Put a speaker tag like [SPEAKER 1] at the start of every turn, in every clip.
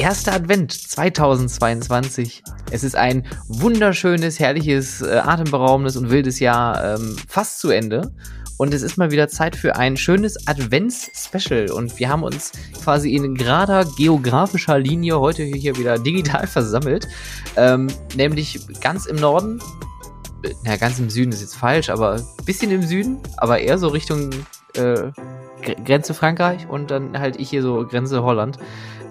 [SPEAKER 1] ist der erste Advent 2022. Es ist ein wunderschönes, herrliches, äh, atemberaubendes und wildes Jahr ähm, fast zu Ende. Und es ist mal wieder Zeit für ein schönes Advents-Special. Und wir haben uns quasi in gerader geografischer Linie heute hier wieder digital versammelt. Ähm, nämlich ganz im Norden. Na, ganz im Süden ist jetzt falsch, aber bisschen im Süden, aber eher so Richtung äh, Grenze Frankreich und dann halt ich hier so Grenze Holland.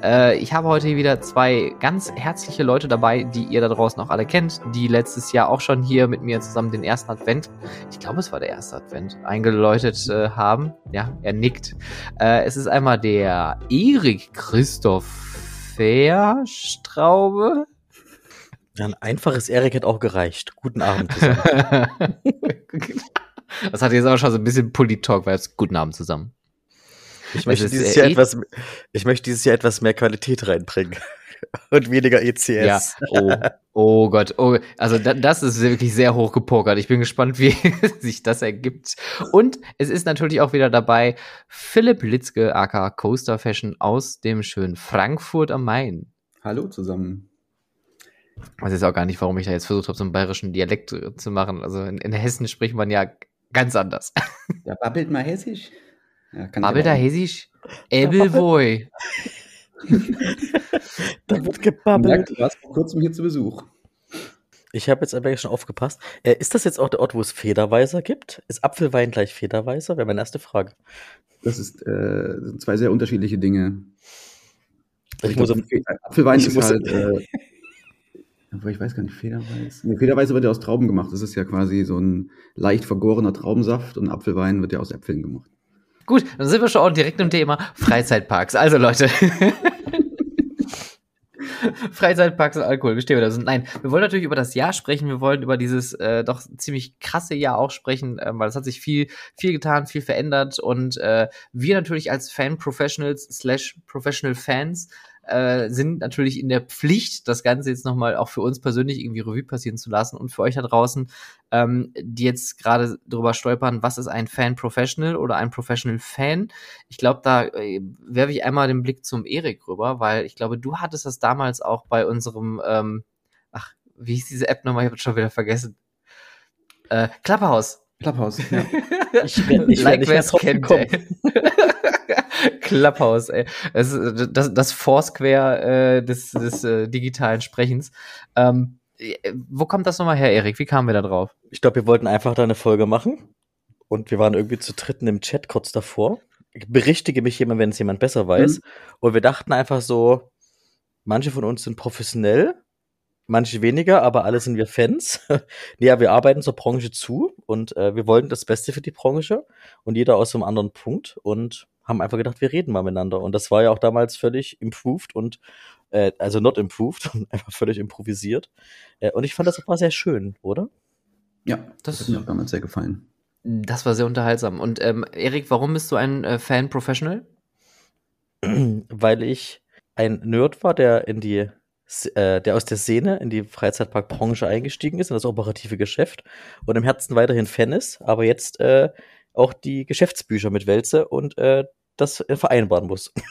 [SPEAKER 1] Äh, ich habe heute wieder zwei ganz herzliche Leute dabei, die ihr da draußen auch alle kennt, die letztes Jahr auch schon hier mit mir zusammen den ersten Advent, ich glaube es war der erste Advent, eingeläutet äh, haben. Ja, er nickt. Äh, es ist einmal der Erik Christoph Verstraube.
[SPEAKER 2] Ein einfaches Erik hätte auch gereicht. Guten Abend zusammen.
[SPEAKER 1] das hat jetzt aber schon so ein bisschen Polit-Talk, weil es guten Abend zusammen.
[SPEAKER 2] Ich möchte, dieses Jahr etwas, ich möchte dieses Jahr etwas mehr Qualität reinbringen. Und weniger ECS. Ja.
[SPEAKER 1] Oh, oh Gott. Oh, also da, das ist wirklich sehr hoch gepokert. Ich bin gespannt, wie sich das ergibt. Und es ist natürlich auch wieder dabei Philipp Litzke, aka Coaster Fashion aus dem schönen Frankfurt am Main.
[SPEAKER 3] Hallo zusammen.
[SPEAKER 1] Ich weiß jetzt auch gar nicht, warum ich da jetzt versucht habe, so einen bayerischen Dialekt zu machen. Also in, in Hessen spricht man ja ganz anders.
[SPEAKER 3] Ja, babbelt mal hessisch.
[SPEAKER 1] Ja, babbelt da hessisch? Ebelwoi.
[SPEAKER 3] da wird gebabbelt. Du warst vor kurzem hier zu Besuch.
[SPEAKER 2] Ich habe jetzt aber schon aufgepasst. Äh, ist das jetzt auch der Ort, wo es Federweiser gibt? Ist Apfelwein gleich Federweiser? Wäre meine erste Frage.
[SPEAKER 3] Das ist äh, sind zwei sehr unterschiedliche Dinge.
[SPEAKER 2] Ich, ich muss glaub,
[SPEAKER 3] Apfelwein ist halt. Äh, aber ich weiß gar nicht, Federweiß. Nee, Federweiß wird ja aus Trauben gemacht. Das ist ja quasi so ein leicht vergorener Traubensaft und Apfelwein wird ja aus Äpfeln gemacht.
[SPEAKER 1] Gut, dann sind wir schon auch direkt im Thema Freizeitparks. Also Leute. Freizeitparks und Alkohol, wie stehen wir da? Also, nein, wir wollen natürlich über das Jahr sprechen. Wir wollen über dieses äh, doch ziemlich krasse Jahr auch sprechen, äh, weil es hat sich viel, viel getan, viel verändert und äh, wir natürlich als Fan-Professionals slash Professional Fans äh, sind natürlich in der Pflicht, das Ganze jetzt nochmal auch für uns persönlich irgendwie Revue passieren zu lassen und für euch da draußen, ähm, die jetzt gerade drüber stolpern, was ist ein Fan Professional oder ein Professional Fan? Ich glaube, da äh, werfe ich einmal den Blick zum Erik rüber, weil ich glaube, du hattest das damals auch bei unserem, ähm, ach, wie hieß diese App nochmal? Ich habe schon wieder vergessen. Äh, Clubhouse.
[SPEAKER 3] Clubhouse, ja.
[SPEAKER 2] ich bin, ich like, wer es kennt,
[SPEAKER 1] Clubhouse, ey. Das, das, das Foursquare äh, des, des äh, digitalen Sprechens. Ähm, wo kommt das nochmal her, Erik? Wie kamen wir da drauf?
[SPEAKER 2] Ich glaube, wir wollten einfach da eine Folge machen. Und wir waren irgendwie zu dritten im Chat kurz davor. Ich berichtige mich jemand, wenn es jemand besser weiß. Mhm. Und wir dachten einfach so, manche von uns sind professionell, manche weniger, aber alle sind wir Fans. ja, wir arbeiten zur Branche zu und äh, wir wollten das Beste für die Branche und jeder aus einem anderen Punkt. Und haben einfach gedacht, wir reden mal miteinander. Und das war ja auch damals völlig improved und äh, also not improved, einfach völlig improvisiert. Äh, und ich fand das war sehr schön, oder?
[SPEAKER 3] Ja, das, das hat mir auch damals sehr gefallen.
[SPEAKER 1] Das war sehr unterhaltsam. Und ähm, Erik, warum bist du ein äh, Fan-Professional?
[SPEAKER 2] Weil ich ein Nerd war, der in die äh, der aus der Szene in die Freizeitparkbranche eingestiegen ist, in das operative Geschäft und im Herzen weiterhin Fan ist, aber jetzt äh, auch die Geschäftsbücher mit Wälze und äh, das vereinbaren muss.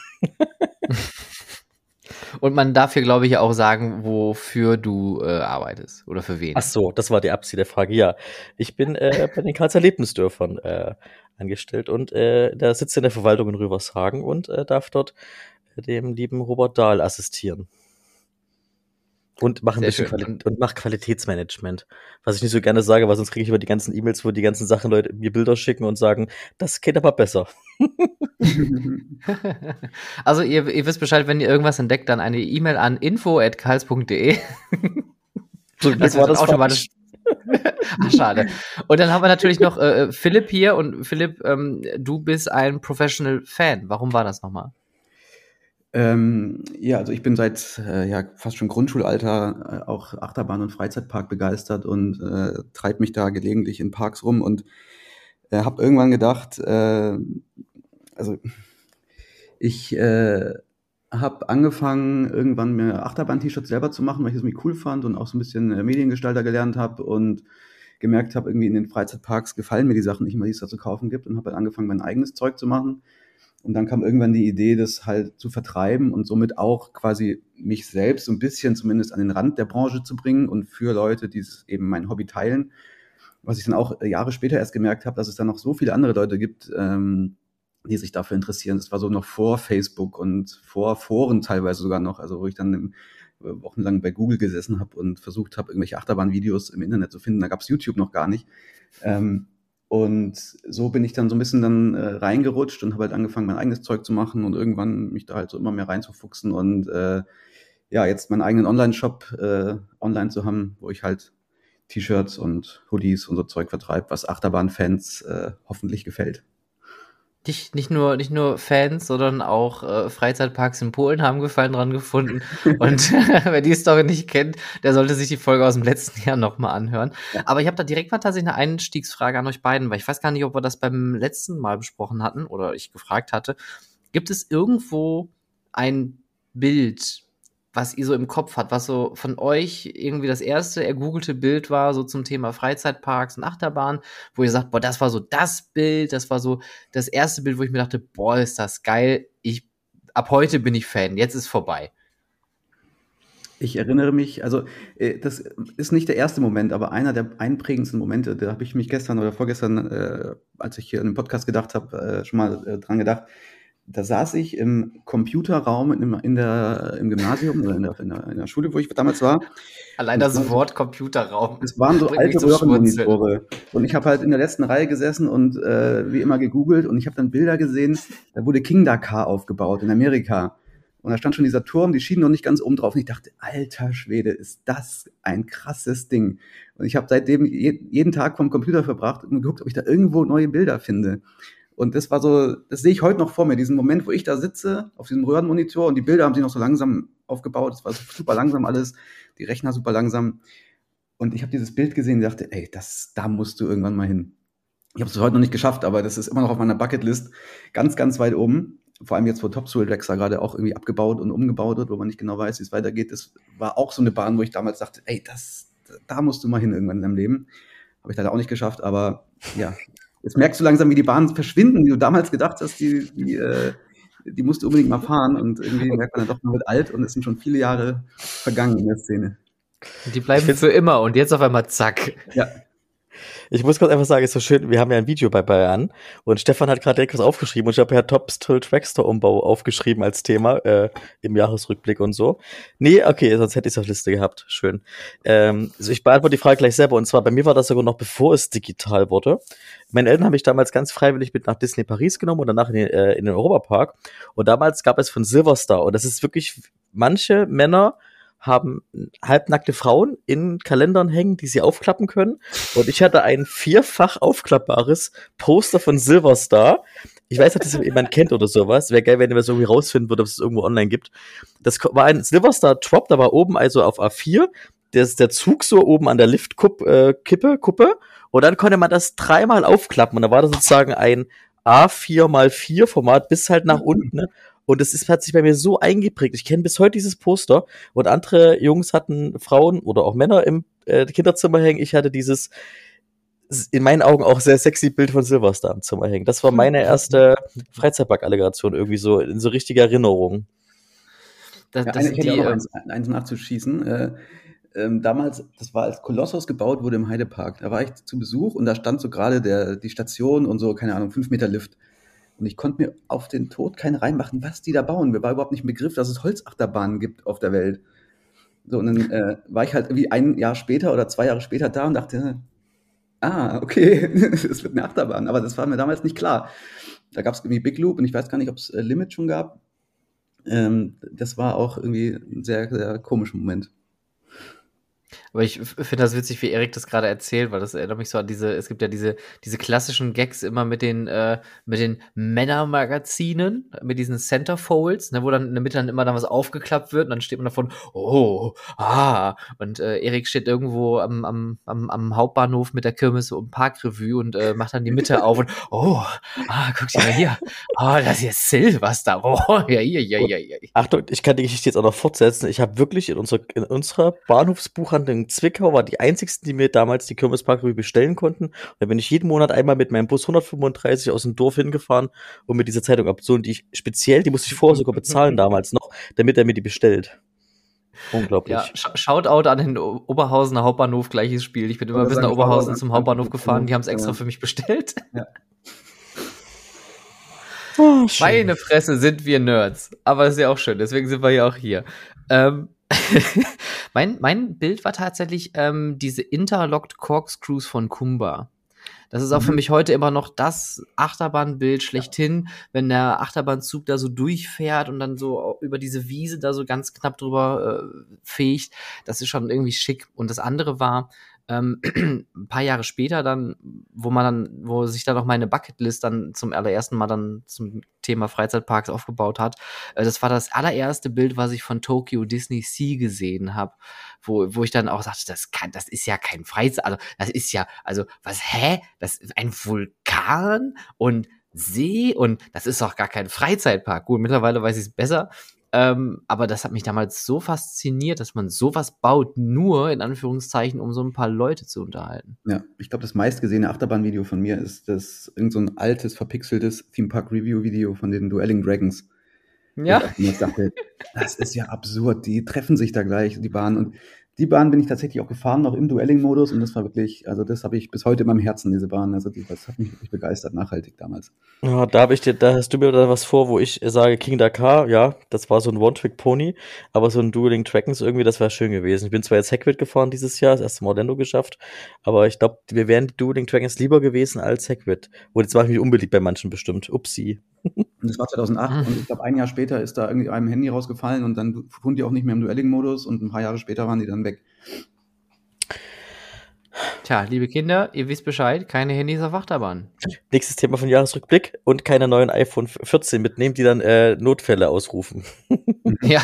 [SPEAKER 1] Und man darf hier, glaube ich, auch sagen, wofür du äh, arbeitest oder für wen.
[SPEAKER 2] Ach so, das war die Absicht der Frage. Ja, ich bin äh, bei den Karlser Lebensdörfern äh, angestellt und äh, da sitze in der Verwaltung in Rübershagen und äh, darf dort dem lieben Robert Dahl assistieren. Und mach ein bisschen Quali und mach Qualitätsmanagement. Was ich nicht so gerne sage, weil sonst kriege ich über die ganzen E-Mails, wo die ganzen Sachen Leute mir Bilder schicken und sagen, das geht aber besser.
[SPEAKER 1] also ihr, ihr wisst Bescheid, wenn ihr irgendwas entdeckt, dann eine E-Mail an info@karls.de.
[SPEAKER 2] So, das war das automatisch.
[SPEAKER 1] Ach, schade. Und dann haben wir natürlich noch äh, Philipp hier und Philipp, ähm, du bist ein Professional Fan. Warum war das nochmal?
[SPEAKER 3] Ähm, ja, also ich bin seit äh, ja, fast schon Grundschulalter äh, auch Achterbahn- und Freizeitpark begeistert und äh, treibe mich da gelegentlich in Parks rum und äh, habe irgendwann gedacht, äh, also ich äh, habe angefangen, irgendwann mir Achterbahn-T-Shirts selber zu machen, weil ich das mich cool fand und auch so ein bisschen äh, Mediengestalter gelernt habe und gemerkt habe, irgendwie in den Freizeitparks gefallen mir die Sachen nicht mehr, die es da zu kaufen gibt und habe dann angefangen, mein eigenes Zeug zu machen Und dann kam irgendwann die Idee, das halt zu vertreiben und somit auch quasi mich selbst so ein bisschen zumindest an den Rand der Branche zu bringen und für Leute, die eben mein Hobby teilen. Was ich dann auch Jahre später erst gemerkt habe, dass es dann noch so viele andere Leute gibt, ähm, die sich dafür interessieren. Das war so noch vor Facebook und vor Foren teilweise sogar noch, also wo ich dann wochenlang bei Google gesessen habe und versucht habe, irgendwelche Achterbahnvideos im Internet zu finden. Da gab es YouTube noch gar nicht. Ähm, und so bin ich dann so ein bisschen dann äh, reingerutscht und habe halt angefangen, mein eigenes Zeug zu machen und irgendwann mich da halt so immer mehr reinzufuchsen und äh, ja, jetzt meinen eigenen Online-Shop äh, online zu haben, wo ich halt T-Shirts und Hoodies und so Zeug vertreibe, was Achterbahnfans äh, hoffentlich gefällt
[SPEAKER 1] nicht, nicht, nur, nicht nur Fans, sondern auch äh, Freizeitparks in Polen haben Gefallen dran gefunden. Und wer die Story nicht kennt, der sollte sich die Folge aus dem letzten Jahr nochmal anhören. Ja. Aber ich habe da direkt mal tatsächlich eine Einstiegsfrage an euch beiden, weil ich weiß gar nicht, ob wir das beim letzten Mal besprochen hatten oder ich gefragt hatte. Gibt es irgendwo ein Bild, was ihr so im Kopf habt, was so von euch irgendwie das erste ergoogelte Bild war, so zum Thema Freizeitparks und Achterbahn, wo ihr sagt, boah, das war so das Bild, das war so das erste Bild, wo ich mir dachte, boah, ist das geil, ich, ab heute bin ich Fan, jetzt ist vorbei.
[SPEAKER 3] Ich erinnere mich, also äh, das ist nicht der erste Moment, aber einer der einprägendsten Momente, da habe ich mich gestern oder vorgestern, äh, als ich hier in dem Podcast gedacht habe, äh, schon mal äh, dran gedacht da saß ich im Computerraum in, in der, im Gymnasium oder in der, in, der, in der Schule, wo ich damals war.
[SPEAKER 1] Allein das und Wort Computerraum.
[SPEAKER 3] Es waren so alte Röhrenmonitore. Und ich habe halt in der letzten Reihe gesessen und äh, wie immer gegoogelt und ich habe dann Bilder gesehen, da wurde King Dakar aufgebaut in Amerika. Und da stand schon dieser Turm, die schienen noch nicht ganz oben drauf. Und ich dachte, alter Schwede, ist das ein krasses Ding. Und ich habe seitdem je, jeden Tag vom Computer verbracht und geguckt, ob ich da irgendwo neue Bilder finde. Und das war so, das sehe ich heute noch vor mir, diesen Moment, wo ich da sitze auf diesem Röhrenmonitor und die Bilder haben sich noch so langsam aufgebaut. Es war super langsam alles, die Rechner super langsam. Und ich habe dieses Bild gesehen und dachte, ey, das, da musst du irgendwann mal hin. Ich habe es heute noch nicht geschafft, aber das ist immer noch auf meiner Bucketlist ganz, ganz weit oben. Vor allem jetzt, wo Topsoil Rex da gerade auch irgendwie abgebaut und umgebaut wird, wo man nicht genau weiß, wie es weitergeht. Das war auch so eine Bahn, wo ich damals dachte, ey, das, da musst du mal hin irgendwann in deinem Leben. Habe ich leider auch nicht geschafft, aber ja, Jetzt merkst du langsam, wie die Bahnen verschwinden, die du damals gedacht hast, die, die, äh, die musst du unbedingt mal fahren. Und irgendwie merkt man dann doch, man wird alt und es sind schon viele Jahre vergangen in der Szene.
[SPEAKER 1] Die bleiben für immer und jetzt auf einmal zack.
[SPEAKER 2] Ja, ich muss kurz einfach sagen, ist so schön, wir haben ja ein Video bei Bayern und Stefan hat gerade direkt was aufgeschrieben und ich habe ja Topstill Trackstore Umbau aufgeschrieben als Thema äh, im Jahresrückblick und so. Nee, okay, sonst hätte ich es auf Liste gehabt. Schön. Ähm, also ich beantworte die Frage gleich selber und zwar bei mir war das sogar noch bevor es digital wurde. Meine Eltern haben mich damals ganz freiwillig mit nach Disney Paris genommen und danach in den, äh, in den Europapark und damals gab es von Silverstar und das ist wirklich manche Männer haben halbnackte Frauen in Kalendern hängen, die sie aufklappen können. Und ich hatte ein vierfach aufklappbares Poster von Silverstar. Ich weiß nicht, dass das jemand kennt oder sowas. Wäre geil, wenn ihr das irgendwie rausfinden würde, ob es irgendwo online gibt. Das war ein Silverstar Drop, da war oben also auf A4 der, der Zug so oben an der Liftkippe, äh, Kuppe. Und dann konnte man das dreimal aufklappen. Und da war das sozusagen ein A4 mal 4 Format bis halt nach unten. Ne? Und es ist, hat sich bei mir so eingeprägt. Ich kenne bis heute dieses Poster und andere Jungs hatten Frauen oder auch Männer im äh, Kinderzimmer hängen. Ich hatte dieses in meinen Augen auch sehr sexy Bild von Silverstar im Zimmer hängen. Das war meine erste Freizeitpark-Allegation irgendwie so in so richtiger Erinnerung.
[SPEAKER 3] Das, ja, das eine, die, auch äh, eins, eins nachzuschießen. Äh, ähm, damals, das war als Kolossos gebaut wurde im Heidepark. Da war ich zu Besuch und da stand so gerade der die Station und so keine Ahnung fünf Meter Lift. Und ich konnte mir auf den Tod keinen reinmachen, was die da bauen. Mir war überhaupt nicht im Begriff, dass es Holzachterbahnen gibt auf der Welt. So, und dann äh, war ich halt irgendwie ein Jahr später oder zwei Jahre später da und dachte, ah, okay, es wird eine Achterbahn. Aber das war mir damals nicht klar. Da gab es irgendwie Big Loop und ich weiß gar nicht, ob es äh, Limit schon gab. Ähm, das war auch irgendwie ein sehr, sehr komischer Moment.
[SPEAKER 1] Aber ich finde das witzig, wie Erik das gerade erzählt, weil das erinnert mich so an diese, es gibt ja diese, diese klassischen Gags immer mit den, äh, mit den Männermagazinen, mit diesen Centerfolds, ne, wo dann in der Mitte dann immer dann was aufgeklappt wird und dann steht man davon, oh, ah, und äh, Erik steht irgendwo am, am, am, am Hauptbahnhof mit der Kirmes und Parkrevue und äh, macht dann die Mitte auf und, oh, ah, guck dir mal hier, oh, das hier ist Silverstar, oh, ja, ja, ja, ja, ja.
[SPEAKER 2] Achtung, ich kann die Geschichte jetzt auch noch fortsetzen. Ich habe wirklich in unserer, in unserer Bahnhofsbuchhandlung in Zwickau war die einzigsten, die mir damals die Kirmesparkrevue bestellen konnten. Und da bin ich jeden Monat einmal mit meinem Bus 135 aus dem Dorf hingefahren, um mir diese Zeitung abzuholen, die ich speziell, die musste ich vorher sogar bezahlen damals noch, damit er mir die bestellt. Unglaublich. Ja,
[SPEAKER 1] Sh Shoutout an den Oberhausener Hauptbahnhof, gleiches Spiel. Ich bin immer bis nach Oberhausen zum Hauptbahnhof gefahren, die haben es extra für mich bestellt. Ja. Oh, Meine Fresse sind wir Nerds. Aber ist ja auch schön, deswegen sind wir ja auch hier. Ähm, mein, mein Bild war tatsächlich ähm, diese Interlocked Corkscrews von Kumba. Das ist auch mhm. für mich heute immer noch das Achterbahnbild schlechthin, wenn der Achterbahnzug da so durchfährt und dann so über diese Wiese da so ganz knapp drüber äh, fegt. Das ist schon irgendwie schick. Und das andere war, ähm, ein paar Jahre später dann, wo man dann, wo sich dann auch meine Bucketlist dann zum allerersten Mal dann zum Thema Freizeitparks aufgebaut hat. Äh, das war das allererste Bild, was ich von Tokyo Disney Sea gesehen habe, wo, wo ich dann auch sagte, das kann, das ist ja kein Freizeit, also das ist ja, also was, hä? Das ist ein Vulkan und See und das ist doch gar kein Freizeitpark. Gut, mittlerweile weiß ich es besser. Ähm, aber das hat mich damals so fasziniert, dass man sowas baut, nur in Anführungszeichen, um so ein paar Leute zu unterhalten.
[SPEAKER 3] Ja, ich glaube, das meistgesehene Achterbahnvideo von mir ist das irgend so ein altes, verpixeltes Theme Park Review Video von den Dueling Dragons.
[SPEAKER 1] Ja.
[SPEAKER 3] Ich dachte, das ist ja absurd. Die treffen sich da gleich, die Bahn. Und die Bahn bin ich tatsächlich auch gefahren, noch im Duelling-Modus. Und das war wirklich, also das habe ich bis heute in meinem Herzen, diese Bahn. Also die, das hat mich wirklich begeistert, nachhaltig damals.
[SPEAKER 2] Ja, da habe ich dir, da hast du mir da was vor, wo ich sage, King Dakar, ja, das war so ein One-Trick-Pony, aber so ein Dueling Trackens irgendwie, das wäre schön gewesen. Ich bin zwar jetzt Hagrid gefahren dieses Jahr, das erste Mal Orlando geschafft, aber ich glaube, wir wären Dueling Trackens lieber gewesen als Hagrid. Und jetzt mache ich mich unbeliebt bei manchen bestimmt. Upsi.
[SPEAKER 3] Und das war 2008 mhm. und ich glaube, ein Jahr später ist da irgendwie einem Handy rausgefallen und dann fuhren die auch nicht mehr im Duelling-Modus und ein paar Jahre später waren die dann weg.
[SPEAKER 1] Tja, liebe Kinder, ihr wisst Bescheid, keine Handys auf Achterbahn.
[SPEAKER 2] Nächstes Thema von Jahresrückblick und keine neuen iPhone 14 mitnehmen, die dann äh, Notfälle ausrufen.
[SPEAKER 1] ja,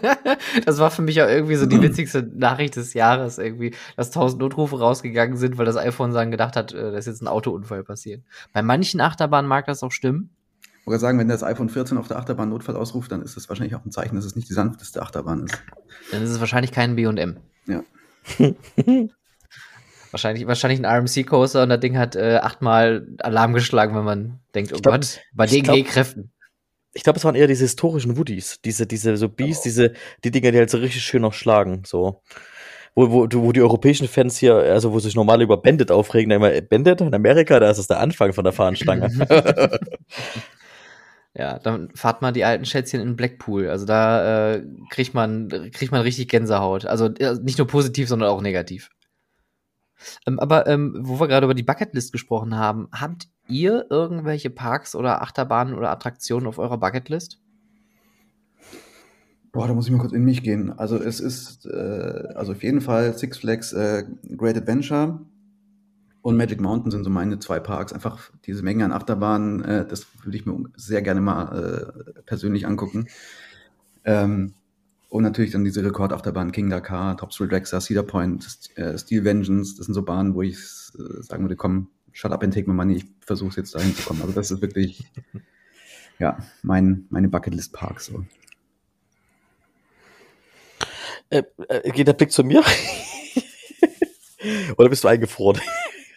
[SPEAKER 1] das war für mich auch irgendwie so die witzigste Nachricht des Jahres irgendwie, dass tausend Notrufe rausgegangen sind, weil das iPhone dann gedacht hat, äh, da ist jetzt ein Autounfall passiert. Bei manchen Achterbahnen mag das auch stimmen.
[SPEAKER 3] Ich wollte sagen, wenn das iPhone 14 auf der Achterbahn Notfall ausruft, dann ist das wahrscheinlich auch ein Zeichen, dass es nicht die sanfteste Achterbahn ist.
[SPEAKER 1] Dann ist es wahrscheinlich kein B&M.
[SPEAKER 3] Ja.
[SPEAKER 1] wahrscheinlich, wahrscheinlich ein RMC-Coaster und das Ding hat äh, achtmal Alarm geschlagen, wenn man denkt, oh glaub, Gott, bei den G-Kräften.
[SPEAKER 2] Ich glaube, es waren eher diese historischen Woodies, diese, diese so Bees, oh. diese, die Dinger, die halt so richtig schön noch schlagen, so wo, wo, wo die europäischen Fans hier, also wo sich normal über Bandit aufregen, immer Bandit in Amerika, da ist es der Anfang von der Fahnenstange.
[SPEAKER 1] Ja, dann fahrt mal die alten Schätzchen in Blackpool. Also da äh, kriegt man kriegt man richtig Gänsehaut. Also äh, nicht nur positiv, sondern auch negativ. Ähm, aber ähm, wo wir gerade über die Bucketlist gesprochen haben, habt ihr irgendwelche Parks oder Achterbahnen oder Attraktionen auf eurer Bucketlist?
[SPEAKER 3] Boah, da muss ich mal kurz in mich gehen. Also es ist äh, also auf jeden Fall Six Flags äh, Great Adventure und Magic Mountain sind so meine zwei Parks. Einfach diese Menge an Achterbahnen, äh, das würde ich mir sehr gerne mal äh, persönlich angucken. Ähm, und natürlich dann diese Rekordachterbahnen King Dakar, Top Thrill Dragster, Cedar Point, äh, Steel Vengeance. Das sind so Bahnen, wo ich äh, sagen würde, komm, shut up and take my money. Ich versuche jetzt dahin zu kommen. Also das ist wirklich ja mein, meine Bucketlist-Parks. So.
[SPEAKER 2] Äh, äh, geht der Blick zu mir? Oder bist du eingefroren?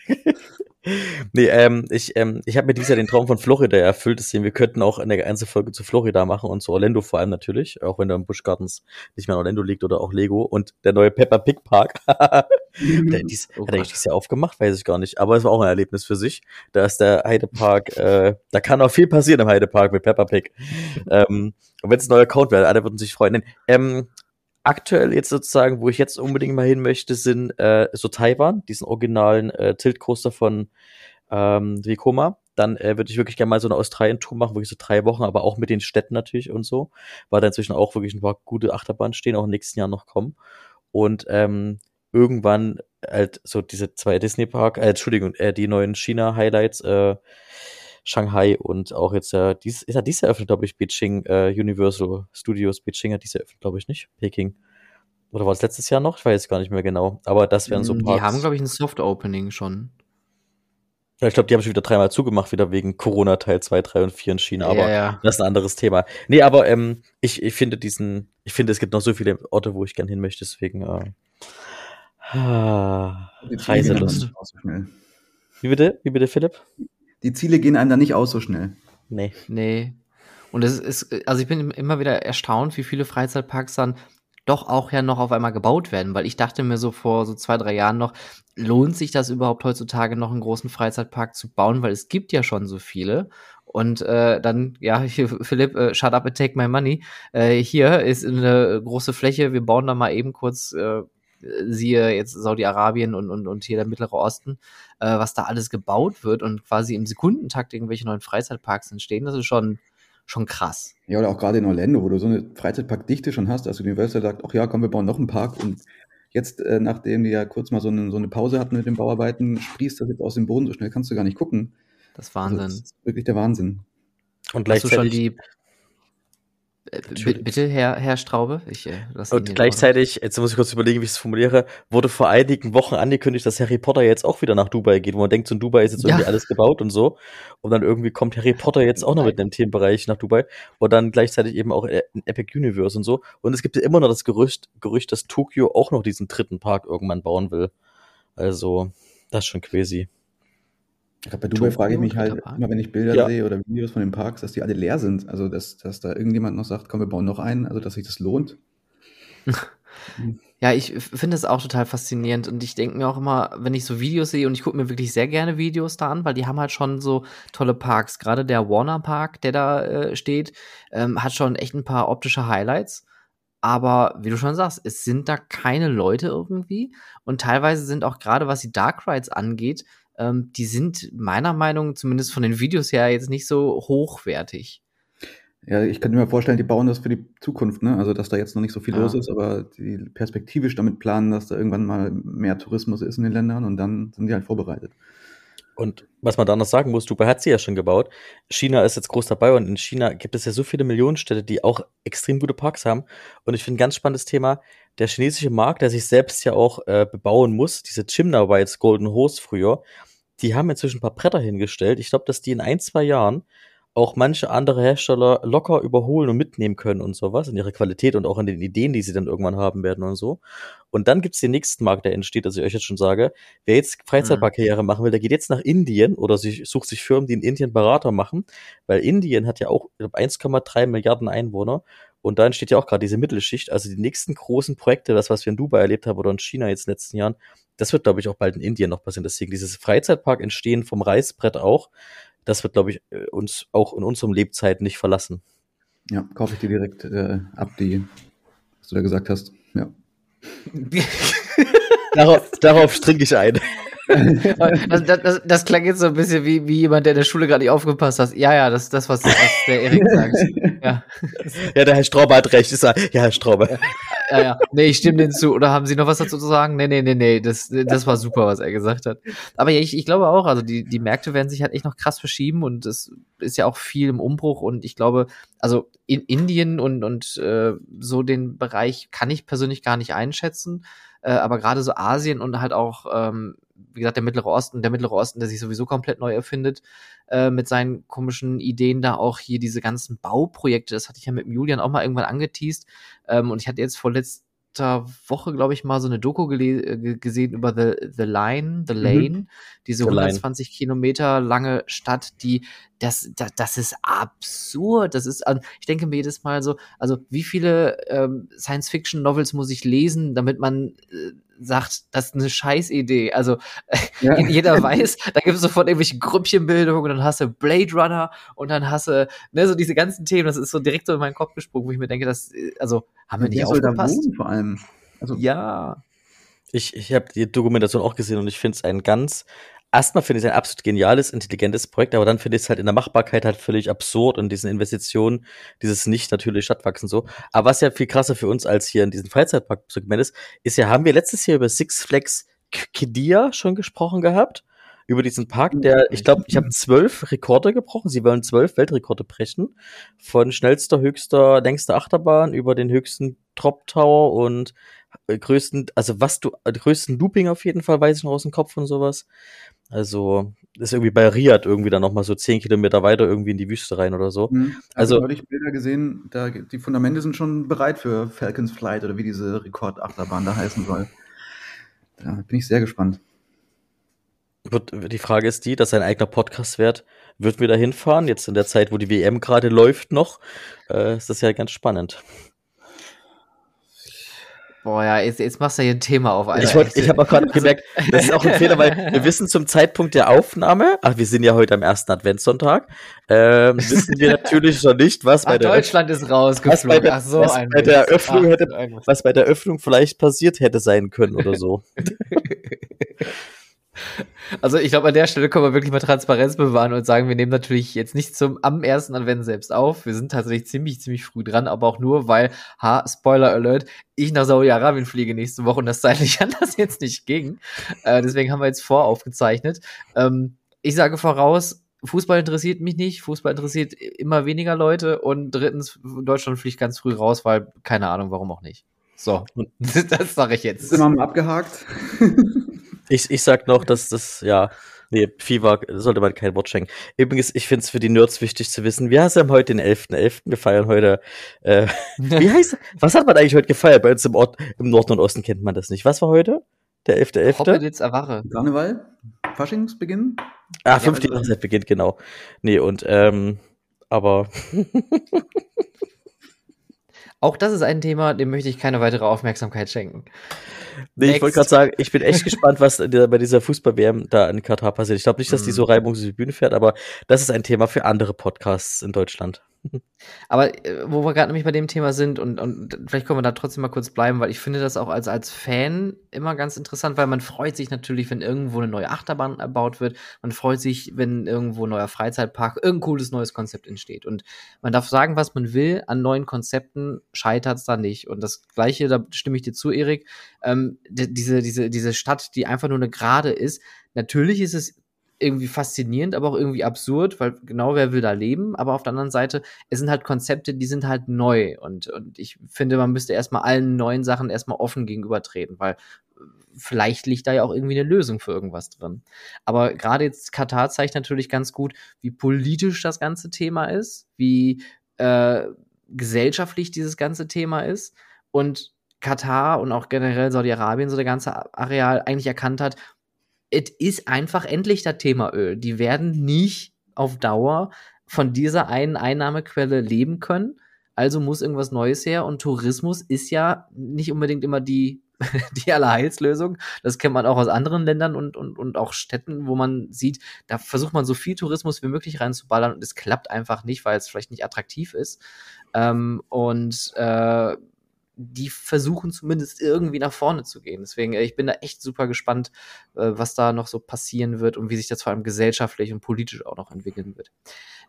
[SPEAKER 2] nee, ähm, ich, ähm, ich habe mir dieses Jahr den Traum von Florida erfüllt. Deswegen, wir könnten auch eine ganze Folge zu Florida machen und zu Orlando vor allem natürlich, auch wenn da im Busch Gardens nicht mehr in Orlando liegt oder auch Lego. Und der neue Peppa Pig Park. hat er dies, oh hat er dieses Jahr aufgemacht? Weiß ich gar nicht. Aber es war auch ein Erlebnis für sich. Da ist der Heidepark, äh, da kann auch viel passieren im Heidepark mit Peppa Pig. ähm, und wenn es ein neuer Account wäre, alle würden sich freuen. Ähm, aktuell jetzt sozusagen, wo ich jetzt unbedingt mal hin möchte, sind äh, so Taiwan, diesen originalen äh, Tilt-Coaster von ähm, Vekoma. Dann äh, würde ich wirklich gerne mal so eine Australien-Tour machen, wirklich so drei Wochen, aber auch mit den Städten natürlich und so, weil da inzwischen auch wirklich ein paar gute Achterbahnen stehen, auch im nächsten Jahr noch kommen. Und ähm, irgendwann halt so diese zwei Disney-Park, äh, Entschuldigung, äh, die neuen China-Highlights, äh, Shanghai und auch jetzt äh, dies, ist ja dies eröffnet, glaube ich, Beijing, äh, Universal Studios Beijing hat dies eröffnet, glaube ich nicht, Peking. Oder war es letztes Jahr noch? Ich weiß gar nicht mehr genau. Aber das wären so
[SPEAKER 1] mm, Parks. Die haben, glaube ich, ein Soft-Opening schon.
[SPEAKER 2] Ja, ich glaube, die haben schon wieder dreimal zugemacht, wieder wegen Corona Teil 2, 3 und 4 in China. Aber ja, ja. das ist ein anderes Thema. Nee, aber ähm, ich, ich finde diesen, ich finde, es gibt noch so viele Orte, wo ich gern hin möchte, deswegen äh, Ah, Reiselust. Wie bitte? Wie bitte, Philipp?
[SPEAKER 3] Die Ziele gehen einem da nicht aus so schnell.
[SPEAKER 2] Nee.
[SPEAKER 1] Nee. Und es ist, also ich bin immer wieder erstaunt, wie viele Freizeitparks dann doch auch ja noch auf einmal gebaut werden, weil ich dachte mir so vor so zwei, drei Jahren noch, lohnt sich das überhaupt heutzutage noch einen großen Freizeitpark zu bauen, weil es gibt ja schon so viele. Und äh, dann, ja, hier, Philipp, äh, shut up and take my money. Äh, hier ist eine große Fläche, wir bauen da mal eben kurz, äh, siehe jetzt Saudi-Arabien und, und, und hier der Mittlere Osten, äh, was da alles gebaut wird und quasi im Sekundentakt irgendwelche neuen Freizeitparks entstehen, das ist schon, schon krass.
[SPEAKER 3] Ja, oder auch gerade in Orlando, wo du so eine Freizeitparkdichte schon hast, also Universal sagt, ach ja, komm, wir bauen noch einen Park und jetzt, äh, nachdem die ja kurz mal so eine, so eine Pause hatten mit den Bauarbeiten, sprießt das jetzt aus dem Boden, so schnell kannst du gar nicht gucken.
[SPEAKER 1] Das ist
[SPEAKER 3] Also,
[SPEAKER 1] Wahnsinn.
[SPEAKER 3] das ist wirklich der Wahnsinn.
[SPEAKER 2] Und
[SPEAKER 1] Hast du schon
[SPEAKER 2] gleichzeitig,
[SPEAKER 1] die. Äh, b-
[SPEAKER 2] Entschuldigung.
[SPEAKER 1] Bitte, Herr, Herr Straube? Ich äh,
[SPEAKER 2] und gleichzeitig, jetzt muss ich kurz überlegen, wie ich es formuliere, wurde vor einigen Wochen angekündigt, dass Harry Potter jetzt auch wieder nach Dubai geht, wo man denkt, so in Dubai ist jetzt
[SPEAKER 1] Ja.
[SPEAKER 2] irgendwie alles gebaut und so. Und dann irgendwie kommt Harry Potter jetzt auch noch mit einem Themenbereich nach Dubai und dann gleichzeitig eben auch ein Epic Universe und so. Und es gibt ja immer noch das Gerücht, Gerücht, dass Tokio auch noch diesen dritten Park irgendwann bauen will. Also, das ist schon crazy.
[SPEAKER 3] Ich glaube, bei Dubai
[SPEAKER 1] Tokio,
[SPEAKER 3] frage ich mich halt immer, wenn ich Bilder
[SPEAKER 2] Ja.
[SPEAKER 3] sehe oder Videos von den Parks, dass die alle leer sind. Also, dass, dass da irgendjemand noch sagt, komm, wir bauen noch einen, also dass sich das lohnt.
[SPEAKER 1] Ja, ich finde es auch total faszinierend und ich denke mir auch immer, wenn ich so Videos sehe und ich gucke mir wirklich sehr gerne Videos da an, weil die haben halt schon so tolle Parks. Gerade der Warner Park, der da äh, steht, ähm, hat schon echt ein paar optische Highlights. Aber wie du schon sagst, es sind da keine Leute irgendwie und teilweise sind auch gerade was die Dark Rides angeht, ähm, die sind meiner Meinung zumindest von den Videos her jetzt nicht so hochwertig.
[SPEAKER 3] Ja, ich könnte mir vorstellen, die bauen das für die Zukunft, ne? Also, dass da jetzt noch nicht so viel
[SPEAKER 1] Ja.
[SPEAKER 3] los ist, aber die perspektivisch damit planen, dass da irgendwann mal mehr Tourismus ist in den Ländern und dann sind die halt vorbereitet.
[SPEAKER 2] Und was man da noch sagen muss, Dubai hat sie ja schon gebaut. China ist jetzt groß dabei und in China gibt es ja so viele Millionenstädte, die auch extrem gute Parks haben. Und ich finde ein ganz spannendes Thema, der chinesische Markt, der sich selbst ja auch äh, bebauen muss, diese Chimna Whites Golden Horse früher, die haben inzwischen ein paar Bretter hingestellt. Ich glaube, dass die in ein, zwei Jahren auch manche andere Hersteller locker überholen und mitnehmen können und sowas in ihrer Qualität und auch in den Ideen, die sie dann irgendwann haben werden und so. Und dann gibt's den nächsten Markt, der entsteht, dass ich euch jetzt schon sage, wer jetzt Freizeitparkkarriere machen will, der geht jetzt nach Indien oder sich, sucht sich Firmen, die in Indien Berater machen, weil Indien hat ja auch ich glaub, 1,3 Milliarden Einwohner und da entsteht ja auch gerade diese Mittelschicht. Also die nächsten großen Projekte, das, was wir in Dubai erlebt haben oder in China jetzt in den letzten Jahren, das wird, glaube ich, auch bald in Indien noch passieren. Deswegen dieses Freizeitpark entstehen vom Reißbrett auch, das wird, glaube ich, äh, uns auch in unserem Lebzeit nicht verlassen.
[SPEAKER 3] Ja, kaufe ich dir direkt äh, ab, die, was du da gesagt hast. Ja.
[SPEAKER 2] Darauf, darauf trinke ich ein.
[SPEAKER 1] Das, das, das, das klang jetzt so ein bisschen wie, wie jemand, der in der Schule gerade nicht aufgepasst hat. Ja, ja, das das, was, was der Erik sagt. Ja,
[SPEAKER 2] Ja, der Herr Strauber hat recht. Ist er, ja, Herr Strauber.
[SPEAKER 1] ja, ja. Nee, ich stimme denen zu. Oder haben Sie noch was dazu zu sagen? Nee, nee, nee, nee. Das, das war super, was er gesagt hat. Aber ja, ich, ich glaube auch, also die, die Märkte werden sich halt echt noch krass verschieben und es ist ja auch viel im Umbruch und ich glaube, also in Indien und, und äh, so den Bereich kann ich persönlich gar nicht einschätzen. Äh, aber gerade so Asien und halt auch, ähm, wie gesagt, der Mittlere Osten, der Mittlere Osten, der sich sowieso komplett neu erfindet, äh, mit seinen komischen Ideen da auch hier diese ganzen Bauprojekte, das hatte ich ja mit dem Julian auch mal irgendwann angeteased. Ähm, und ich hatte jetzt vor letzter Woche, glaube ich, mal so eine Doku äh, ge- gesehen über The, The Line, The Lane, diese
[SPEAKER 2] The Line.
[SPEAKER 1] 120 Kilometer lange Stadt, die, das, das, das ist absurd. Das ist, also, ich denke mir jedes Mal so, also wie viele ähm, Science-Fiction-Novels muss ich lesen, damit man äh, sagt, das ist eine Scheißidee. Also
[SPEAKER 3] Ja.
[SPEAKER 1] jeder weiß, da gibt es sofort irgendwelche Grüppchenbildungen und dann hast du Blade Runner und dann hast du, ne, so diese ganzen Themen, das ist so direkt so in meinen Kopf gesprungen, wo ich mir denke, das, äh, also, haben wir nicht
[SPEAKER 3] da
[SPEAKER 1] aufgepasst?
[SPEAKER 3] wohnen vor allem? Also,
[SPEAKER 1] Ja.
[SPEAKER 2] Ich, ich habe die Dokumentation auch gesehen und ich finde es ein ganz, erstmal finde ich es ein absolut geniales, intelligentes Projekt, aber dann finde ich es halt in der Machbarkeit halt völlig absurd und diesen Investitionen, dieses nicht natürlich Stadtwachsen so. Aber was ja viel krasser für uns als hier in diesem Freizeitpark-Segment ist, ist ja, haben wir letztes Jahr über Six Flags Kidia schon gesprochen gehabt? Über diesen Park, der, ich glaube, ich habe zwölf Rekorde gebrochen. Sie wollen zwölf Weltrekorde brechen. Von schnellster, höchster, längster Achterbahn über den höchsten Drop Tower und größten, also was du, äh, größten Looping auf jeden Fall, weiß ich noch aus dem Kopf und sowas. Also, ist irgendwie bei Riyadh irgendwie dann nochmal so zehn Kilometer weiter irgendwie in die Wüste rein oder so.
[SPEAKER 3] Hm,
[SPEAKER 2] Also-
[SPEAKER 3] Also, neulich Bilder gesehen, da, die Fundamente sind schon bereit für Falcons Flight oder wie diese Rekordachterbahn da heißen soll. Da bin ich sehr gespannt.
[SPEAKER 2] Die Frage ist die, dass ein eigener Podcast wird, würden wir da hinfahren? Jetzt in der Zeit, wo die WM gerade läuft noch, äh, ist das ja ganz spannend.
[SPEAKER 1] Boah, ja, jetzt, jetzt machst du hier ein Thema auf.
[SPEAKER 2] Alter. Ich, wollt, ich habe auch gerade gemerkt, das ist auch ein Fehler, weil wir wissen zum Zeitpunkt der Aufnahme, ach, wir sind ja heute am ersten Adventssonntag, ähm, wissen wir natürlich noch nicht, was ach, bei der
[SPEAKER 1] Deutschland ist rausgeflogen.
[SPEAKER 2] Was bei der, ach so, was bei der Öffnung ach, hätte, was bei der Öffnung vielleicht passiert hätte sein können oder so.
[SPEAKER 1] Also ich glaube, an der Stelle können wir wirklich mal Transparenz bewahren und sagen, wir nehmen natürlich jetzt nicht zum am ersten Advent selbst auf. Wir sind tatsächlich ziemlich, ziemlich früh dran, aber auch nur, weil, ha, Spoiler Alert, ich nach Saudi-Arabien fliege nächste Woche und das zeitlich anders jetzt nicht ging. Äh, deswegen haben wir jetzt voraufgezeichnet. Ähm, ich sage voraus, Fußball interessiert mich nicht, Fußball interessiert immer weniger Leute und drittens, Deutschland fliegt ganz früh raus, weil keine Ahnung, warum auch nicht. So, das sage ich jetzt.
[SPEAKER 3] Sind wir mal abgehakt?
[SPEAKER 2] Ich, ich sag noch, dass das, ja, nee, FIFA sollte man kein Wort schenken. Übrigens, ich finde es für die Nerds wichtig zu wissen, wir haben heute den 11.11., .11. wir feiern heute, äh, wie heißt, was hat man eigentlich heute gefeiert? Bei uns im Ort, im Norden und Osten kennt man das nicht. Was war heute? Der 11.11.?
[SPEAKER 1] Hoppeditz erwache.
[SPEAKER 3] Karneval? Faschingsbeginn?
[SPEAKER 2] Ah, fünfte ja, also. beginnt, genau. Nee, und, ähm, aber
[SPEAKER 1] Auch das ist ein Thema, dem möchte ich keine weitere Aufmerksamkeit schenken.
[SPEAKER 2] Nee, ich wollte gerade sagen, ich bin echt gespannt, was bei dieser Fußball-WM da in Katar passiert. Ich glaube nicht, dass die so mhm. reibungslos die Bühne fährt, aber das ist ein Thema für andere Podcasts in Deutschland.
[SPEAKER 1] Aber äh, wo wir gerade nämlich bei dem Thema sind und, und vielleicht können wir da trotzdem mal kurz bleiben, weil ich finde das auch als, als Fan immer ganz interessant, weil man freut sich natürlich, wenn irgendwo eine neue Achterbahn erbaut wird. Man freut sich, wenn irgendwo ein neuer Freizeitpark, irgendein cooles neues Konzept entsteht. Und man darf sagen, was man will, an neuen Konzepten scheitert es da nicht. Und das Gleiche, da stimme ich dir zu, Erik, ähm, diese, diese, diese Stadt, die einfach nur eine Gerade ist, natürlich ist es irgendwie faszinierend, aber auch irgendwie absurd, weil genau wer will da leben, aber auf der anderen Seite, es sind halt Konzepte, die sind halt neu und, und ich finde, man müsste erstmal allen neuen Sachen erstmal offen gegenübertreten, weil vielleicht liegt da ja auch irgendwie eine Lösung für irgendwas drin. Aber gerade jetzt Katar zeigt natürlich ganz gut, wie politisch das ganze Thema ist, wie äh, gesellschaftlich dieses ganze Thema ist und Katar und auch generell Saudi-Arabien, so der ganze Areal eigentlich erkannt hat, es ist einfach endlich das Thema Öl. Die werden nicht auf Dauer von dieser einen Einnahmequelle leben können. Also muss irgendwas Neues her. Und Tourismus ist ja nicht unbedingt immer die, die Allerheilslösung. Das kennt man auch aus anderen Ländern und, und, und auch Städten, wo man sieht, da versucht man so viel Tourismus wie möglich reinzuballern und es klappt einfach nicht, weil es vielleicht nicht attraktiv ist. Ähm, und äh, die versuchen zumindest irgendwie nach vorne zu gehen. Deswegen, äh, ich bin da echt super gespannt, äh, was da noch so passieren wird und wie sich das vor allem gesellschaftlich und politisch auch noch entwickeln wird.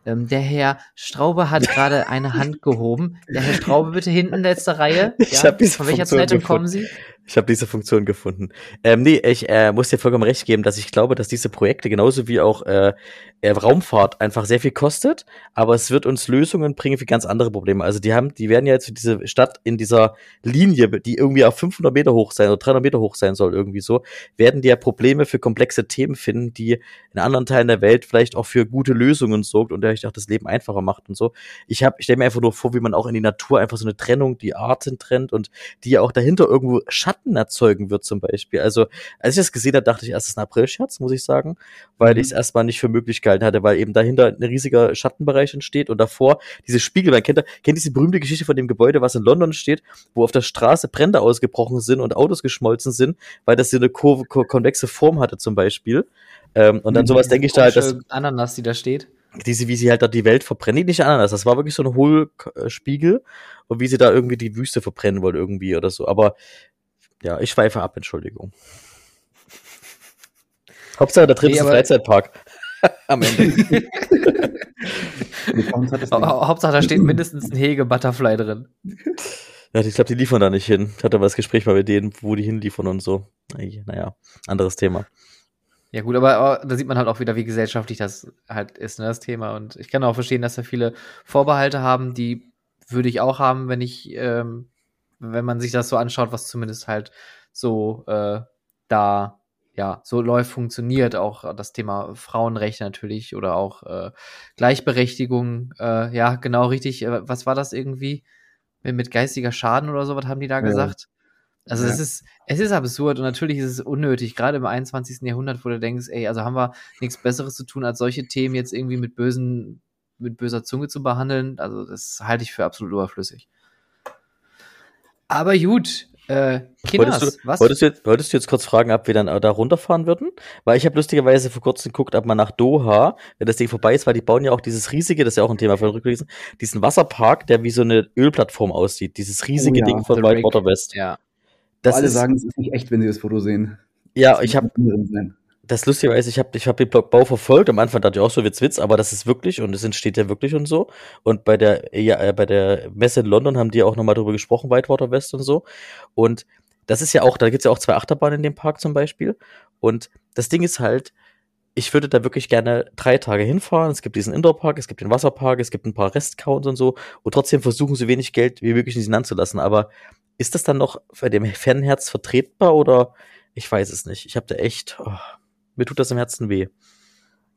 [SPEAKER 1] Ähm, der Herr Straube hat gerade eine Hand gehoben. Der Herr Straube, bitte hinten, letzte Reihe.
[SPEAKER 2] Ja, ich diese Von welcher Zeitung kommen Sie? Ich habe diese Funktion gefunden. Ähm, nee, ich äh, muss dir vollkommen recht geben, dass ich glaube, dass diese Projekte genauso wie auch äh, äh, Raumfahrt einfach sehr viel kostet, aber es wird uns Lösungen bringen für ganz andere Probleme. Also die haben, die werden ja jetzt diese Stadt in dieser Linie, die irgendwie auf 500 Meter hoch sein oder 300 Meter hoch sein soll, irgendwie so, werden die ja Probleme für komplexe Themen finden, die in anderen Teilen der Welt vielleicht auch für gute Lösungen sorgt und dadurch auch das Leben einfacher macht und so. Ich habe, ich stelle mir einfach nur vor, wie man auch in die Natur einfach so eine Trennung, die Arten trennt und die ja auch dahinter irgendwo Schatten erzeugen wird zum Beispiel. Also als ich das gesehen habe, dachte ich erst, es ist ein April-Scherz, muss ich sagen, weil mhm. ich es erstmal nicht für möglich gehalten hatte, weil eben dahinter ein riesiger Schattenbereich entsteht und davor diese Spiegel, man kennt, kennt diese berühmte Geschichte von dem Gebäude, was in London steht, wo auf der Straße Brände ausgebrochen sind und Autos geschmolzen sind, weil das so eine konvexe Form hatte zum Beispiel. Ähm, und dann mhm, sowas denke ich da halt, dass
[SPEAKER 1] Ananas, die da steht
[SPEAKER 2] diese, wie sie halt da die Welt verbrennen, nicht Ananas, das war wirklich so ein Hohlspiegel und wie sie da irgendwie die Wüste verbrennen wollen irgendwie oder so. Aber ja, ich schweife ab, Entschuldigung. Hauptsache, da drin nee, ist ein Freizeitpark. Am Ende.
[SPEAKER 1] Hauptsache, da steht mindestens ein Hege Butterfly drin.
[SPEAKER 2] Ja, ich glaube, die liefern da nicht hin. Ich hatte aber das Gespräch mal mit denen, wo die hinliefern und so. Naja, anderes Thema.
[SPEAKER 1] Ja, gut, aber da sieht man halt auch wieder, wie gesellschaftlich das halt ist, ne, das Thema. Und ich kann auch verstehen, dass da viele Vorbehalte haben, die würde ich auch haben, wenn ich, ähm, wenn man sich das so anschaut, was zumindest halt so äh, da ja, so läuft, funktioniert. Auch das Thema Frauenrechte natürlich oder auch äh, Gleichberechtigung. Äh, ja, genau richtig. Äh, was war das irgendwie? Mit geistiger Schaden oder so, was haben die da ja. gesagt? Also
[SPEAKER 3] Ja.
[SPEAKER 1] es ist, es ist absurd und natürlich ist es unnötig, gerade im 21. Jahrhundert, wo du denkst, ey, also haben wir nichts Besseres zu tun, als solche Themen jetzt irgendwie mit bösen, mit böser Zunge zu behandeln. Also das halte ich für absolut überflüssig. Aber gut, äh, Kinders,
[SPEAKER 2] Wolltest du,
[SPEAKER 1] was?
[SPEAKER 2] wolltest, du jetzt, wolltest du jetzt kurz fragen, ob wir dann da runterfahren würden? Weil ich habe lustigerweise vor kurzem geguckt, ob man nach Doha, wenn das Ding vorbei ist, weil die bauen ja auch dieses riesige, das ist ja auch ein Thema von Rücklesen, diesen Wasserpark, der wie so eine Ölplattform aussieht. Dieses riesige
[SPEAKER 3] ja,
[SPEAKER 2] Ding von Whitewater. West.
[SPEAKER 1] ja.
[SPEAKER 2] Das
[SPEAKER 3] Alle
[SPEAKER 2] ist,
[SPEAKER 3] sagen, es ist nicht echt, wenn sie das Foto sehen.
[SPEAKER 2] ja, ich habe das lustigerweise, ich habe ich hab den Bau verfolgt. Am Anfang dachte ich auch so, wird's Witz, aber das ist wirklich und es entsteht ja wirklich und so. Und bei der, ja, äh, bei der Messe in London haben die auch nochmal drüber gesprochen, Whitewater West und so. Und das ist ja auch, da gibt's ja auch zwei Achterbahnen in dem Park zum Beispiel. Und das Ding ist halt, ich würde da wirklich gerne drei Tage hinfahren. Es gibt diesen Indoor-Park, es gibt den Wasserpark, es gibt ein paar Restcounts und so. Und trotzdem versuchen so wenig Geld wie möglich in diesen Land zu lassen. Aber ist das dann noch bei dem Fanherz vertretbar oder ich weiß es nicht. Ich habe da echt, oh, mir tut das im Herzen weh.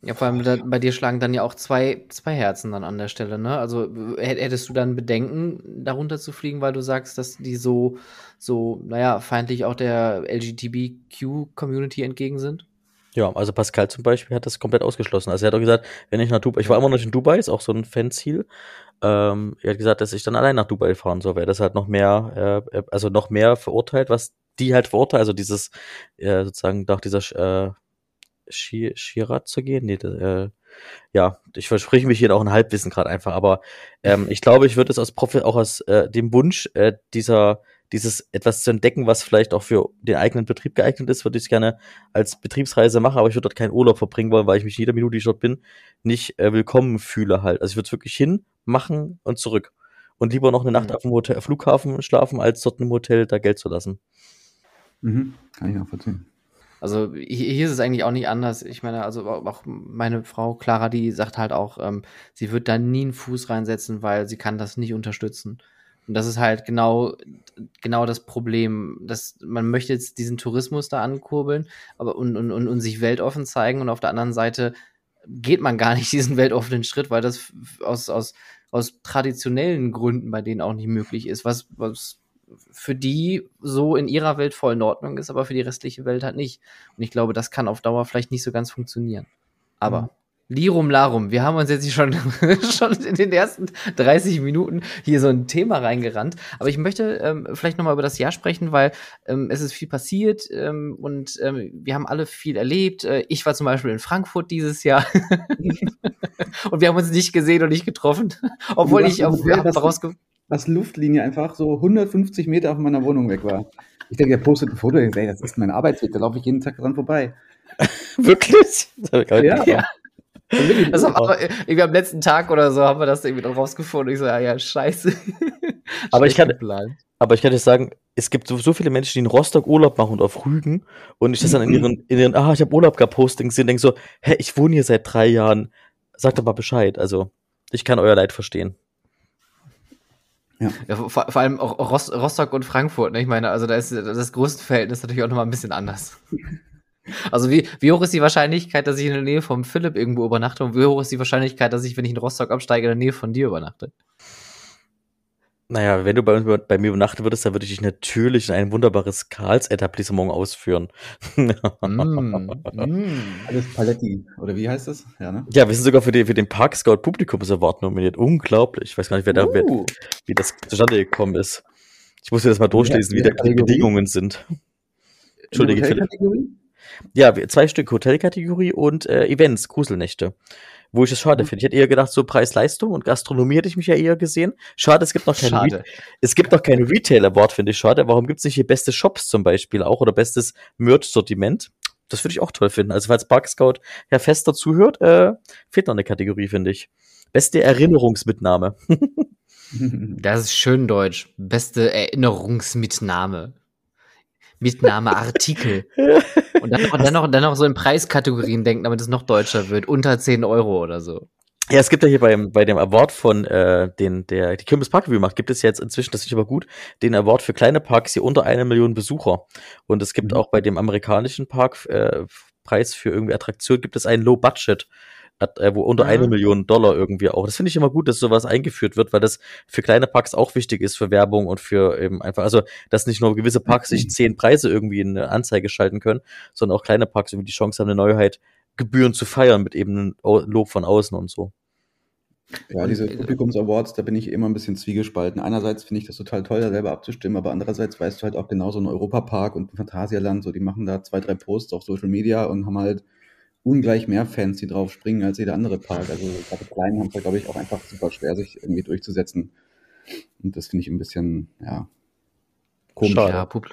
[SPEAKER 1] Ja, vor allem da, bei dir schlagen dann ja auch zwei, zwei Herzen dann an der Stelle, ne? Also äh, hätt- hättest du dann Bedenken, darunter zu fliegen, weil du sagst, dass die so, so, naja, feindlich auch der LGBTQ-Community entgegen sind?
[SPEAKER 2] Ja, also Pascal zum Beispiel hat das komplett ausgeschlossen. Also er hat auch gesagt, wenn ich nach Dubai, ich war immer noch nicht in Dubai, ist auch so ein Fanziel. Ähm, er hat gesagt, dass ich dann allein nach Dubai fahren soll, wäre das halt noch mehr, äh, also noch mehr verurteilt, was die halt verurteilt, also dieses, äh, sozusagen nach dieser äh, Shi- Shirat zu gehen. Nee, äh, ja, ich verspreche mich hier auch ein Halbwissen gerade einfach, aber ähm, ich glaube, ich würde es aus Profi auch aus äh, dem Wunsch äh, dieser dieses etwas zu entdecken, was vielleicht auch für den eigenen Betrieb geeignet ist, würde ich es gerne als Betriebsreise machen, aber ich würde dort keinen Urlaub verbringen wollen, weil ich mich jeder Minute, die ich dort bin, nicht äh, willkommen fühle halt. Also ich würde es wirklich hin, machen und zurück. Und lieber noch eine Nacht
[SPEAKER 1] Mhm.
[SPEAKER 2] auf dem Hotel, Flughafen schlafen, als dort im Hotel da Geld zu lassen.
[SPEAKER 3] Mhm. Kann ich nachvollziehen.
[SPEAKER 1] Also hier hier ist es eigentlich auch nicht anders. Ich meine, also au- auch meine Frau Clara, die sagt halt auch, ähm, sie wird da nie einen Fuß reinsetzen, weil sie kann das nicht unterstützen. Und das ist halt genau, genau das Problem, dass man möchte jetzt diesen Tourismus da ankurbeln, aber und, und, und, und sich weltoffen zeigen und auf der anderen Seite geht man gar nicht diesen weltoffenen Schritt, weil das aus, aus, aus traditionellen Gründen bei denen auch nicht möglich ist, was, was für die so in ihrer Welt voll in Ordnung ist, aber für die restliche Welt halt nicht. Und ich glaube, das kann auf Dauer vielleicht nicht so ganz funktionieren. Aber
[SPEAKER 3] Mhm.
[SPEAKER 1] Lirum Larum, wir haben uns jetzt schon, schon in den ersten 30 Minuten hier so ein Thema reingerannt. Aber ich möchte ähm, vielleicht nochmal über das Jahr sprechen, weil ähm, es ist viel passiert ähm, und ähm, wir haben alle viel erlebt. Äh, ich war zum Beispiel in Frankfurt dieses Jahr und wir haben uns nicht gesehen und nicht getroffen, obwohl ich
[SPEAKER 3] im
[SPEAKER 1] auch
[SPEAKER 3] Hotel,
[SPEAKER 1] hab
[SPEAKER 3] das-
[SPEAKER 1] rausge
[SPEAKER 3] Was Luftlinie einfach so 150 Meter von meiner Wohnung weg war. Ich denke, er postet ein Foto, ich sage, das ist mein Arbeitsweg, da laufe ich jeden Tag dran vorbei.
[SPEAKER 2] Wirklich?
[SPEAKER 3] Ja.
[SPEAKER 1] Das haben wir, irgendwie am letzten Tag oder so haben wir das irgendwie dann rausgefunden. Ich so, ja, ja, scheiße.
[SPEAKER 2] Aber ich kann-. Aber ich kann dir sagen, es gibt so, so viele Menschen, die in Rostock Urlaub machen und auf Rügen und ich das dann in ihren, in ihren ah, ich habe Urlaub gehabt, Postings sehen, denke so, hä, ich wohne hier seit drei Jahren, sagt doch mal Bescheid. Also, ich kann euer Leid verstehen.
[SPEAKER 1] Ja, vor, vor allem auch Rost, Rostock und Frankfurt. Ne? Ich meine, also da ist das Größenverhältnis natürlich auch nochmal ein bisschen anders. Also wie, wie hoch ist die Wahrscheinlichkeit, dass ich in der Nähe vom Philipp irgendwo übernachte und wie hoch ist die Wahrscheinlichkeit, dass ich, wenn ich in Rostock absteige, in der Nähe von dir übernachte?
[SPEAKER 2] Naja, wenn du bei, uns- bei mir übernachten würdest, dann würde ich dich natürlich in ein wunderbares Karls-Etablissement ausführen.
[SPEAKER 1] Mm, mm.
[SPEAKER 3] Alles Paletti, oder wie heißt das? Ja, ne?
[SPEAKER 2] Ja, wir sind sogar für, die, für den Park Scout Publikums Award nominiert. Unglaublich. Ich weiß gar nicht, wer da, wer,
[SPEAKER 1] Uh,
[SPEAKER 2] wie das zustande gekommen ist. Ich muss dir das mal durchlesen, wie
[SPEAKER 3] Ja,
[SPEAKER 2] da die
[SPEAKER 3] Kategorie?
[SPEAKER 2] Bedingungen sind. Entschuldige, Philipp.
[SPEAKER 3] Hotelkategorie?
[SPEAKER 2] Ja, zwei Stück Hotelkategorie und äh, Events, Gruselnächte. Wo ich es schade
[SPEAKER 3] Mhm.
[SPEAKER 2] finde. Ich hätte eher gedacht, so Preis-Leistung und Gastronomie hätte ich mich ja eher gesehen. Schade, es gibt noch keinen. Re es gibt noch keinen Retail Award, finde ich schade. Warum gibt es nicht hier beste Shops zum Beispiel auch oder bestes Merch-Sortiment? Das würde ich auch toll finden. Also falls Park Scout Herr Fester zuhört, äh, fehlt noch eine Kategorie, finde ich. Beste Erinnerungsmitnahme.
[SPEAKER 1] Das ist schön deutsch. Beste Erinnerungsmitnahme. Mitnahmeartikel. Und dann noch, dann, noch, dann noch so in Preiskategorien denken, damit es noch deutscher wird. Unter 10 Euro oder so.
[SPEAKER 2] Ja, es gibt ja hier beim, bei dem Award von äh, den, der die Kirmes Park Review macht, gibt es jetzt inzwischen, das ich aber gut, den Award für kleine Parks hier unter eine Million Besucher. Und es gibt
[SPEAKER 3] Mhm.
[SPEAKER 2] auch bei dem amerikanischen Park äh, Preis für irgendwie Attraktion gibt es einen Low Budget äh, wo unter
[SPEAKER 1] Mhm.
[SPEAKER 2] eine Million Dollar irgendwie auch. Das finde ich immer gut, dass sowas eingeführt wird, weil das für kleine Parks auch wichtig ist für Werbung und für eben einfach, also dass nicht nur gewisse Parks sich zehn Preise irgendwie in eine Anzeige schalten können, sondern auch kleine Parks irgendwie die Chance haben, eine Neuheit Gebühren zu feiern mit eben Lob von außen und so.
[SPEAKER 3] Ja, diese Publikums-Awards, da bin ich immer ein bisschen zwiegespalten. Einerseits finde ich das total toll, da selber abzustimmen, aber andererseits weißt du halt auch genau so ein Europapark und ein Phantasialand, so die machen da zwei, drei Posts auf Social Media und haben halt ungleich mehr Fans, die drauf springen als jeder andere Park. Also gerade die Kleinen haben es da, glaube ich, auch einfach super schwer, sich irgendwie durchzusetzen. Und das finde ich ein bisschen, ja, komisch.
[SPEAKER 1] Ja, Pub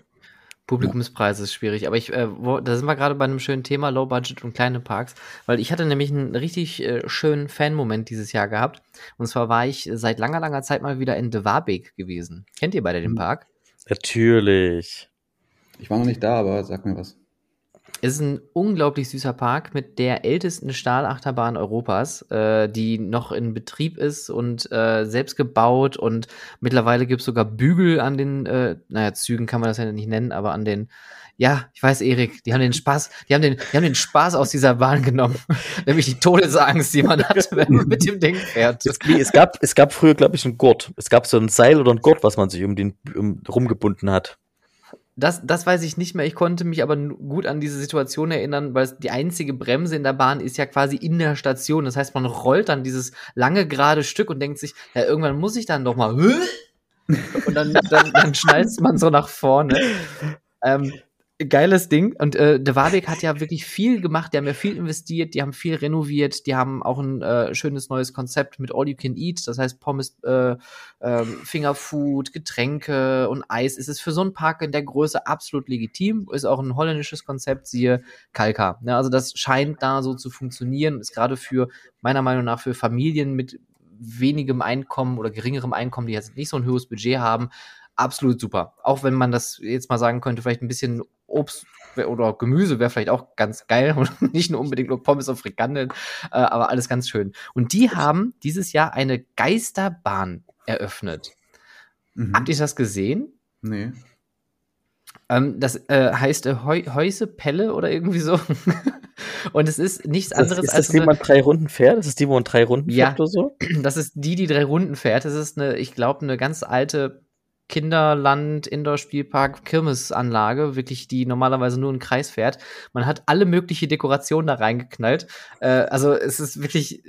[SPEAKER 1] Publikumspreis ist schwierig. Aber ich, äh, wo, da sind wir gerade bei einem schönen Thema, Low Budget und kleine Parks, weil ich hatte nämlich einen richtig äh, schönen Fan-Moment dieses Jahr gehabt. Und zwar war ich seit langer, langer Zeit mal wieder in De Warbeek gewesen. Kennt ihr beide den
[SPEAKER 3] Mhm.
[SPEAKER 1] Park?
[SPEAKER 2] Natürlich.
[SPEAKER 3] Ich war noch nicht da, aber sag mir was.
[SPEAKER 1] Es ist ein unglaublich süßer Park mit der ältesten Stahlachterbahn Europas, äh, die noch in Betrieb ist und äh, selbst gebaut und mittlerweile gibt es sogar Bügel an den, äh, naja, Zügen kann man das ja nicht nennen, aber an den, ja, ich weiß, Erik, die haben den Spaß, die haben den, die haben den Spaß aus dieser Bahn genommen, nämlich die Todesangst, die man hat, wenn man mit dem Ding fährt.
[SPEAKER 2] Es, es gab, es gab früher, glaube ich, einen Gurt. Es gab so ein Seil oder ein Gurt, was man sich um den um, rumgebunden hat.
[SPEAKER 1] Das, das weiß ich nicht mehr. Ich konnte mich aber gut an diese Situation erinnern, weil die einzige Bremse in der Bahn ist ja quasi in der Station. Das heißt, man rollt dann dieses lange gerade Stück und denkt sich, ja, irgendwann muss ich dann doch mal. Und dann, dann, dann schnalzt man so nach vorne. Ähm, geiles Ding. Und äh, der Warbeck hat ja wirklich viel gemacht. Die haben ja viel investiert, die haben viel renoviert, die haben auch ein äh, schönes neues Konzept mit All You Can Eat. Das heißt Pommes, äh, ähm, Fingerfood, Getränke und Eis. Es ist für so einen Park in der Größe absolut legitim. Ist auch ein holländisches Konzept, siehe Kalka. Ne, also das scheint da so zu funktionieren. Ist gerade für, meiner Meinung nach, für Familien mit wenigem Einkommen oder geringerem Einkommen, die jetzt nicht so ein hohes Budget haben, absolut super. Auch wenn man das jetzt mal sagen könnte, vielleicht ein bisschen Obst oder Gemüse wäre vielleicht auch ganz geil und nicht nur unbedingt nur Pommes und Frikandel, äh, aber alles ganz schön. Und die haben dieses Jahr eine Geisterbahn eröffnet.
[SPEAKER 3] Mhm.
[SPEAKER 1] Habt ihr das gesehen?
[SPEAKER 3] Nee.
[SPEAKER 1] Ähm, das äh, heißt äh, Heu Heuse Pelle oder irgendwie so. und es ist nichts
[SPEAKER 2] Das,
[SPEAKER 1] anderes
[SPEAKER 2] ist
[SPEAKER 1] als
[SPEAKER 2] das, wie
[SPEAKER 1] eine,
[SPEAKER 2] man drei Runden fährt? Das ist die, wo man drei Runden
[SPEAKER 1] Ja.
[SPEAKER 2] fährt oder so?
[SPEAKER 1] das ist die, die drei Runden fährt. Das ist eine, ich glaube, eine ganz alte Kinderland, Indoor-Spielpark, Kirmesanlage, wirklich, die normalerweise nur im Kreis fährt. Man hat alle mögliche Dekorationen da reingeknallt. Äh, also es ist wirklich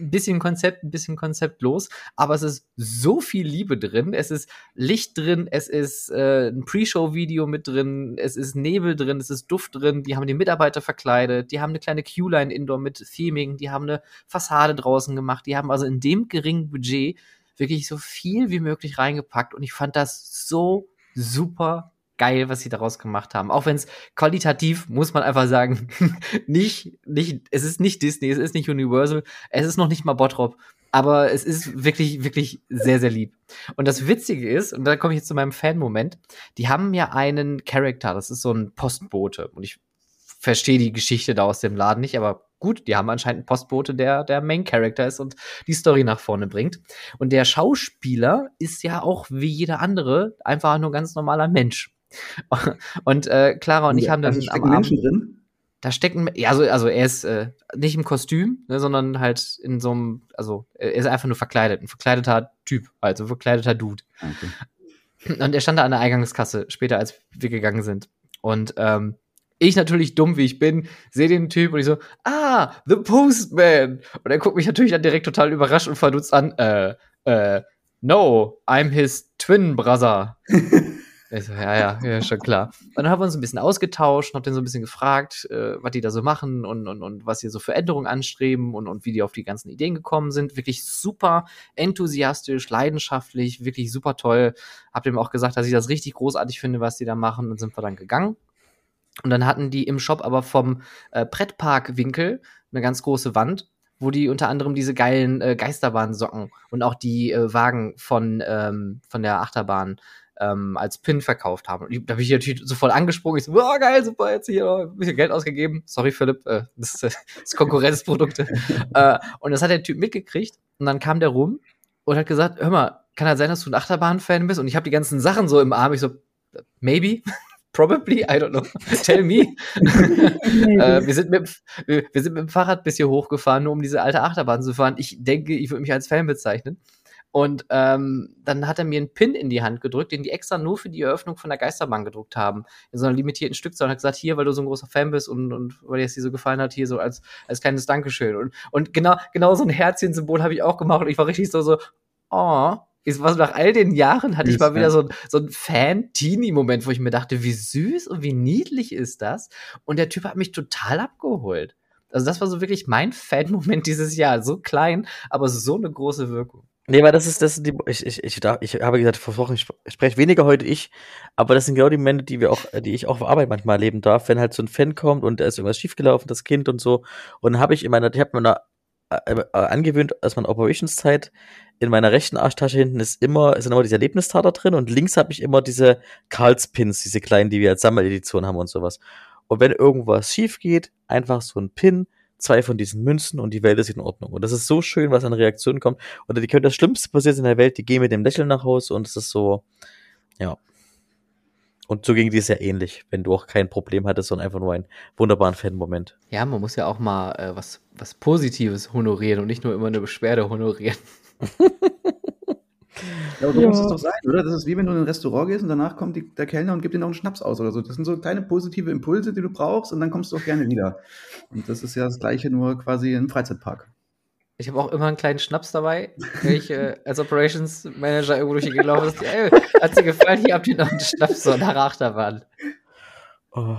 [SPEAKER 1] ein bisschen Konzept, ein bisschen konzeptlos, aber es ist so viel Liebe drin. Es ist Licht drin, es ist äh, ein Pre-Show-Video mit drin, es ist Nebel drin, es ist Duft drin. Die haben die Mitarbeiter verkleidet, die haben eine kleine Q-Line Indoor mit Theming, die haben eine Fassade draußen gemacht, die haben also in dem geringen Budget wirklich so viel wie möglich reingepackt und ich fand das so super geil, was sie daraus gemacht haben. Auch wenn es qualitativ, muss man einfach sagen, nicht, nicht, es ist nicht Disney, es ist nicht Universal, es ist noch nicht mal Bottrop, aber es ist wirklich, wirklich sehr, sehr lieb. Und das Witzige ist, und da komme ich jetzt zu meinem Fan-Moment, die haben ja einen Charakter, das ist so ein Postbote. Und ich verstehe die Geschichte da aus dem Laden nicht, aber gut, die haben anscheinend einen Postbote, der der Main Character ist und die Story nach vorne bringt. Und der Schauspieler ist ja auch wie jeder andere einfach nur ganz normaler Mensch. Und äh, Clara und ich haben dann
[SPEAKER 3] also
[SPEAKER 1] am Abend
[SPEAKER 3] Menschen drin.
[SPEAKER 1] da stecken, ja, also, also er ist äh, nicht im Kostüm, ne, sondern halt in so einem, also er ist einfach nur verkleidet, ein verkleideter Typ, also ein verkleideter Dude.
[SPEAKER 3] Ah, Okay.
[SPEAKER 1] Und er stand da an der Eingangskasse, später als wir gegangen sind. Und ähm, ich natürlich dumm, wie ich bin, sehe den Typ und ich so, ah, The Postman. Und er guckt mich natürlich dann direkt total überrascht und verdutzt an, äh, äh, no, I'm his twin brother. Ich so, ja, ja, ja, schon klar. Und dann haben wir uns ein bisschen ausgetauscht und hab den so ein bisschen gefragt, äh, was die da so machen und, und, und was sie so für Änderungen anstreben und, und wie die auf die ganzen Ideen gekommen sind. Wirklich super enthusiastisch, leidenschaftlich, wirklich super toll. Hab dem auch gesagt, dass ich das richtig großartig finde, was die da machen und sind wir dann gegangen. Und dann hatten die im Shop aber vom äh, Brettpark-Winkel eine ganz große Wand, wo die unter anderem diese geilen äh, Geisterbahnsocken und auch die äh, Wagen von, ähm, von der Achterbahn ähm, als Pin verkauft haben. Und da bin ich natürlich so voll angesprungen. Ich so, boah, geil, super, jetzt hier noch ein bisschen Geld ausgegeben. Sorry, Philipp, äh, das, ist, äh, das Konkurrenzprodukte. äh, und das hat der Typ mitgekriegt. Und dann kam der rum und hat gesagt, hör mal, kann das sein, dass du ein Achterbahn-Fan bist? Und ich habe die ganzen Sachen so im Arm. Ich so, maybe. Probably, I don't know. Tell me. äh, wir, sind mit, wir sind mit dem Fahrrad bis hier hochgefahren, nur um diese alte Achterbahn zu fahren. Ich denke, ich würde mich als Fan bezeichnen. Und ähm, dann hat er mir einen Pin in die Hand gedrückt, den die extra nur für die Eröffnung von der Geisterbahn gedruckt haben. In so einer limitierten Stückzahl und hat gesagt, hier, weil du so ein großer Fan bist und, und weil dir es dir so gefallen hat, hier so als, als kleines Dankeschön. Und, und genau, genau so ein Herzchen-Symbol habe ich auch gemacht und ich war richtig so, so, oh, ist was nach all den Jahren hatte ich mal wieder so, so ein Fan-Teenie-Moment, wo ich mir dachte, wie süß und wie niedlich ist das? Und der Typ hat mich total abgeholt. Also das war so wirklich mein Fan-Moment dieses Jahr. So klein, aber so eine große Wirkung.
[SPEAKER 2] Nee, weil das ist, das sind die, ich, ich, ich, darf, ich habe gesagt, versprochen, ich spreche weniger heute ich, aber das sind genau die Momente, die wir auch, die ich auch auf Arbeit manchmal erleben darf, wenn halt so ein Fan kommt und da ist irgendwas schiefgelaufen, das Kind und so. Und dann habe ich in meiner, ich habe mir äh, äh, angewöhnt, aus meiner Operationszeit, in meiner rechten Arschtasche hinten ist immer, ist immer dieser Erlebnistater drin und links habe ich immer diese Karls-Pins, diese kleinen, die wir als Sammeledition haben und sowas. Und wenn irgendwas schief geht, einfach so ein Pin, zwei von diesen Münzen und die Welt ist in Ordnung. Und das ist so schön, was an Reaktionen kommt. Und die können das Schlimmste passiert in der Welt, die gehen mit dem Lächeln nach Hause und es ist so, ja. Und so ging dies ja ähnlich, wenn du auch kein Problem hattest, sondern einfach nur einen wunderbaren Fan-Moment.
[SPEAKER 1] Ja, man muss ja auch mal äh, was, was Positives honorieren und nicht nur immer eine Beschwerde honorieren.
[SPEAKER 3] Ja, aber so ja. muss es doch sein, oder? Das ist wie wenn du in ein Restaurant gehst und danach kommt die, der Kellner und gibt dir noch einen Schnaps aus oder so. Das sind so kleine positive Impulse, die du brauchst und dann kommst du auch gerne wieder. Und das ist ja das Gleiche, nur quasi im Freizeitpark.
[SPEAKER 1] Ich habe auch immer einen kleinen Schnaps dabei, wenn ich äh, als Operations Manager irgendwo durch die gelaufen bin. Ey, hat dir gefallen? Hier habt ihr noch einen Schnaps so nach Achterbahn. Oh.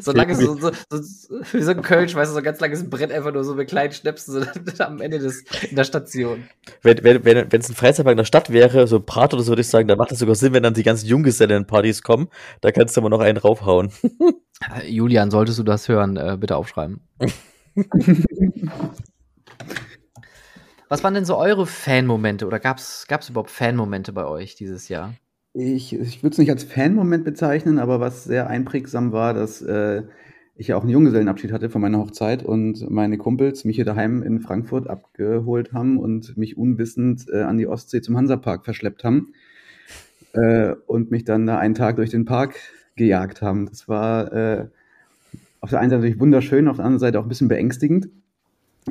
[SPEAKER 1] So langes, so, so, so, wie so ein Kölsch, weißt du, so ein ganz langes Brett, einfach nur so mit kleinen Schnäpsen so am Ende des, in der Station.
[SPEAKER 2] Wenn, wenn, wenn, wenn es ein Freizeitpark in der Stadt wäre, so Prato oder so, würde ich sagen, dann macht das sogar Sinn, wenn dann die ganzen Junggesellen-Partys kommen. Da kannst du immer noch einen raufhauen.
[SPEAKER 1] Julian, solltest du das hören, äh, bitte aufschreiben. Was waren denn so eure Fan-Momente oder gab es überhaupt Fan-Momente bei euch dieses Jahr?
[SPEAKER 3] Ich, ich würde es nicht als Fan-Moment bezeichnen, aber was sehr einprägsam war, dass äh, ich ja auch einen Junggesellenabschied hatte von meiner Hochzeit und meine Kumpels mich hier daheim in Frankfurt abgeholt haben und mich unwissend äh, an die Ostsee zum Hansapark verschleppt haben äh, und mich dann da einen Tag durch den Park gejagt haben. Das war äh, auf der einen Seite natürlich wunderschön, auf der anderen Seite auch ein bisschen beängstigend.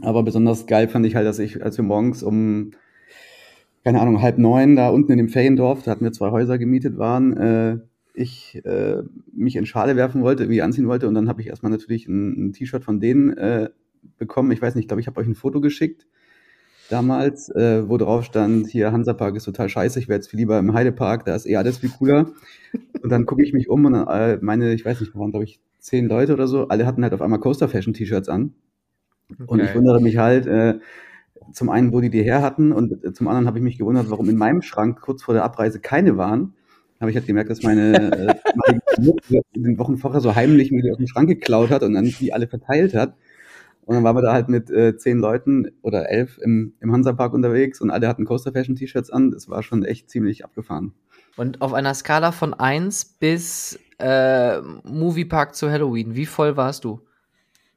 [SPEAKER 3] Aber besonders geil fand ich halt, dass ich, als wir morgens um keine Ahnung, halb neun da unten in dem Feriendorf, da hatten wir zwei Häuser gemietet waren, äh, ich äh, mich in Schale werfen wollte, wie anziehen wollte und dann habe ich erstmal natürlich ein, ein T-Shirt von denen äh, bekommen. Ich weiß nicht, ich glaube, ich habe euch ein Foto geschickt damals, äh, wo drauf stand, hier Hansapark ist total scheiße, ich wäre jetzt viel lieber im Heidepark, da ist eh alles viel cooler. Und dann gucke ich mich um und äh, meine, ich weiß nicht, waren glaube ich zehn Leute oder so, alle hatten halt auf einmal Coaster Fashion T-Shirts an. Okay. Und ich wundere mich halt, äh, zum einen, wo die die her hatten und äh, zum anderen habe ich mich gewundert, warum in meinem Schrank kurz vor der Abreise keine waren. Habe ich halt gemerkt, dass meine, äh, meine in den Wochen vorher so heimlich mir die aus dem Schrank geklaut hat und dann die alle verteilt hat. Und dann waren wir da halt mit äh, zehn Leuten oder elf im, im Hansapark unterwegs und alle hatten Coaster Fashion T-Shirts an. Das war schon echt ziemlich abgefahren.
[SPEAKER 1] Und auf einer Skala von 1 bis äh, Moviepark zu Halloween, wie voll warst du?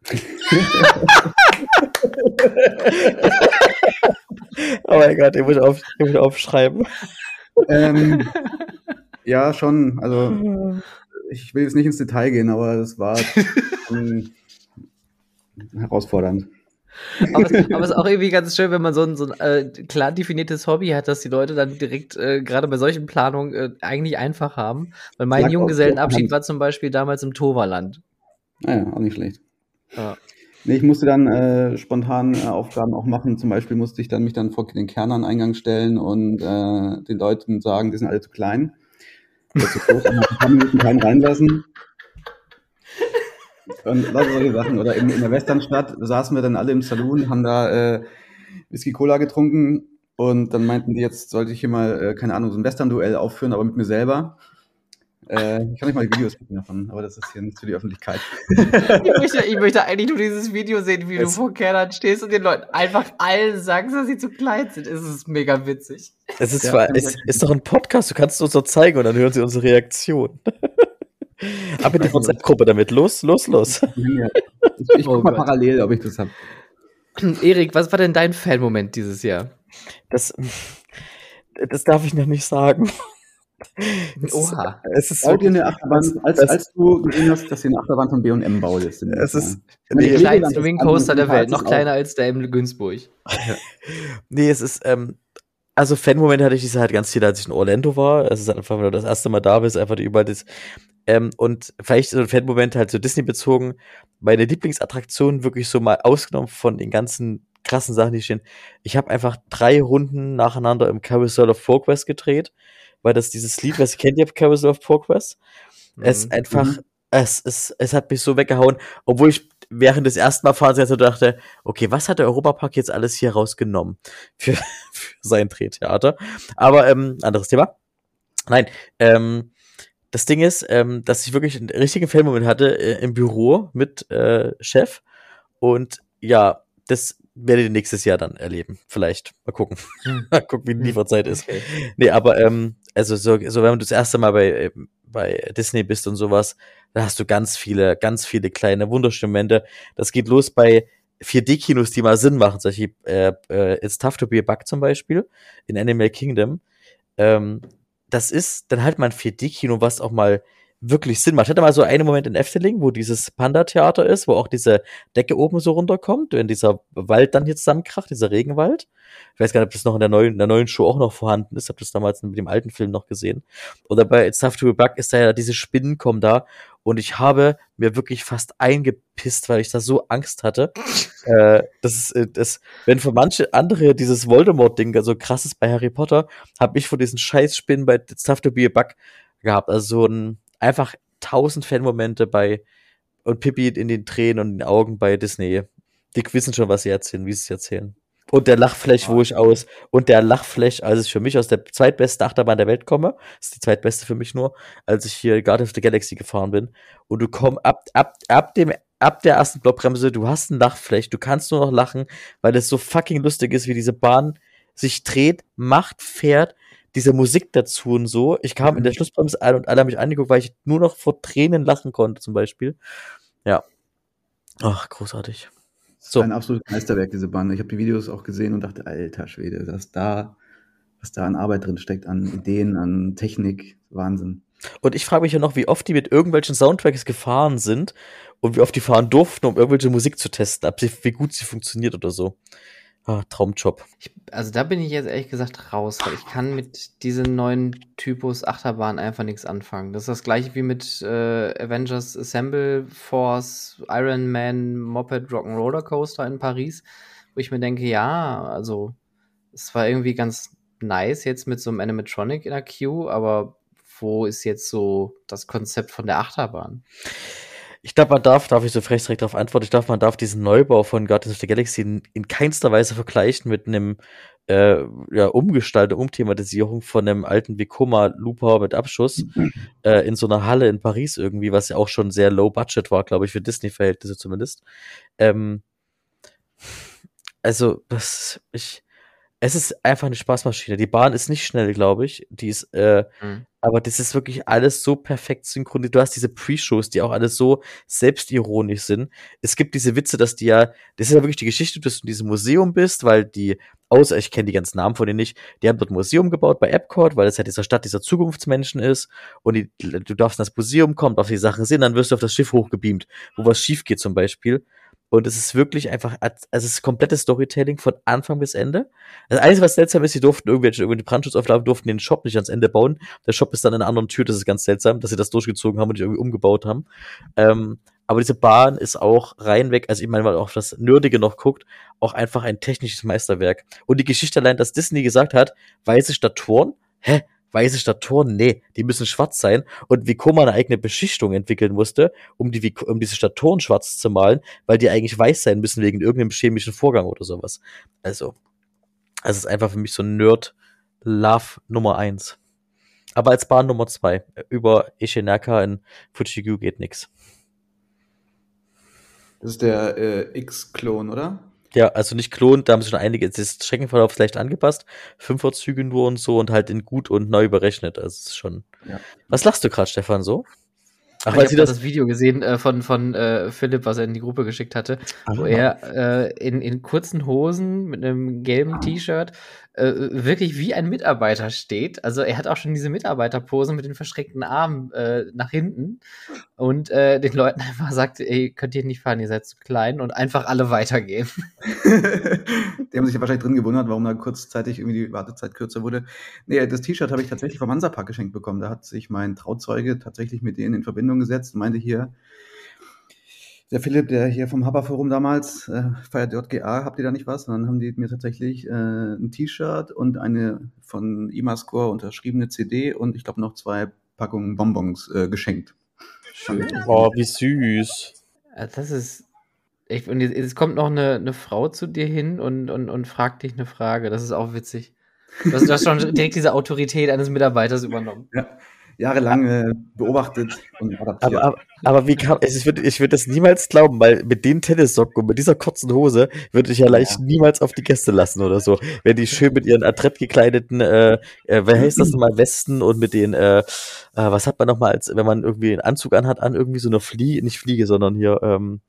[SPEAKER 2] oh mein Gott, ich muss, auf, ich muss aufschreiben.
[SPEAKER 3] Ähm, ja, schon. Also, ich will jetzt nicht ins Detail gehen, aber es war ähm, herausfordernd.
[SPEAKER 1] aber, es, aber es ist auch irgendwie ganz schön, wenn man so ein, so ein äh, klar definiertes Hobby hat, dass die Leute dann direkt äh, gerade bei solchen Planungen äh, eigentlich einfach haben. Weil mein Junggesellenabschied war zum Beispiel damals im Toverland.
[SPEAKER 3] Naja, ah auch nicht schlecht. Ja. Nee, ich musste dann äh, spontan äh, Aufgaben auch machen. Zum Beispiel musste ich dann mich dann vor den Kernern-Eingang stellen und äh, den Leuten sagen, die sind alle zu klein. Oder zu groß, ein paar Minuten keinen reinlassen. Und lauter solche Sachen. Oder in, in der Westernstadt saßen wir dann alle im Saloon, haben da äh, Whisky Cola getrunken und dann meinten die, jetzt sollte ich hier mal, äh, keine Ahnung, so ein Western-Duell aufführen, aber mit mir selber. Äh, ich kann nicht mal die Videos gucken davon, aber das ist hier nicht für die Öffentlichkeit.
[SPEAKER 1] ich, möchte, ich möchte eigentlich nur dieses Video sehen, wie es du vor Kernern stehst und den Leuten einfach allen sagst, dass sie zu klein sind. Es ist mega witzig.
[SPEAKER 2] Es ist, ja, zwar, es ist doch ein Podcast, du kannst es uns doch zeigen und dann hören sie unsere Reaktion. Ab in die WhatsApp-Gruppe damit. Los, los, los.
[SPEAKER 3] Ich, ich oh guck mal parallel, ob ich das habe.
[SPEAKER 1] Erik, was war denn dein Fan-Moment dieses Jahr?
[SPEAKER 2] Das, das darf ich noch nicht sagen.
[SPEAKER 1] Oha.
[SPEAKER 2] Es ist wirklich-
[SPEAKER 3] eine Achterbahn, als, als du gesehen hast, dass sie eine Achterbahn von B&M baut.
[SPEAKER 2] Es ist-.
[SPEAKER 1] Der
[SPEAKER 2] Nee,
[SPEAKER 3] Legoland
[SPEAKER 1] kleinste
[SPEAKER 3] ist
[SPEAKER 1] Wing Coaster der Welt, noch kleiner als der in Günzburg.
[SPEAKER 2] Nee, es ist, ähm, also Fan-Moment hatte ich diese halt ganz viel, als ich in Orlando war. Es ist einfach, wenn du das erste Mal da bist, einfach die überall das. Ähm, und vielleicht so ein Fan-Moment halt so Disney bezogen. Meine Lieblingsattraktion wirklich so mal ausgenommen von den ganzen krassen Sachen, die stehen. Ich habe einfach drei Runden nacheinander im Carousel of Progress gedreht, weil das dieses Lied, was kennt ihr, Carousel of Progress? Es
[SPEAKER 1] Mhm.
[SPEAKER 2] einfach,
[SPEAKER 3] Mhm.
[SPEAKER 2] es, es, es hat mich so weggehauen, obwohl ich während des ersten Mal fahren so dachte, okay, was hat der Europapark jetzt alles hier rausgenommen für, für sein Drehtheater? Aber ähm, anderes Thema. Nein, ähm, das Ding ist, ähm, dass ich wirklich einen richtigen Filmmoment hatte äh, im Büro mit äh, Chef und ja, das werdet ihr nächstes Jahr dann erleben. Vielleicht. Mal gucken.
[SPEAKER 1] Hm.
[SPEAKER 2] Mal gucken, wie die
[SPEAKER 1] Hm.
[SPEAKER 2] Lieferzeit ist.
[SPEAKER 1] Okay.
[SPEAKER 2] Nee, aber ähm, also so, so wenn du das erste Mal bei, äh, bei Disney bist und sowas, da hast du ganz viele, ganz viele kleine wunderschöne Momente. Das geht los bei 4D-Kinos, die mal Sinn machen. Solche äh, äh, It's Tough to be a Bug zum Beispiel in Animal Kingdom. Ähm, das ist dann halt mal ein 4D-Kino, was auch mal wirklich Sinn macht. Ich hatte mal so einen Moment in Efteling, wo dieses Panda-Theater ist, wo auch diese Decke oben so runterkommt, wenn dieser Wald dann hier zusammenkracht, dieser Regenwald. Ich weiß gar nicht, ob das noch in der neuen, in der neuen Show auch noch vorhanden ist. Ich habe das damals mit dem alten Film noch gesehen. Oder bei It's Tough to be Bug ist da ja diese Spinnen kommen da und ich habe mir wirklich fast eingepisst, weil ich da so Angst hatte. äh, das ist, äh, das, wenn für manche andere dieses Voldemort-Ding so krass ist bei Harry Potter, habe ich von diesen Scheißspinnen bei It's Tough to be a Bug gehabt. Also so ein einfach tausend Fanmomente bei und Pippi in den Tränen und in den Augen bei Disney. Die wissen schon, was sie erzählen, wie sie es erzählen. Und der Lachfläch, wo ich aus, und der Lachfläch, als ich für mich aus der zweitbesten Achterbahn der Welt komme, ist die zweitbeste für mich nur, als ich hier Guardian of the Galaxy gefahren bin. Und du kommst ab, ab, ab dem, ab der ersten Blockbremse, du hast ein Lachfläch, du kannst nur noch lachen, weil es so fucking lustig ist, wie diese Bahn sich dreht, macht, fährt, diese Musik dazu und so. Ich kam in der Schlussbremse ein und alle haben mich angeguckt, weil ich nur noch vor Tränen lachen konnte, zum Beispiel. Ja. Ach, großartig. So.
[SPEAKER 3] Ein absolutes Meisterwerk, diese Bahn. Ich habe die Videos auch gesehen und dachte, alter Schwede, was da, was da an Arbeit drin steckt, an Ideen, an Technik. Wahnsinn.
[SPEAKER 2] Und ich frage mich ja noch, wie oft die mit irgendwelchen Soundtracks gefahren sind und wie oft die fahren durften, um irgendwelche Musik zu testen, ob sie, wie gut sie funktioniert oder so. Ah, Traumjob.
[SPEAKER 1] Ich, also da bin ich jetzt ehrlich gesagt raus, weil ich kann mit diesem neuen Typus Achterbahn einfach nichts anfangen. Das ist das gleiche wie mit äh, Avengers Assemble Force, Iron Man, Moped Rock'n'Roller Coaster in Paris, wo ich mir denke, ja, also es war irgendwie ganz nice jetzt mit so einem Animatronic in der Queue, aber wo ist jetzt so das Konzept von der Achterbahn?
[SPEAKER 2] Ich glaube, man darf, darf ich so frech direkt darauf antworten, ich glaube, man darf diesen Neubau von Guardians of the Galaxy in, in keinster Weise vergleichen mit einem äh, ja, Umgestaltung, Umthematisierung von einem alten Vekoma Looper mit Abschuss äh, in so einer Halle in Paris irgendwie, was ja auch schon sehr low budget war, glaube ich, für Disney-Verhältnisse zumindest. Ähm, also, das, ich, es ist einfach eine Spaßmaschine. Die Bahn ist nicht schnell, glaube ich. Die ist, äh,
[SPEAKER 1] Mhm.
[SPEAKER 2] aber das ist wirklich alles so perfekt synchronisiert. Du hast diese Pre-Shows, die auch alles so selbstironisch sind. Es gibt diese Witze, dass die ja, das ist ja wirklich die Geschichte, dass du in diesem Museum bist, weil die, außer ich kenne die ganzen Namen von denen nicht, die haben dort ein Museum gebaut bei Epcot, weil es halt dieser Stadt dieser Zukunftsmenschen ist. Und die, du darfst in das Museum kommen, darfst die Sachen sehen, dann wirst du auf das Schiff hochgebeamt, wo was schief geht zum Beispiel. Und es ist wirklich einfach, also es ist komplettes Storytelling von Anfang bis Ende. Das Einzige, was seltsam ist, sie durften irgendwelche, irgendwelche Brandschutzauflagen durften den Shop nicht ans Ende bauen. Der Shop ist dann in einer anderen Tür, das ist ganz seltsam, dass sie das durchgezogen haben und nicht irgendwie umgebaut haben. Ähm, aber diese Bahn ist auch reinweg, also ich meine, weil man auch das Nerdige noch guckt, auch einfach ein technisches Meisterwerk. Und die Geschichte allein, dass Disney gesagt hat, weiße Staturen, hä? Weiße Staturen, nee, die müssen schwarz sein. Und Vekoma eine eigene Beschichtung entwickeln musste, um, die, um diese Staturen schwarz zu malen, weil die eigentlich weiß sein müssen wegen irgendeinem chemischen Vorgang oder sowas. Also, es ist einfach für mich so Nerd-Love Nummer eins. Aber als Bahn Nummer zwei über Ishinaka in Fujigu geht nix.
[SPEAKER 3] Das ist der äh, X-Klon, oder?
[SPEAKER 2] Ja, also nicht klon, da haben sie schon einige, es ist Streckenverlauf leicht angepasst, Fünferzüge nur und so und halt in gut und neu berechnet. Also es ist schon.
[SPEAKER 3] Ja.
[SPEAKER 2] Was lachst du gerade, Stefan, so? Ach,
[SPEAKER 1] ich
[SPEAKER 2] weil
[SPEAKER 1] habe
[SPEAKER 2] sie
[SPEAKER 1] das,
[SPEAKER 2] das.
[SPEAKER 1] Video gesehen äh, von, von äh, Philipp, was er in die Gruppe geschickt hatte, wo er äh, in, in kurzen Hosen mit einem gelben T-Shirt äh, wirklich wie ein Mitarbeiter steht. Also er hat auch schon diese Mitarbeiterpose mit den verschränkten Armen äh, nach hinten und äh, den Leuten einfach sagt, ey, könnt ihr nicht fahren, ihr seid zu klein und einfach alle weitergehen.
[SPEAKER 3] die haben sich ja wahrscheinlich drin gewundert, warum da kurzzeitig irgendwie die Wartezeit kürzer wurde. Nee, das T-Shirt habe ich tatsächlich vom Hansapark geschenkt bekommen. Da hat sich mein Trauzeuge tatsächlich mit denen in Verbindung gesetzt und meinte hier, der Philipp, der hier vom Haber-Forum damals äh, feiert JGA, habt ihr da nicht was? Und dann haben die mir tatsächlich äh, ein T-Shirt und eine von IMAScore unterschriebene CD und ich glaube noch zwei Packungen Bonbons äh, geschenkt.
[SPEAKER 2] Schön. Oh, wie süß.
[SPEAKER 1] Das ist. Ich, und jetzt, jetzt kommt noch eine, eine Frau zu dir hin und, und, und fragt dich eine Frage. Das ist auch witzig. Du hast, du hast schon direkt diese Autorität eines Mitarbeiters übernommen.
[SPEAKER 3] Ja jahrelang äh, beobachtet und
[SPEAKER 2] adaptiert. Aber, aber, aber wie kam, ich würde ich würd das niemals glauben, weil mit den Tennissocken und mit dieser kurzen Hose würde ich ja leicht ja. niemals auf die Gäste lassen oder so. Wenn die schön mit ihren adrett gekleideten, äh, äh, wer heißt das nochmal, Westen und mit den, äh, äh, was hat man nochmal, als wenn man irgendwie einen Anzug anhat, an irgendwie so eine Fliege, nicht Fliege, sondern hier, ähm,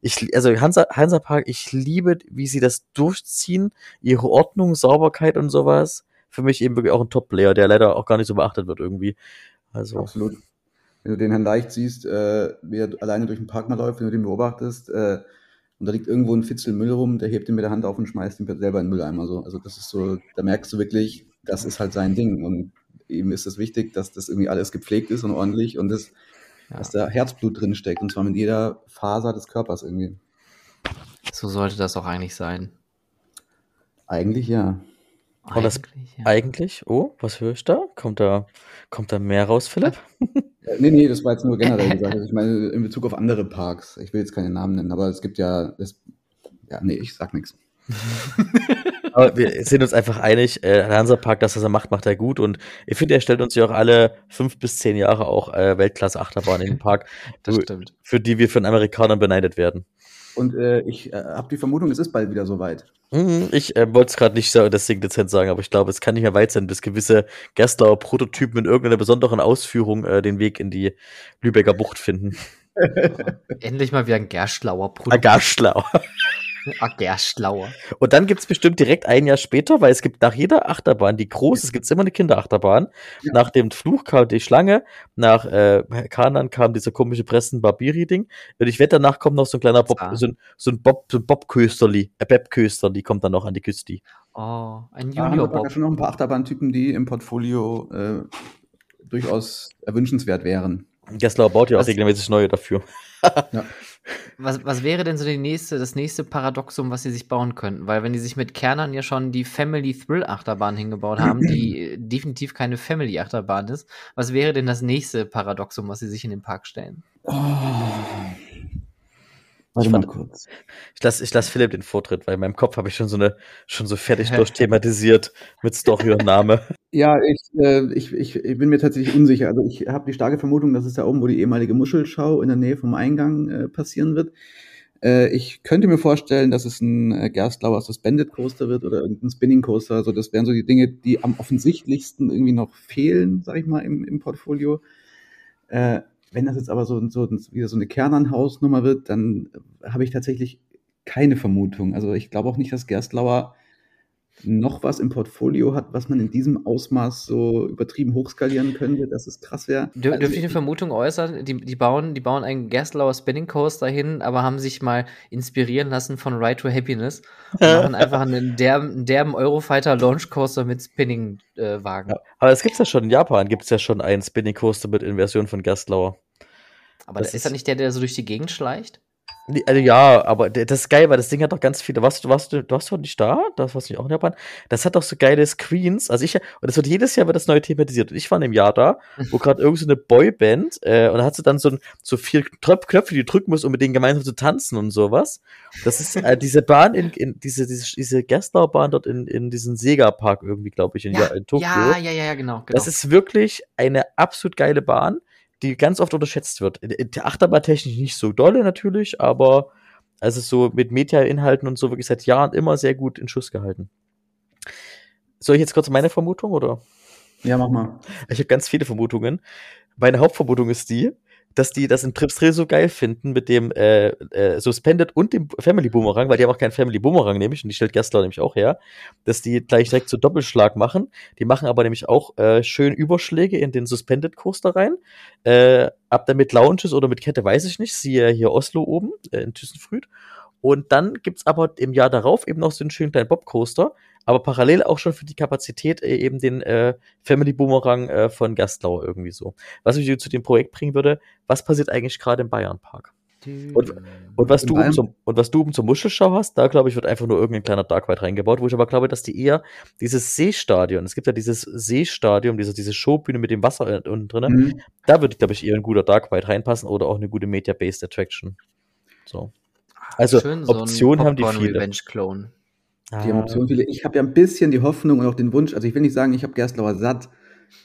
[SPEAKER 2] ich, also Hansa, Hansa Park, ich liebe, wie sie das durchziehen, ihre Ordnung, Sauberkeit und sowas für mich eben wirklich auch ein Top-Player, der leider auch gar nicht so beachtet wird irgendwie. Also.
[SPEAKER 3] Absolut. Wenn du den Herrn Leicht siehst, äh, wie er alleine durch den Park mal läuft, wenn du den beobachtest, äh, und da liegt irgendwo ein Fitzel Müll rum, der hebt ihn mit der Hand auf und schmeißt ihn selber in den Mülleimer. So. Also das ist so, da merkst du wirklich, das ist halt sein Ding. Und ihm ist es wichtig, dass das irgendwie alles gepflegt ist und ordentlich und das, ja. dass da Herzblut drin steckt und zwar mit jeder Faser des Körpers irgendwie.
[SPEAKER 1] So sollte das auch eigentlich sein.
[SPEAKER 3] Eigentlich ja.
[SPEAKER 2] Und das ja. eigentlich, oh, was höre ich da? Kommt da, kommt da mehr raus, Philipp?
[SPEAKER 3] Äh, nee, nee, das war jetzt nur generell gesagt. Also ich meine, in Bezug auf andere Parks. Ich will jetzt keine Namen nennen, aber es gibt ja, das, ja, nee, ich sag nichts.
[SPEAKER 2] aber wir sind uns einfach einig, äh, Hansa-Park, das, was er macht, macht er gut. Und ich finde, er stellt uns ja auch alle fünf bis zehn Jahre auch äh, Weltklasse-Achterbahn in den Park,
[SPEAKER 1] das stimmt.
[SPEAKER 2] für die wir von Amerikanern beneidet werden.
[SPEAKER 3] Und äh, ich äh, habe die Vermutung, es ist bald wieder soweit.
[SPEAKER 2] Mhm, ich äh, wollte es gerade nicht so deswegen dezent sagen, aber ich glaube, es kann nicht mehr weit sein, bis gewisse Gerstlauer Prototypen in irgendeiner besonderen Ausführung äh, den Weg in die Lübecker Bucht finden.
[SPEAKER 1] Endlich mal wieder ein Gerstlauer
[SPEAKER 2] Prototyp. Ein Gerstlau.
[SPEAKER 1] Ach, Gerschlauer.
[SPEAKER 2] Und dann gibt es bestimmt direkt ein Jahr später, weil es gibt nach jeder Achterbahn, die groß ist, gibt es immer eine Kinderachterbahn. Ja. Nach dem Fluch kam die Schlange, nach äh, Kanan kam dieser komische Pressen-Barbiri-Ding. Und ich wette, danach kommt noch so ein kleiner Bob, so ein, so ein Bob, so ein Bob-Kösterli, äh, Beb-Kösterli kommt dann noch an die Küste.
[SPEAKER 1] Oh, ein
[SPEAKER 3] Junior-Bob. Ja, schon noch ein paar Achterbahntypen, die im Portfolio äh, durchaus erwünschenswert wären.
[SPEAKER 2] Gessler baut ja auch regelmäßig neue dafür.
[SPEAKER 1] ja. Was, was wäre denn so die nächste, das nächste Paradoxum, was sie sich bauen könnten? Weil wenn die sich mit Kernern ja schon die Family Thrill Achterbahn hingebaut haben, die definitiv keine Family Achterbahn ist, was wäre denn das nächste Paradoxum, was sie sich in den Park stellen? Oh.
[SPEAKER 2] Warte mal kurz. Ich lasse ich lass Philipp den Vortritt, weil in meinem Kopf habe ich schon so eine schon so fertig durchthematisiert mit Story und Name.
[SPEAKER 3] Ja, ich, äh, ich, ich, ich bin mir tatsächlich unsicher. Also ich habe die starke Vermutung, dass es da oben, wo die ehemalige Muschelschau in der Nähe vom Eingang äh, passieren wird. Äh, ich könnte mir vorstellen, dass es ein äh, Gerstlauer Suspended Coaster wird oder irgendein Spinning Coaster. Also das wären so die Dinge, die am offensichtlichsten irgendwie noch fehlen, sag ich mal, im, im Portfolio. Äh, wenn das jetzt aber so, so wieder so eine Kernanhausnummer wird, dann habe ich tatsächlich keine Vermutung. Also ich glaube auch nicht, dass Gerstlauer noch was im Portfolio hat, was man in diesem Ausmaß so übertrieben hochskalieren könnte, dass es krass wäre.
[SPEAKER 1] Dür also, dürfte ich eine Vermutung äußern? Die, die, bauen, die bauen einen Gerstlauer Spinning Coaster hin, aber haben sich mal inspirieren lassen von Ride to Happiness und machen einfach einen derben, derben Eurofighter Launch Coaster mit Spinning-Wagen. Äh, ja,
[SPEAKER 2] aber es gibt ja schon in Japan, gibt es ja schon einen Spinning Coaster mit Inversion von Gerstlauer.
[SPEAKER 1] Aber das ist, ist ja nicht der, der so durch die Gegend schleicht?
[SPEAKER 2] Also ja, aber das ist geil, weil das Ding hat doch ganz viele. Warst du, warst du, du warst doch nicht da? Das warst du nicht auch in Japan. Das hat doch so geile Screens. Also ich, und das wird jedes Jahr wird das neu thematisiert. Und ich war in einem Jahr da, wo gerade irgend so eine Boyband, äh, und da hat sie dann so, ein, so vier Knöpfe, die du drücken musst, um mit denen gemeinsam zu tanzen und sowas. Das ist äh, diese Bahn in, in diese, diese, diese Gerstlau-Bahn dort in, in diesen Sega-Park irgendwie, glaube ich, in,
[SPEAKER 1] ja,
[SPEAKER 2] in
[SPEAKER 1] Tokio. Ja, ja, ja, genau, genau.
[SPEAKER 2] Das ist wirklich eine absolut geile Bahn die ganz oft unterschätzt wird. Achterbahntechnisch nicht so dolle natürlich, aber also so mit Media-Inhalten und so wirklich seit Jahren immer sehr gut in Schuss gehalten. Soll ich jetzt kurz meine Vermutung oder?
[SPEAKER 3] Ja, mach mal.
[SPEAKER 2] Ich habe ganz viele Vermutungen. Meine Hauptvermutung ist die, dass die das in Trips Drill so geil finden mit dem äh, äh, Suspended und dem Family Boomerang, weil die haben auch keinen Family Boomerang nämlich und die stellt Gastler nämlich auch her, dass die gleich direkt so Doppelschlag machen. Die machen aber nämlich auch äh, schön Überschläge in den Suspended Coaster rein. Äh, ab damit Lounges oder mit Kette weiß ich nicht. Siehe hier Oslo oben äh, in Thyssenfrüd. Und dann gibt's aber im Jahr darauf eben noch so einen schönen kleinen Bobcoaster, aber parallel auch schon für die Kapazität äh, eben den äh, Family Boomerang äh, von Gastlauer irgendwie so. Was mich zu dem Projekt bringen würde, was passiert eigentlich gerade im Bayern Park? Und, und, was du oben zum, und was du oben zur Muschelschau hast, da glaube ich, wird einfach nur irgendein kleiner Dark Ride reingebaut, wo ich aber glaube, dass die eher dieses Seestadion, es gibt ja dieses Seestadion, diese, diese Showbühne mit dem Wasser unten drin, mhm. da würde, glaube ich, eher ein guter Dark Ride reinpassen oder auch eine gute Media-Based Attraction. So. Also Schön, Optionen so haben die viele. Revenge
[SPEAKER 3] Clone. Ah. Die haben viele. Ich habe ja ein bisschen die Hoffnung und auch den Wunsch, also ich will nicht sagen, ich habe Gerstlauer satt,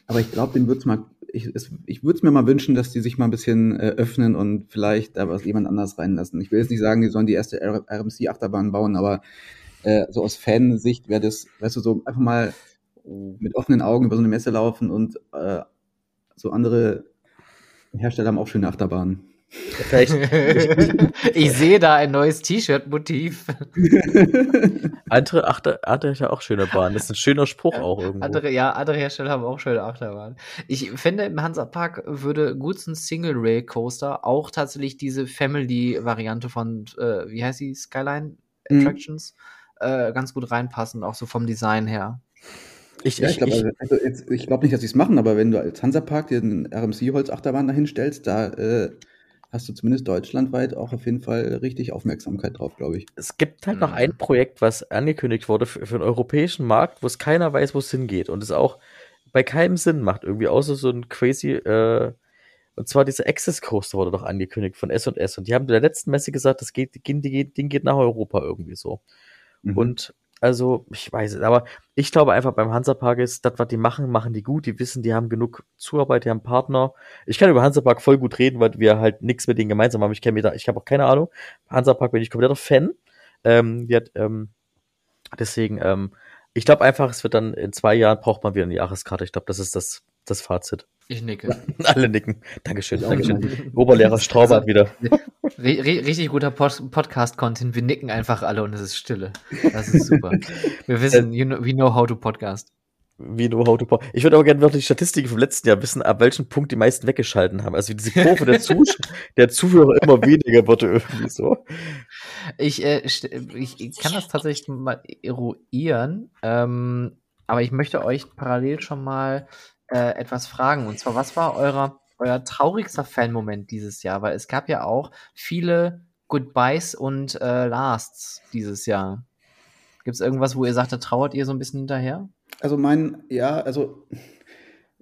[SPEAKER 3] aber ich glaube, den wird's mal, ich, ich würde es mir mal wünschen, dass die sich mal ein bisschen äh, öffnen und vielleicht da was jemand anders reinlassen. Ich will jetzt nicht sagen, die sollen die erste RMC-Achterbahn bauen, aber äh, so aus Fansicht wäre das, weißt du, so einfach mal mit offenen Augen über so eine Messe laufen und äh, so andere Hersteller haben auch schöne Achterbahnen.
[SPEAKER 1] ich sehe da ein neues T-Shirt-Motiv.
[SPEAKER 2] andere Achterbahn ja auch schöne Bahnen. Das ist ein schöner Spruch auch irgendwo.
[SPEAKER 1] Andere, ja, andere Hersteller haben auch schöne Achterbahnen. Ich finde, im Hansapark würde gut so ein Single-Rail-Coaster auch tatsächlich diese Family-Variante von, äh, wie heißt die, Skyline mhm. Attractions, mhm. äh, ganz gut reinpassen, auch so vom Design her.
[SPEAKER 3] Ich, ja, ich glaube also, also glaub nicht, dass sie es machen, aber wenn du als Hansapark dir einen RMC-Holzachterbahn dahin stellst, da äh, hast du zumindest deutschlandweit auch auf jeden Fall richtig Aufmerksamkeit drauf, glaube ich.
[SPEAKER 2] Es gibt halt noch mhm. ein Projekt, was angekündigt wurde für, für den europäischen Markt, wo es keiner weiß, wo es hingeht und es auch bei keinem Sinn macht, irgendwie, außer so ein crazy, äh, und zwar dieser Access Coaster wurde doch angekündigt von S&S und die haben in der letzten Messe gesagt, das geht, Ding geht nach Europa irgendwie so. Mhm. Und also, ich weiß es, aber ich glaube einfach beim Hansapark ist, das, was die machen, machen die gut. Die wissen, die haben genug Zuarbeit, die haben Partner. Ich kann über Hansapark voll gut reden, weil wir halt nichts mit denen gemeinsam haben. Ich kenne mir da, ich habe auch keine Ahnung. Hansapark bin ich kompletter Fan. Ähm, die hat, ähm, deswegen, ähm, ich glaube einfach, es wird dann in zwei Jahren braucht man wieder eine Jahreskarte. Ich glaube, das ist das, das Fazit.
[SPEAKER 1] Ich nicke.
[SPEAKER 2] Alle nicken. Dankeschön, Dankeschön. Oberlehrer Straubert wieder.
[SPEAKER 1] richtig guter Pod Podcast-Content. Wir nicken einfach alle und es ist Stille. Das ist super. Wir wissen, you know, we know how to podcast.
[SPEAKER 2] We know how to podcast. Ich würde aber gerne wirklich die Statistiken vom letzten Jahr wissen, ab welchem Punkt die meisten weggeschalten haben. Also diese Kurve der, Zus der Zuhörer immer weniger wurde irgendwie so.
[SPEAKER 1] Ich, äh, ich kann das tatsächlich mal eruieren, ähm, aber ich möchte euch parallel schon mal äh, etwas fragen. Und zwar, was war eurer, euer traurigster Fan-Moment dieses Jahr? Weil es gab ja auch viele Goodbyes und äh, Lasts dieses Jahr. Gibt es irgendwas, wo ihr sagt, da trauert ihr so ein bisschen hinterher?
[SPEAKER 3] Also mein, ja, also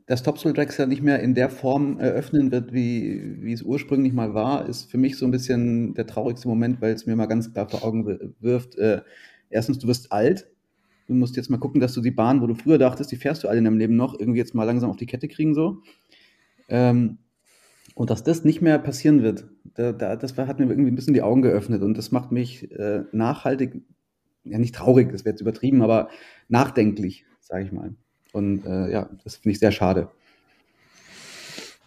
[SPEAKER 3] dass Topsoul Tracks ja nicht mehr in der Form eröffnen wird, wie, wie es ursprünglich mal war, ist für mich so ein bisschen der traurigste Moment, weil es mir mal ganz klar vor Augen wirft. Äh, erstens, du wirst alt Du musst jetzt mal gucken, dass du die Bahn, wo du früher dachtest, die fährst du alle in deinem Leben noch, irgendwie jetzt mal langsam auf die Kette kriegen so. Ähm, und dass das nicht mehr passieren wird, da, da, das hat mir irgendwie ein bisschen die Augen geöffnet und das macht mich äh, nachhaltig, ja nicht traurig, das wäre jetzt übertrieben, aber nachdenklich, sage ich mal. Und äh, ja, das finde ich sehr schade.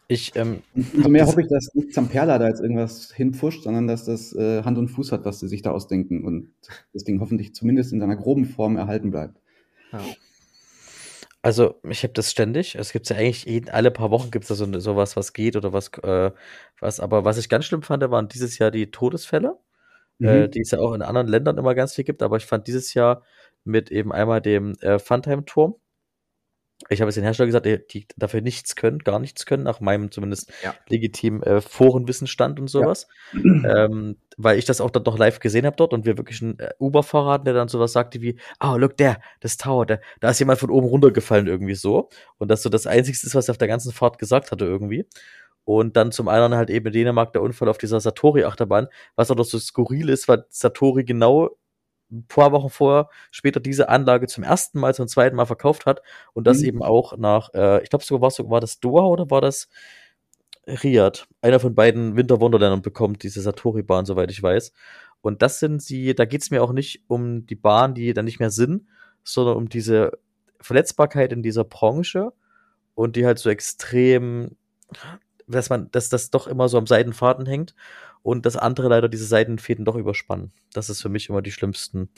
[SPEAKER 2] Ich, ähm,
[SPEAKER 3] Umso mehr hoffe ich, dass nicht Zamperla da jetzt irgendwas hinpfuscht, sondern dass das äh, Hand und Fuß hat, was sie sich da ausdenken und das Ding hoffentlich zumindest in seiner groben Form erhalten bleibt. Ja.
[SPEAKER 2] Also, ich habe das ständig. Es gibt ja eigentlich jeden, alle paar Wochen gibt es da so sowas, was geht oder was, äh, was. Aber was ich ganz schlimm fand, waren dieses Jahr die Todesfälle, mhm. äh, die es ja auch in anderen Ländern immer ganz viel gibt. Aber ich fand dieses Jahr mit eben einmal dem äh, Funtime-Turm, ich habe jetzt den Hersteller gesagt, die dafür nichts können, gar nichts können, nach meinem zumindest ja. legitimen äh, Forenwissenstand und sowas. Ja. Ähm, weil ich das auch dann doch live gesehen habe dort und wir wirklich einen äh, Uber-Fahrer hatten, der dann sowas sagte wie, oh, look, der, das Tower, der, da ist jemand von oben runtergefallen irgendwie so. Und das so das Einzige ist, was er auf der ganzen Fahrt gesagt hatte irgendwie. Und dann zum anderen halt eben in Dänemark der Unfall auf dieser Satori-Achterbahn, was auch noch so skurril ist, weil Satori genau ein paar Wochen vorher später diese Anlage zum ersten Mal, zum zweiten Mal verkauft hat und das mhm. eben auch nach, äh, ich glaube sogar war, so, war das Doha oder war das Riyadh? Einer von beiden Winter Wonderländern bekommt diese Satori-Bahn, soweit ich weiß. Und das sind sie, da geht es mir auch nicht um die Bahn, die dann nicht mehr sind, sondern um diese Verletzbarkeit in dieser Branche und die halt so extrem dass man, dass das doch immer so am Seidenfaden hängt und das andere leider diese Seidenfäden doch überspannen. Das ist für mich immer die schlimmsten.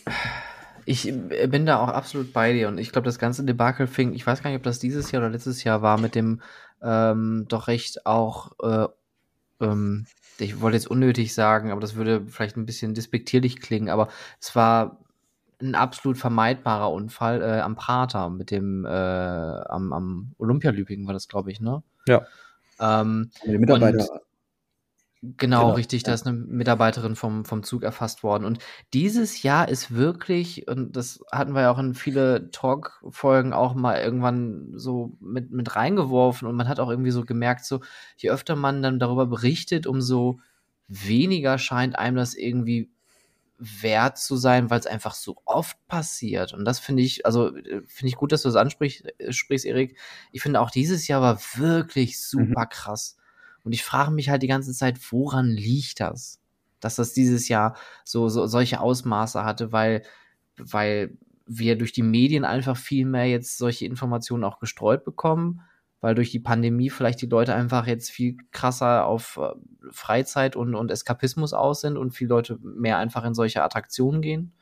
[SPEAKER 1] Ich äh, bin da auch absolut bei dir und ich glaube, das ganze Debakel fing, ich weiß gar nicht, ob das dieses Jahr oder letztes Jahr war, mit dem ähm, doch recht auch, äh, ähm, ich wollte jetzt unnötig sagen, aber das würde vielleicht ein bisschen despektierlich klingen, aber es war ein absolut vermeidbarer Unfall äh, am Prater mit dem äh, am, am Olympialübingen war das, glaube ich, ne?
[SPEAKER 2] Ja.
[SPEAKER 1] Ähm,
[SPEAKER 3] Der Mitarbeiter
[SPEAKER 1] Genau,
[SPEAKER 3] Genau,
[SPEAKER 1] richtig, da ist eine Mitarbeiterin vom, vom Zug erfasst worden. Und dieses Jahr ist wirklich, und das hatten wir ja auch in viele Talk-Folgen auch mal irgendwann so mit, mit reingeworfen und man hat auch irgendwie so gemerkt, so, je öfter man dann darüber berichtet, umso weniger scheint einem das irgendwie wert zu sein, weil es einfach so oft passiert. Und das finde ich, also äh, finde ich gut, dass du das ansprichst, äh, sprichst, Erik. Ich finde auch dieses Jahr war wirklich super krass. Und ich frage mich halt die ganze Zeit, woran liegt das? Dass das dieses Jahr so, so solche Ausmaße hatte, weil, weil wir durch die Medien einfach viel mehr jetzt solche Informationen auch gestreut bekommen, weil durch die Pandemie vielleicht die Leute einfach jetzt viel krasser auf äh, Freizeit und, und Eskapismus aus sind und viele Leute mehr einfach in solche Attraktionen gehen.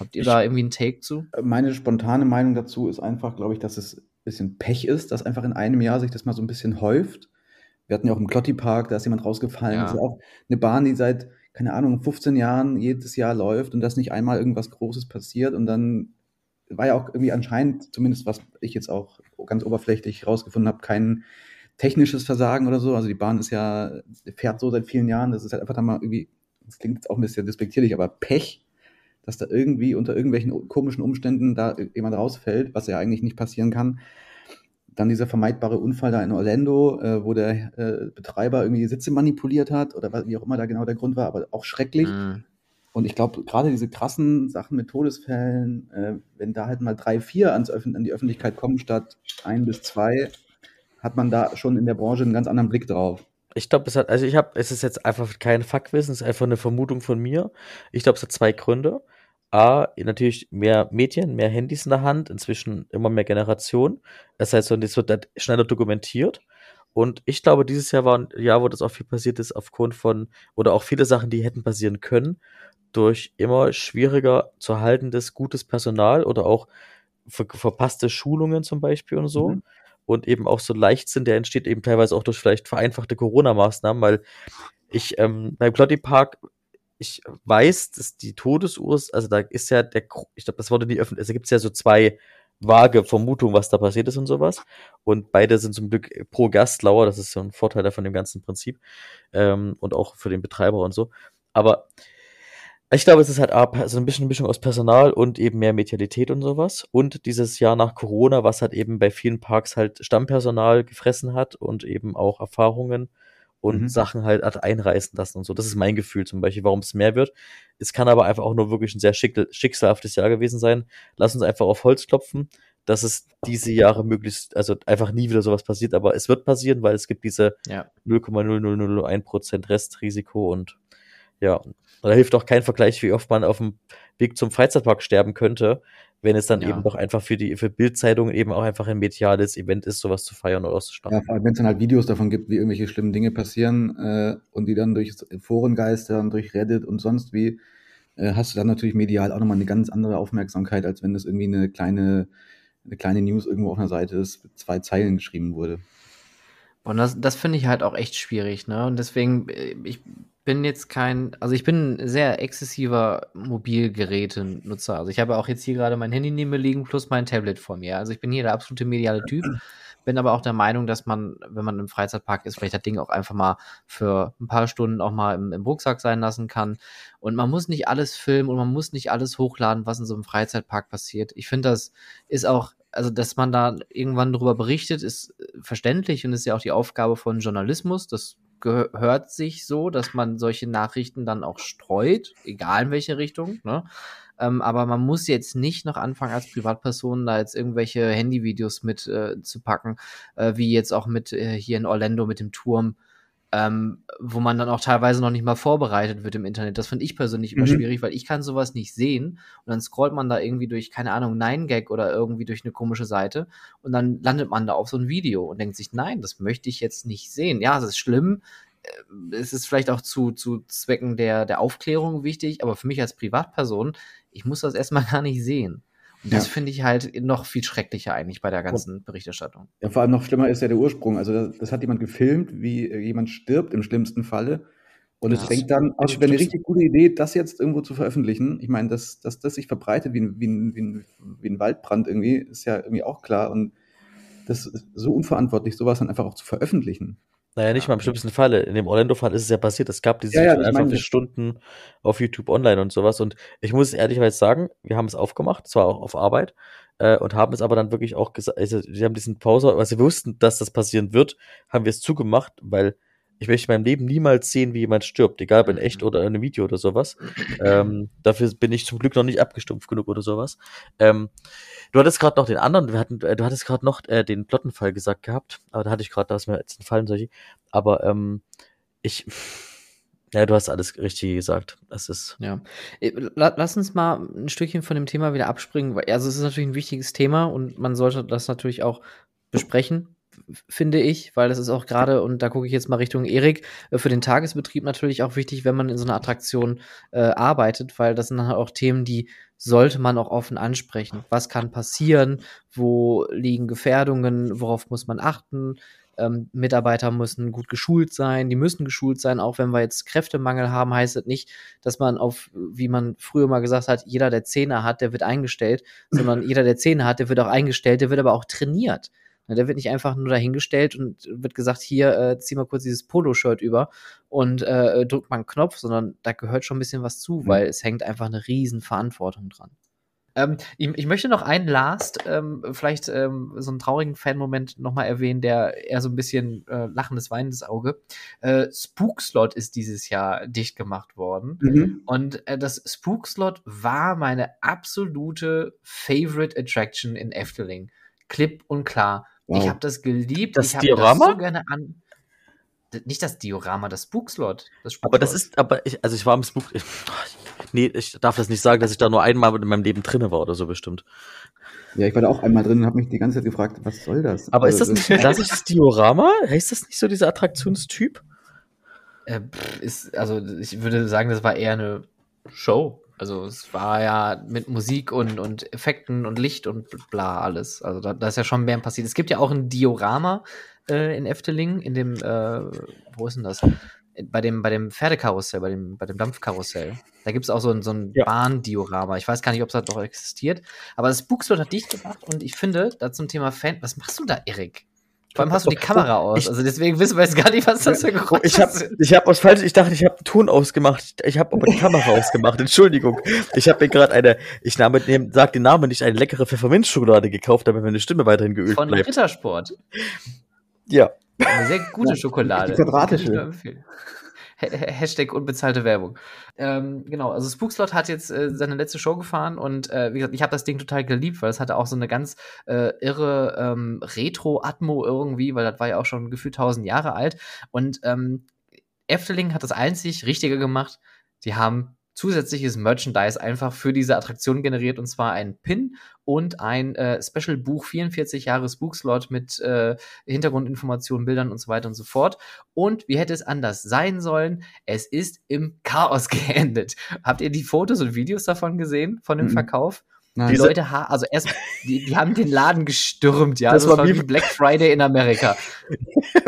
[SPEAKER 1] Habt ihr
[SPEAKER 3] Ich-
[SPEAKER 1] da irgendwie einen Take zu?
[SPEAKER 3] Meine spontane Meinung dazu ist einfach, glaube ich, dass es ein bisschen Pech ist, dass einfach in einem Jahr sich das mal so ein bisschen häuft. Wir hatten ja auch im Klotti-Park, da ist jemand rausgefallen.
[SPEAKER 1] Ja.
[SPEAKER 3] Das ist ja auch eine Bahn, die seit, keine Ahnung, 15 Jahren jedes Jahr läuft und dass nicht einmal irgendwas Großes passiert. Und dann war ja auch irgendwie anscheinend, zumindest was ich jetzt auch ganz oberflächlich rausgefunden habe, kein technisches Versagen oder so. Also die Bahn ist ja, fährt so seit vielen Jahren. Das ist halt einfach dann mal irgendwie, das klingt jetzt auch ein bisschen despektierlich, aber Pech, dass da irgendwie unter irgendwelchen komischen Umständen da jemand rausfällt, was ja eigentlich nicht passieren kann. Dann dieser vermeidbare Unfall da in Orlando, äh, wo der äh, Betreiber irgendwie die Sitze manipuliert hat oder was- wie auch immer da genau der Grund war, aber auch schrecklich.
[SPEAKER 1] Mhm.
[SPEAKER 3] Und ich glaube, gerade diese krassen Sachen mit Todesfällen, äh, wenn da halt mal drei, vier ans Öffn an die Öffentlichkeit kommen statt ein bis zwei, hat man da schon in der Branche einen ganz anderen Blick drauf.
[SPEAKER 2] Ich glaube, es hat, also ich habe, es ist jetzt einfach kein Faktwissen, es ist einfach eine Vermutung von mir. Ich glaube, es hat zwei Gründe. A, natürlich mehr Medien, mehr Handys in der Hand, inzwischen immer mehr Generationen. Das heißt, und es wird halt schneller dokumentiert. Und ich glaube, dieses Jahr war ein Jahr, wo das auch viel passiert ist, aufgrund von, oder auch viele Sachen, die hätten passieren können, durch immer schwieriger zu erhaltendes, gutes Personal oder auch ver verpasste Schulungen zum Beispiel und so.
[SPEAKER 3] Mhm.
[SPEAKER 2] Und eben auch so Leichtsinn, der entsteht eben teilweise auch durch vielleicht vereinfachte Corona-Maßnahmen, weil ich ähm, beim Clotty Park, ich weiß, dass die Todesursache, also da ist ja der, ich glaube, das wurde nie öffentlich, also gibt ja so zwei vage Vermutungen, was da passiert ist und sowas. Und beide sind zum Glück pro Gastlauer, das ist so ein Vorteil von dem ganzen Prinzip. Ähm, und auch für den Betreiber und so. Aber ich glaube, es ist halt A, so ein bisschen eine Mischung aus Personal und eben mehr Medialität und sowas. Und dieses Jahr nach Corona, was halt eben bei vielen Parks halt Stammpersonal gefressen hat und eben auch Erfahrungen und
[SPEAKER 3] Mhm.
[SPEAKER 2] Sachen halt hat einreißen lassen und so. Das ist mein Gefühl zum Beispiel, warum es mehr wird. Es kann aber einfach auch nur wirklich ein sehr schick, schicksalhaftes Jahr gewesen sein. Lass uns einfach auf Holz klopfen, dass es diese Jahre möglichst, also einfach nie wieder sowas passiert, aber es wird passieren, weil es gibt diese
[SPEAKER 1] Ja.
[SPEAKER 2] 0,0001% Restrisiko und ja, da hilft auch kein Vergleich, wie oft man auf dem Weg zum Freizeitpark sterben könnte, wenn es dann
[SPEAKER 1] Ja.
[SPEAKER 2] eben doch einfach für die für Bildzeitungen eben auch einfach ein mediales Event ist, sowas zu feiern oder
[SPEAKER 3] Ja,
[SPEAKER 2] auszustatten.
[SPEAKER 3] vor allem, wenn es dann halt Videos davon gibt, wie irgendwelche schlimmen Dinge passieren äh, und die dann durch Foren geistern, durch Reddit und sonst wie, äh, hast du dann natürlich medial auch nochmal eine ganz andere Aufmerksamkeit, als wenn das irgendwie eine kleine, eine kleine News irgendwo auf einer Seite ist, mit zwei Zeilen geschrieben wurde.
[SPEAKER 1] Und das, das finde ich halt auch echt schwierig, ne? Und deswegen, äh, ich bin jetzt kein, also ich bin ein sehr exzessiver Mobilgerätenutzer. Also ich habe auch jetzt hier gerade mein Handy neben mir liegen plus mein Tablet vor mir. Also ich bin hier der absolute mediale Typ. Bin aber auch der Meinung, dass man, wenn man im Freizeitpark ist, vielleicht das Ding auch einfach mal für ein paar Stunden auch mal im, im Rucksack sein lassen kann. Und man muss nicht alles filmen und man muss nicht alles hochladen, was in so einem Freizeitpark passiert. Ich finde, das ist auch, also dass man da irgendwann darüber berichtet, ist verständlich und ist ja auch die Aufgabe von Journalismus. Das gehört sich so, dass man solche Nachrichten dann auch streut, egal in welche Richtung. Ne? Ähm, aber man muss jetzt nicht noch anfangen, als Privatperson da jetzt irgendwelche Handyvideos mit äh, zu packen, äh, wie jetzt auch mit äh, hier in Orlando mit dem Turm. Ähm, wo man dann auch teilweise noch nicht mal vorbereitet wird im Internet. Das finde ich persönlich immer
[SPEAKER 3] Mhm.
[SPEAKER 1] schwierig, weil ich kann sowas nicht sehen und dann scrollt man da irgendwie durch, keine Ahnung, 9gag oder irgendwie durch eine komische Seite und dann landet man da auf so ein Video und denkt sich, nein, das möchte ich jetzt nicht sehen. Ja, es ist schlimm, äh, es ist vielleicht auch zu, zu Zwecken der, der Aufklärung wichtig, aber für mich als Privatperson, ich muss das erstmal gar nicht sehen. Das
[SPEAKER 3] Ja.
[SPEAKER 1] finde ich halt noch viel schrecklicher eigentlich bei der ganzen Berichterstattung.
[SPEAKER 3] Ja, vor allem noch schlimmer ist ja der Ursprung. Also das, das hat jemand gefilmt, wie äh, jemand stirbt im schlimmsten Falle. Und
[SPEAKER 1] Ja.
[SPEAKER 3] es denkt dann, das wäre eine richtig gute Idee, das jetzt irgendwo zu veröffentlichen. Ich meine, dass, dass das sich verbreitet wie ein, wie, ein, wie, ein, wie ein Waldbrand irgendwie, ist ja irgendwie auch klar. Und das ist so unverantwortlich, sowas dann einfach auch zu veröffentlichen.
[SPEAKER 2] Naja, nicht mal im schlimmsten Falle. In dem Orlando-Fall ist es ja passiert. Es gab diese
[SPEAKER 3] Ja, ja,
[SPEAKER 2] einfach für Stunden auf YouTube online und sowas. Und ich muss ehrlicherweise sagen, wir haben es aufgemacht, zwar auch auf Arbeit, äh, und haben es aber dann wirklich auch gesagt, also wir haben diesen Pause, also wir wussten, dass das passieren wird, haben wir es zugemacht, weil ich möchte in meinem Leben niemals sehen, wie jemand stirbt, egal ob in echt oder in einem Video oder sowas. Ähm, dafür bin ich zum Glück noch nicht abgestumpft genug oder sowas. Ähm, du hattest gerade noch den anderen, wir hatten, äh, du hattest gerade noch äh, den Plottenfall gesagt gehabt, aber da hatte ich gerade, da ist mir jetzt entfallen solche. Aber ähm, ich, ja, du hast alles richtig gesagt. Es ist,
[SPEAKER 1] Ja. Äh, la- Lass uns mal ein Stückchen von dem Thema wieder abspringen, weil also es ist natürlich ein wichtiges Thema und man sollte das natürlich auch besprechen, finde ich, weil das ist auch gerade, und da gucke ich jetzt mal Richtung Erik, äh, für den Tagesbetrieb natürlich auch wichtig, wenn man in so einer Attraktion äh, arbeitet, weil das sind dann halt auch Themen, die sollte man auch offen ansprechen. Was kann passieren? Wo liegen Gefährdungen? Worauf muss man achten? Ähm, Mitarbeiter müssen gut geschult sein, die müssen geschult sein, auch wenn wir jetzt Kräftemangel haben, heißt das nicht, dass man auf, wie man früher mal gesagt hat, jeder, der Zähne hat, der wird eingestellt, sondern jeder, der Zähne hat, der wird auch eingestellt, der wird aber auch trainiert. Der wird nicht einfach nur dahingestellt und wird gesagt, hier, äh, zieh mal kurz dieses Poloshirt über und äh, drück mal einen Knopf, sondern da gehört schon ein bisschen was zu,
[SPEAKER 3] Mhm.
[SPEAKER 1] weil es hängt einfach eine riesen Verantwortung dran. Ähm, ich, ich möchte noch einen Last, ähm, vielleicht ähm, so einen traurigen Fan-Moment nochmal erwähnen, der eher so ein bisschen äh, lachendes, weinendes Auge. Äh, Spookslot ist dieses Jahr dicht gemacht worden.
[SPEAKER 3] Mhm.
[SPEAKER 1] Und äh, das Spookslot war meine absolute Favorite Attraction in Efteling. Klipp und klar.
[SPEAKER 3] Wow.
[SPEAKER 1] Ich habe das geliebt.
[SPEAKER 2] Das
[SPEAKER 1] ich habe
[SPEAKER 2] Diorama?
[SPEAKER 1] das so gerne an. Nicht das Diorama, das Spookslot. Das
[SPEAKER 2] aber das ist, aber ich, also ich war im Spook, ich, nee, ich darf das nicht sagen, dass ich da nur einmal in meinem Leben drinne war oder so bestimmt.
[SPEAKER 3] Ja, ich war da auch einmal drin und habe mich die ganze Zeit gefragt, was soll das?
[SPEAKER 2] Aber ist das
[SPEAKER 3] Also,
[SPEAKER 2] nicht, das ist das Diorama? Heißt das nicht so dieser Attraktionstyp?
[SPEAKER 1] Äh, pff, ist, also ich würde sagen, das war eher eine Show. Also es war ja mit Musik und, und Effekten und Licht und bla alles. Also da, da ist ja schon mehr passiert. Es gibt ja auch ein Diorama äh, in Efteling, in dem, äh, wo ist denn das? Bei dem, bei dem Pferdekarussell, bei dem, bei dem Dampfkarussell. Da gibt es auch so ein, so ein
[SPEAKER 2] Ja.
[SPEAKER 1] Bahndiorama. Ich weiß gar nicht, ob es das noch existiert. Aber das Spookslot hat dicht gemacht und ich finde, da zum Thema Fan, was machst du da, Erik? Vor allem hast du die Kamera aus.
[SPEAKER 2] Ich-
[SPEAKER 1] also deswegen wissen wir jetzt gar nicht, was das für Geräusche
[SPEAKER 2] Ich habe
[SPEAKER 1] sind.
[SPEAKER 2] ich hab aus falsch, ich dachte, ich habe den Ton ausgemacht. Ich habe aber die Kamera ausgemacht. Entschuldigung. Ich habe mir gerade eine, ich name, nehm, sag den Namen nicht, eine leckere Pfefferminzschokolade gekauft, damit meine Stimme weiterhin geölt
[SPEAKER 1] Von
[SPEAKER 2] bleibt.
[SPEAKER 1] Rittersport.
[SPEAKER 2] Ja.
[SPEAKER 1] Eine sehr gute
[SPEAKER 3] Ja,
[SPEAKER 1] Schokolade.
[SPEAKER 3] die quadratische.
[SPEAKER 1] Hashtag unbezahlte Werbung. Ähm, genau, also Spookslot hat jetzt äh, seine letzte Show gefahren und äh, wie gesagt, ich habe das Ding total geliebt, weil es hatte auch so eine ganz äh, irre ähm, Retro-Atmo irgendwie, weil das war ja auch schon gefühlt tausend Jahre alt. Und ähm, Efteling hat das einzig Richtige gemacht. Die haben zusätzliches Merchandise einfach für diese Attraktion generiert und zwar ein Pin und ein äh, Special-Buch 44 Jahre Spookslot mit äh, Hintergrundinformationen, Bildern und so weiter und so fort. Und wie hätte es anders sein sollen? Es ist im Chaos geendet. Habt ihr die Fotos und Videos davon gesehen, von dem
[SPEAKER 3] Mhm.
[SPEAKER 1] Verkauf?
[SPEAKER 3] Nein.
[SPEAKER 1] Die Leute, ha also erst, die, die haben den Laden gestürmt, ja.
[SPEAKER 2] Das
[SPEAKER 1] Das, also
[SPEAKER 2] war
[SPEAKER 1] war
[SPEAKER 2] wie-
[SPEAKER 1] Black Friday in Amerika.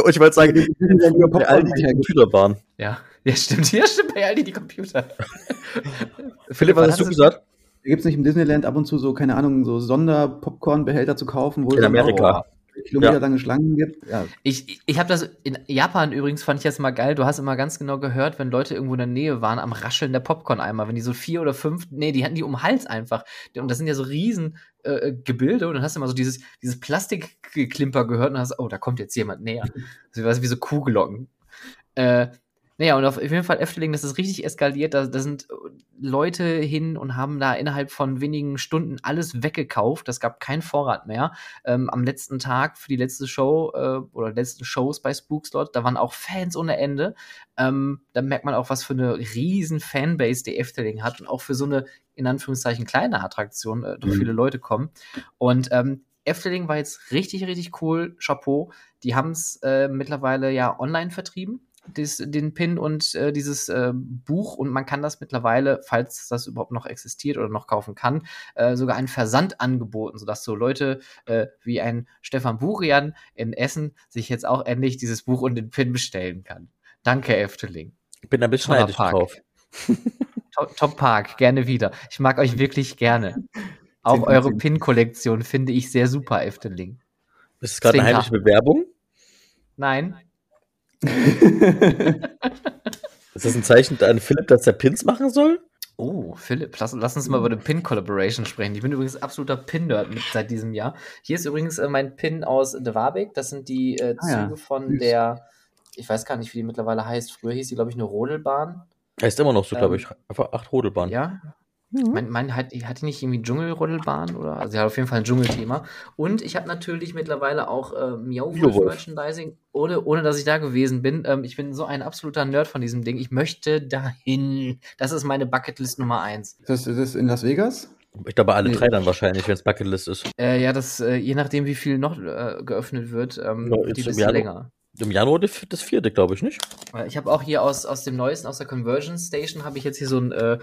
[SPEAKER 2] Und ich wollte sagen,
[SPEAKER 3] Die- die- die- die- die-
[SPEAKER 2] bei allen, die Computer waren.
[SPEAKER 1] Ja, ja, stimmt. Ja, stimmt bei Aldi die Computer.
[SPEAKER 2] Philipp, was hast du gesagt?
[SPEAKER 3] Gibt es nicht im Disneyland ab und zu so, keine Ahnung, so Sonder-Popcorn-Behälter zu kaufen, wo
[SPEAKER 2] In Amerika.
[SPEAKER 3] auch Kilometer
[SPEAKER 2] Ja.
[SPEAKER 3] lange Schlangen gibt? Ja.
[SPEAKER 1] Ich, ich habe das in Japan übrigens, fand ich das mal geil. Du hast immer ganz genau gehört, wenn Leute irgendwo in der Nähe waren, am Rascheln der Popcorn-Eimer. Wenn die so vier oder fünf, nee, die hatten die um den Hals einfach. Und das sind ja so riesen äh, Gebilde. Und dann hast du immer so dieses, dieses Plastikklimper gehört und hast, oh, da kommt jetzt jemand näher. Also, weißt du, wie so Kuhglocken. Äh, Naja, und auf jeden Fall Efteling, das ist richtig eskaliert. Da, da sind Leute hin und haben da innerhalb von wenigen Stunden alles weggekauft. Das gab keinen Vorrat mehr. Ähm, am letzten Tag für die letzte Show äh, oder letzten Shows bei Spookslot, da waren auch Fans ohne Ende. Ähm, da merkt man auch, was für eine riesen Fanbase die Efteling hat und auch für so eine, in Anführungszeichen, kleine Attraktion äh, doch
[SPEAKER 3] Mhm.
[SPEAKER 1] viele Leute kommen. Und ähm, Efteling war jetzt richtig, richtig cool. Chapeau. Die haben es äh, mittlerweile ja online vertrieben des, den Pin und äh, dieses äh, Buch und man kann das mittlerweile, falls das überhaupt noch existiert oder noch kaufen kann, äh, sogar einen Versand angeboten, sodass so Leute äh, wie ein Stefan Burian in Essen sich jetzt auch endlich dieses Buch und den Pin bestellen kann. Danke, Efteling.
[SPEAKER 2] Ich bin ein bisschen neidisch drauf.
[SPEAKER 1] Top, Top Park, gerne wieder. Ich mag euch wirklich gerne. Auch eure. Pin-Kollektion finde ich sehr super, Efteling.
[SPEAKER 2] Ist das gerade eine heimliche Bewerbung?
[SPEAKER 1] Nein,
[SPEAKER 2] Ist das ein Zeichen an Philipp, dass er Pins machen soll?
[SPEAKER 1] Oh, Philipp, lass, lass uns mal über eine Pin-Collaboration sprechen. Ich bin übrigens absoluter Pin-Nerd seit diesem Jahr. Hier ist übrigens äh, mein Pin aus De Warbeck. Das sind die äh,
[SPEAKER 3] Ah ja,
[SPEAKER 1] Züge von
[SPEAKER 3] süß.
[SPEAKER 1] der, ich weiß gar nicht, wie die mittlerweile heißt. Früher hieß die, glaube ich, eine Rodelbahn.
[SPEAKER 2] Heißt immer noch so, glaube
[SPEAKER 1] Ähm,
[SPEAKER 2] ich. Einfach acht Rodelbahnen.
[SPEAKER 1] Ja.
[SPEAKER 3] Mhm.
[SPEAKER 1] Mein, mein hat, hat die nicht irgendwie Dschungelrodelbahn oder? Also, sie hat auf jeden Fall ein Dschungelthema. Und ich habe natürlich mittlerweile auch äh, Miauwolf. Merchandising, ohne, ohne dass ich da gewesen bin. Ähm, ich bin so ein absoluter Nerd von diesem Ding. Ich möchte dahin. Das ist meine Bucketlist Nummer eins.
[SPEAKER 3] Das ist das in Las Vegas?
[SPEAKER 2] Ich glaube, alle
[SPEAKER 3] Nee.
[SPEAKER 2] drei dann wahrscheinlich, wenn es Bucketlist ist.
[SPEAKER 1] Äh, ja, das, äh, je nachdem, wie viel noch äh, geöffnet wird, ähm,
[SPEAKER 2] Ja,
[SPEAKER 1] die
[SPEAKER 2] Januar.
[SPEAKER 1] länger.
[SPEAKER 2] Im Januar das das vierte, glaube ich, nicht?
[SPEAKER 1] Äh, Ich habe auch hier aus, aus dem Neuesten, aus der Conversion Station, habe ich jetzt hier so ein äh,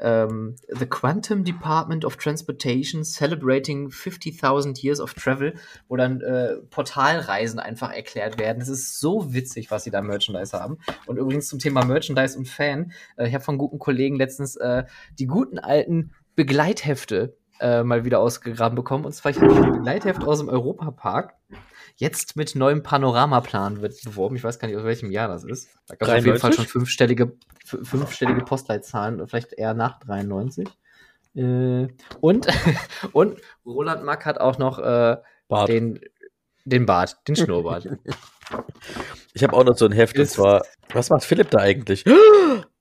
[SPEAKER 1] ähm, The Quantum Department of Transportation Celebrating 50.000 Years of Travel, wo dann äh, Portalreisen einfach erklärt werden. Es ist so witzig, was sie da Merchandise haben. Und übrigens zum Thema Merchandise und Fan, äh, ich habe von guten Kollegen letztens äh, die guten alten Begleithefte äh, mal wieder ausgegraben bekommen. Und zwar, ich habe ein Begleitheft aus dem Europapark. Jetzt mit neuem Panoramaplan wird beworben. Ich weiß gar nicht, aus welchem Jahr das ist. Da gab es auf jeden Fall
[SPEAKER 2] 93?
[SPEAKER 1] schon fünfstellige, fünfstellige Postleitzahlen, vielleicht eher nach 93. Äh, und, und Roland Mack hat auch noch äh,
[SPEAKER 2] Bart.
[SPEAKER 1] den, den Bart, den Schnurrbart.
[SPEAKER 2] Ich habe auch noch so ein Heft und zwar, was macht Philipp da eigentlich?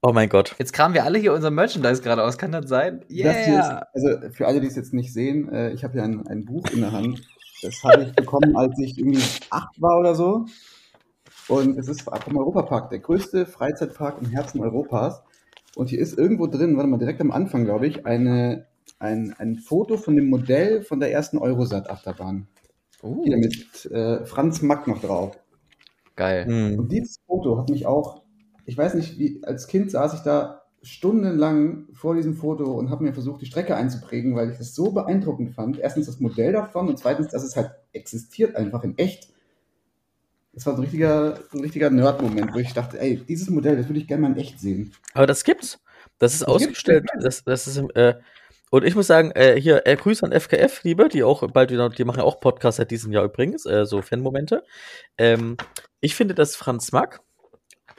[SPEAKER 2] Oh mein Gott.
[SPEAKER 1] Jetzt kramen wir alle hier unser Merchandise gerade aus. Kann das sein?
[SPEAKER 3] Das hier ist, also für alle, die es jetzt nicht sehen, äh, ich habe hier ein, ein Buch in der Hand. Das habe ich bekommen, als ich irgendwie acht war oder so. Und es ist vom Europapark, der größte Freizeitpark im Herzen Europas. Und hier ist irgendwo drin, warte mal, direkt am Anfang, glaube ich, eine, ein, ein Foto von dem Modell von der ersten Eurosat-Achterbahn.
[SPEAKER 1] Uh,
[SPEAKER 3] Hier mit äh, Franz Mack noch drauf.
[SPEAKER 1] geil.
[SPEAKER 2] Hm.
[SPEAKER 3] Und dieses Foto hat mich auch, ich weiß nicht, wie als Kind saß ich da stundenlang vor diesem Foto und habe mir versucht, die Strecke einzuprägen, weil ich das so beeindruckend fand. Erstens das Modell davon und zweitens, dass es halt existiert, einfach in echt. Das war so ein richtiger, ein richtiger Nerd-Moment, wo ich dachte, ey, dieses Modell, das würde ich gerne mal in echt sehen.
[SPEAKER 2] Aber das gibt's. Das ist
[SPEAKER 3] Das
[SPEAKER 2] ausgestellt. Das, das ist, äh, und ich muss sagen, äh, hier, äh, Grüße an FKF, liebe, die auch bald wieder, die machen ja auch Podcasts seit diesem Jahr übrigens, äh, so Fanmomente. Ähm, ich finde, dass Franz Mack,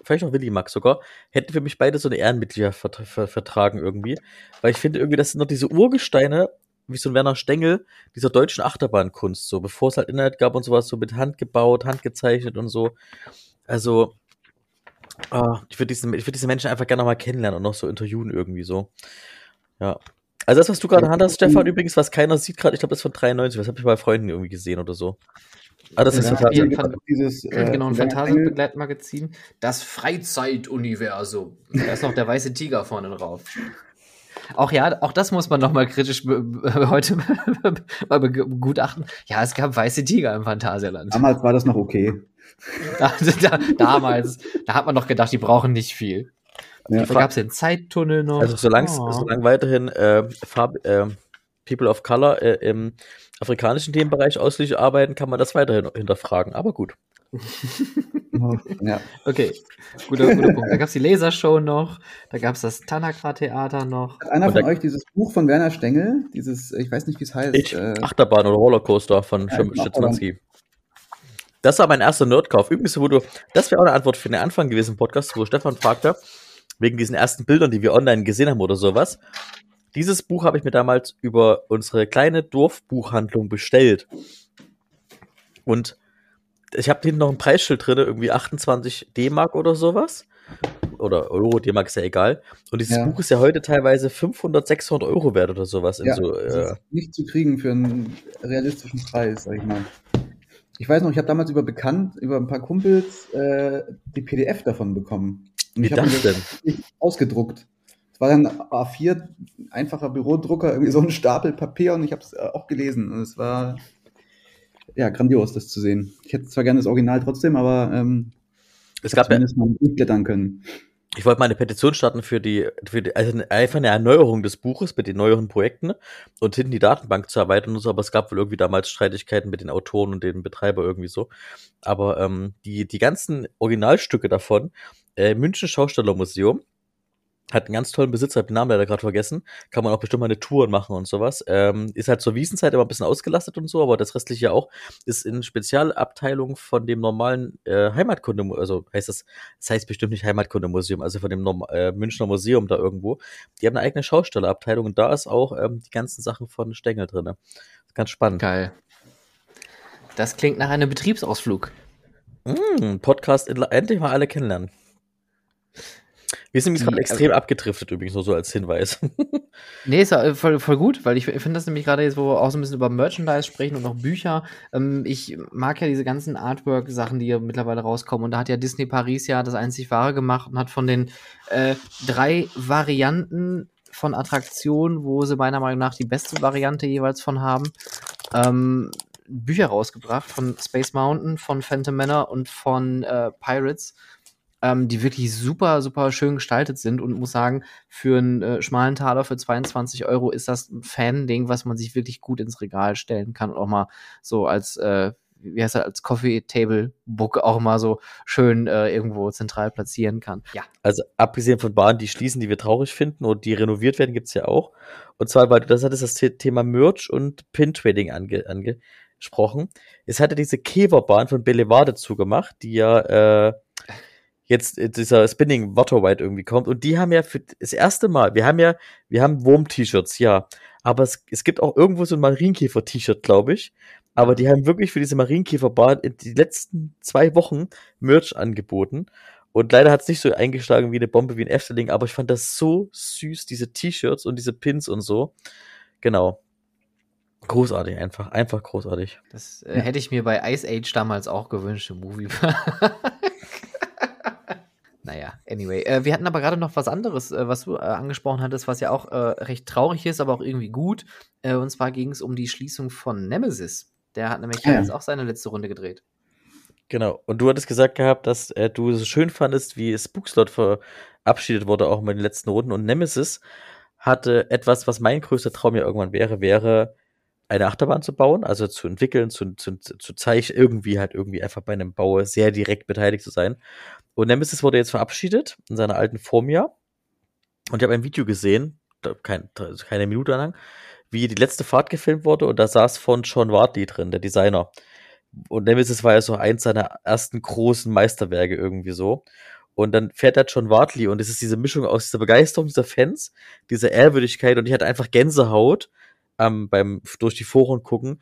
[SPEAKER 2] vielleicht auch Willi Mack sogar, hätten für mich beide so eine Ehrenmitglieder vert ver vertragen irgendwie. Weil ich finde irgendwie, das sind noch diese Urgesteine, wie so ein Werner Stengel, dieser deutschen Achterbahnkunst, so, bevor es halt Internet gab und sowas, so mit Hand gebaut, handgezeichnet und so. Also, Ah, ich würde diese, ich diese Menschen einfach gerne noch mal kennenlernen und noch so interviewen irgendwie so. Ja. Also das, was du gerade hattest, Stefan, übrigens, was keiner sieht gerade, ich glaube, das ist von 93, das habe ich bei Freunden irgendwie gesehen oder so. Ah, das ist
[SPEAKER 1] Ja, hier-
[SPEAKER 2] total-
[SPEAKER 3] dieses, äh,
[SPEAKER 1] genau, ein Phantasienbegleitmagazin. Das Freizeituniversum. Da ist noch der weiße Tiger vorne drauf. Auch ja, auch das muss man noch mal kritisch heute mal begutachten. Ja, es gab weiße Tiger im Phantasialand.
[SPEAKER 3] Damals war das noch okay.
[SPEAKER 1] Also da, damals, da hat man doch gedacht, die brauchen nicht viel.
[SPEAKER 3] Ja.
[SPEAKER 1] Da gab es den Zeittunnel noch.
[SPEAKER 2] Also solange
[SPEAKER 1] Oh.
[SPEAKER 2] solange weiterhin äh, Farb, äh, People of Color äh, im afrikanischen Themenbereich ausschließlich arbeiten, kann man das weiterhin hinterfragen. Aber gut.
[SPEAKER 3] ja.
[SPEAKER 1] Okay, guter, guter Punkt. Da gab es die Lasershow noch, da gab es das Tanakra-Theater noch.
[SPEAKER 3] Hat einer
[SPEAKER 2] Und
[SPEAKER 3] von euch dieses Buch von Werner Stengel, dieses, ich weiß nicht, wie es heißt,
[SPEAKER 2] Ich,
[SPEAKER 3] äh,
[SPEAKER 2] Achterbahn oder Rollercoaster von
[SPEAKER 3] Ja, genau,
[SPEAKER 2] Schitzmanski. Das war mein erster Nerdkauf. Übrigens, wo du, das wäre auch eine Antwort für den Anfang gewesen im Podcast, wo Stefan fragte, wegen diesen ersten Bildern, die wir online gesehen haben oder sowas. Dieses Buch habe ich mir damals über unsere kleine Dorfbuchhandlung bestellt. Und ich habe hinten noch ein Preisschild drin, irgendwie 28 D-Mark oder sowas. oder Euro, D-Mark ist ja egal. Und dieses
[SPEAKER 3] Ja.
[SPEAKER 2] Buch ist ja heute teilweise 500, 600 Euro wert oder sowas.
[SPEAKER 3] Ja,
[SPEAKER 2] so,
[SPEAKER 3] das
[SPEAKER 2] äh,
[SPEAKER 3] ist nicht zu kriegen für einen realistischen Preis, sag ich mal. Ich weiß noch, ich habe damals über bekannt, über ein paar Kumpels äh, die PDF davon bekommen. Und
[SPEAKER 2] wie
[SPEAKER 3] ich habe
[SPEAKER 2] das denn?
[SPEAKER 3] ausgedruckt. War dann A4, einfacher Bürodrucker, irgendwie so ein Stapel Papier und ich habe es auch gelesen. Und es war ja grandios, das zu sehen. Ich hätte zwar gerne das Original trotzdem, aber ähm,
[SPEAKER 2] Es gab
[SPEAKER 3] zumindest mal durchblättern können.
[SPEAKER 2] ich wollte mal eine Petition starten für die, für die, also einfach eine Erneuerung des Buches mit den neueren Projekten und hinten die Datenbank zu erweitern und so, aber es gab wohl irgendwie damals Streitigkeiten mit den Autoren und den Betreiber irgendwie so. Aber ähm, die, die ganzen Originalstücke davon, äh, München Schaustellermuseum, hat einen ganz tollen Besitzer, hab den Namen leider gerade vergessen. Kann man auch bestimmt mal eine Tour machen und sowas. Ähm, ist halt zur Wiesenzeit immer ein bisschen ausgelastet und so, aber das restliche auch ist in Spezialabteilung von dem normalen äh, Heimatkunde, also heißt das, das heißt bestimmt nicht Heimatkundemuseum, also von dem Norm äh, Münchner Museum da irgendwo. Die haben eine eigene Schaustellerabteilung und da ist auch ähm, die ganzen Sachen von Stengel drin. Ganz spannend.
[SPEAKER 1] Geil. Das klingt nach einem Betriebsausflug.
[SPEAKER 2] Mm, Podcast endlich mal alle kennenlernen. Wir sind jetzt
[SPEAKER 1] Die-
[SPEAKER 2] gerade extrem abgedriftet, übrigens, nur so als Hinweis.
[SPEAKER 1] Nee, ist ja äh, voll, voll gut, weil ich, finde das nämlich gerade jetzt, wo wir auch so ein bisschen über Merchandise sprechen und auch Bücher. Ähm, ich mag ja diese ganzen Artwork-Sachen, die ja mittlerweile rauskommen. Und da hat ja Disney Paris ja das einzig wahre gemacht und hat von den äh, drei Varianten von Attraktionen, wo sie meiner Meinung nach die beste Variante jeweils von haben, ähm, Bücher rausgebracht von Space Mountain, von Phantom Manor und von äh, Pirates ähm, die wirklich super, super schön gestaltet sind und muss sagen, für einen äh, schmalen Taler für 22 Euro ist das ein Fan-Ding, was man sich wirklich gut ins Regal stellen kann und auch mal so als, äh, wie heißt das, als Coffee-Table-Book auch mal so schön äh, irgendwo zentral platzieren kann. Ja.
[SPEAKER 2] Also abgesehen von Bahnen, die schließen, die wir traurig finden oder die renoviert werden, gibt's ja auch. Und zwar, weil du das hattest, das The- Thema Merch und Pin-Trading ange, angesprochen. Es hatte diese Keverbahn von Belevade zugemacht, die ja äh, jetzt äh, dieser Spinning Waterwide irgendwie kommt. Und die haben ja für das erste Mal, wir haben ja, wir haben Wurm-T-Shirts, ja. Aber es, es gibt auch irgendwo so ein Marienkäfer-T-Shirt, glaube ich. Aber die haben wirklich für diese Marienkäferbahn in die letzten zwei Wochen Merch angeboten. Und leider hat es nicht so eingeschlagen wie eine Bombe wie ein Efteling, aber ich fand das so süß, diese T-Shirts und diese Pins und so. Genau. Großartig einfach, einfach großartig.
[SPEAKER 1] Das äh, hätte ich mir bei Ice Age damals auch gewünscht im Movie. naja, anyway. Äh, wir hatten aber gerade noch was anderes, äh, was du äh, angesprochen hattest, was ja auch äh, recht traurig ist, aber auch irgendwie gut. Äh, und zwar ging es um die Schließung von Nemesis. Der hat nämlich
[SPEAKER 3] Ja.
[SPEAKER 1] jetzt auch seine letzte Runde gedreht.
[SPEAKER 2] Genau. Und du hattest gesagt gehabt, dass äh, du es schön fandest, wie Spookslot verabschiedet wurde, auch in den letzten Runden. Und Nemesis hatte etwas, was mein größter Traum ja irgendwann wäre, wäre eine Achterbahn zu bauen, also zu entwickeln, zu, zu, zu zeichnen, irgendwie halt irgendwie einfach bei einem Bau sehr direkt beteiligt zu sein. Und Nemesis wurde jetzt verabschiedet in seiner alten Form ja. Und ich habe ein Video gesehen, kein, keine Minute lang, wie die letzte Fahrt gefilmt wurde und da saß von John Wartley drin, der Designer. Und Nemesis war ja so eins seiner ersten großen Meisterwerke irgendwie so. Und dann fährt er John Wartley und es ist diese Mischung aus dieser Begeisterung dieser Fans, dieser Ehrwürdigkeit und ich hatte einfach Gänsehaut ähm, beim durch die Foren gucken.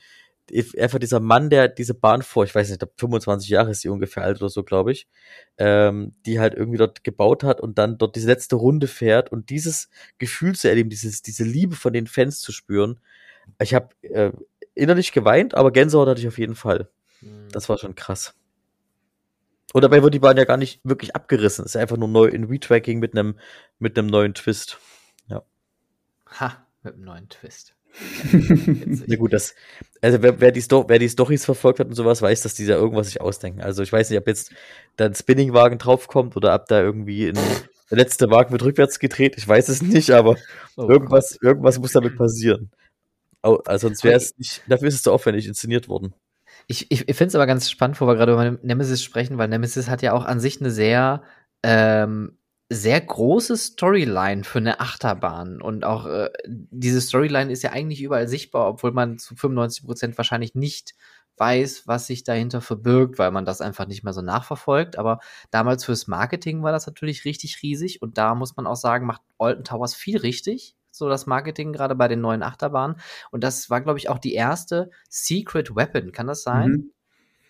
[SPEAKER 2] Einfach dieser Mann, der diese Bahn vor, ich weiß nicht, 25 Jahre ist sie ungefähr alt oder so, glaube ich, ähm, die halt irgendwie dort gebaut hat und dann dort diese letzte Runde fährt und dieses Gefühl zu erleben, dieses, diese Liebe von den Fans zu spüren. Ich habe äh, innerlich geweint, aber Gänsehaut hatte ich auf jeden Fall. Das war schon krass. Und dabei wird die Bahn ja gar nicht wirklich abgerissen. Es ist einfach nur neu in Retracking mit einem mit einem neuen Twist.
[SPEAKER 1] Ha, mit einem neuen Twist.
[SPEAKER 2] Na gut, das, also wer, wer, die Sto wer die Storys verfolgt hat und sowas, weiß, dass die da irgendwas sich ausdenken. Also ich weiß nicht, ob jetzt da ein Spinningwagen draufkommt oder ob da irgendwie ein, der letzte Wagen wird rückwärts gedreht. Ich weiß es nicht, aber
[SPEAKER 1] Oh
[SPEAKER 2] irgendwas, irgendwas muss damit passieren. Au- Also sonst wäre es nicht, dafür ist es zu aufwendig inszeniert worden.
[SPEAKER 1] Ich, ich, ich finde es aber ganz spannend, wo wir gerade über Nemesis sprechen, weil Nemesis hat ja auch an sich eine sehr, ähm, sehr große Storyline für eine Achterbahn. Und auch äh, diese Storyline ist ja eigentlich überall sichtbar, obwohl man zu 95 Prozent wahrscheinlich nicht weiß, was sich dahinter verbirgt, weil man das einfach nicht mehr so nachverfolgt. Aber damals fürs Marketing war das natürlich richtig riesig. Und da muss man auch sagen, macht Alton Towers viel richtig. So das Marketing gerade bei den neuen Achterbahnen. Und das war, glaube ich, auch die erste Secret Weapon. Kann das sein?
[SPEAKER 3] Mhm.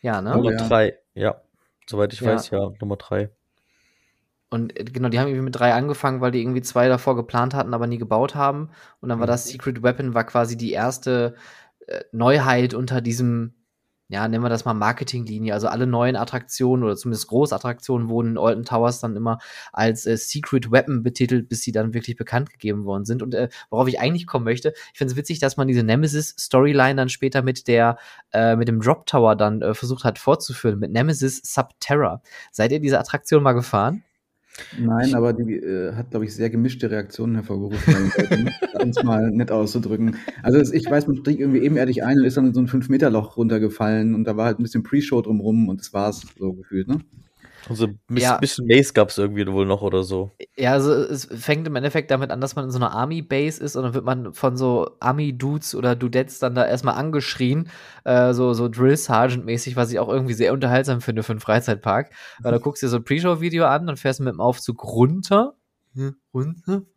[SPEAKER 1] Ja, ne?
[SPEAKER 2] Nummer
[SPEAKER 3] ja.
[SPEAKER 2] drei, ja. Soweit ich
[SPEAKER 1] Ja.
[SPEAKER 2] weiß, ja, Nummer drei.
[SPEAKER 1] Und äh, genau, die haben irgendwie mit drei angefangen, weil die irgendwie zwei davor geplant hatten, aber nie gebaut haben. Und dann war das Secret Weapon war quasi die erste äh, Neuheit unter diesem, ja, nennen wir das mal Marketinglinie. Also alle neuen Attraktionen oder zumindest Großattraktionen wurden in Alton Towers dann immer als äh, Secret Weapon betitelt, bis sie dann wirklich bekannt gegeben worden sind. Und äh, worauf ich eigentlich kommen möchte, ich finde es witzig, dass man diese Nemesis-Storyline dann später mit der, äh, mit dem Drop Tower dann äh, versucht hat fortzuführen, mit Nemesis Subterra. Seid ihr diese Attraktion mal gefahren?
[SPEAKER 3] Nein, aber die äh, hat, glaube ich, sehr gemischte Reaktionen hervorgerufen, um es mal nett auszudrücken. Also es, ich weiß, man stieg irgendwie ebenerdig ein und ist dann in so ein 5-Meter-Loch runtergefallen und da war halt ein bisschen Pre-Show drumrum und das war's so gefühlt, ne?
[SPEAKER 2] Also ein
[SPEAKER 1] Ja.
[SPEAKER 2] bisschen Maze gab es irgendwie wohl noch oder so.
[SPEAKER 1] Ja, also es fängt im Endeffekt damit an, dass man in so einer Army-Base ist und dann wird man von so Army-Dudes oder Dudettes dann da erstmal angeschrien, äh, so, so Drill-Sergeant-mäßig, was ich auch irgendwie sehr unterhaltsam finde für einen Freizeitpark. Weil da guckst du dir so ein Pre-Show-Video an, dann fährst du mit dem Aufzug runter. Hm, runter?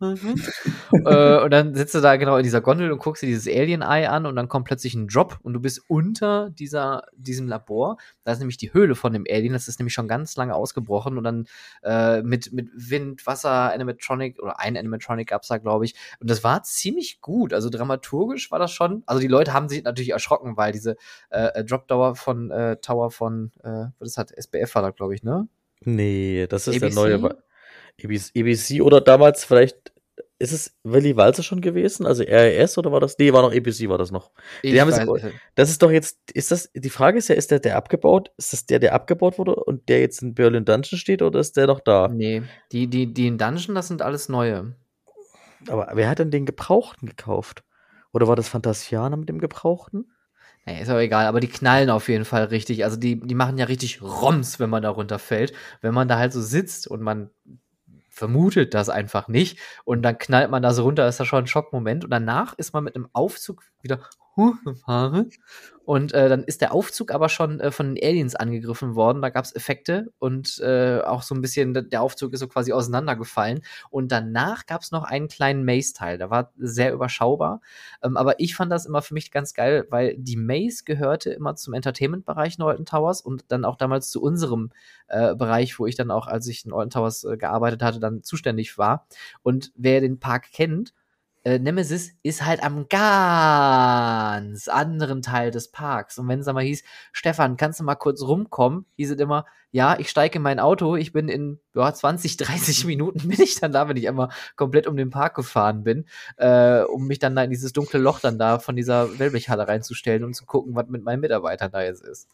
[SPEAKER 1] äh, und dann sitzt du da genau in dieser Gondel und guckst dir dieses Alien-Eye an und dann kommt plötzlich ein Drop und du bist unter dieser, diesem Labor. Da ist nämlich die Höhle von dem Alien, das ist nämlich schon ganz lange ausgebrochen und dann äh, mit, mit Wind, Wasser, Animatronic oder ein Animatronic gab's da, glaube ich. Und das war ziemlich gut. Also dramaturgisch war das schon. Also die Leute haben sich natürlich erschrocken, weil diese äh, Drop-Tower von äh, Tower von, äh, was das? SBF war da, glaube ich, ne?
[SPEAKER 2] Nee, das ist der
[SPEAKER 1] ABC?
[SPEAKER 2] neue. ABC oder damals vielleicht. Ist es Willy Walzer schon gewesen? Also RAS oder war das? Nee, war noch ABC, war das noch.
[SPEAKER 1] Ich
[SPEAKER 2] haben es-. Das ist doch jetzt, ist das, die Frage ist ja, ist der, der abgebaut? Ist das der, der abgebaut wurde und der jetzt in Berlin Dungeon steht oder ist der noch da?
[SPEAKER 1] Nee, die, die, die in Dungeon, das sind alles neue.
[SPEAKER 2] Aber wer hat denn den Gebrauchten gekauft? Oder war das Phantasianer mit dem Gebrauchten?
[SPEAKER 1] Naja, ist aber egal, aber die knallen auf jeden Fall richtig. Also die, die machen ja richtig Roms, wenn man da runterfällt. Wenn man da halt so sitzt und man vermutet das einfach nicht und dann knallt man da so runter, ist das schon ein Schockmoment. Und danach ist man mit einem Aufzug wieder hochgefahren und äh, dann ist der Aufzug aber schon äh, von den Aliens angegriffen worden. Da gab's Effekte und äh, auch so ein bisschen, der Aufzug ist so quasi auseinandergefallen. Und danach gab's noch einen kleinen Maze-Teil. Der war sehr überschaubar. Ähm, aber ich fand das immer für mich ganz geil, weil die Maze gehörte immer zum Entertainment-Bereich in Alton Towers und dann auch damals zu unserem äh, Bereich, wo ich dann auch, als ich in Alton Towers äh, gearbeitet hatte, dann zuständig war. Und wer den Park kennt, äh, Nemesis ist halt am ganz anderen Teil des Parks. Und wenn es dann mal hieß, Stefan, kannst du mal kurz rumkommen, hieß es immer, ja, ich steige in mein Auto, ich bin in ja, 20, 30 Minuten bin ich dann da, wenn ich einmal komplett um den Park gefahren bin, äh, um mich dann da in dieses dunkle Loch dann da von dieser Wellblechhalle reinzustellen und zu gucken, was mit meinen Mitarbeitern da jetzt ist.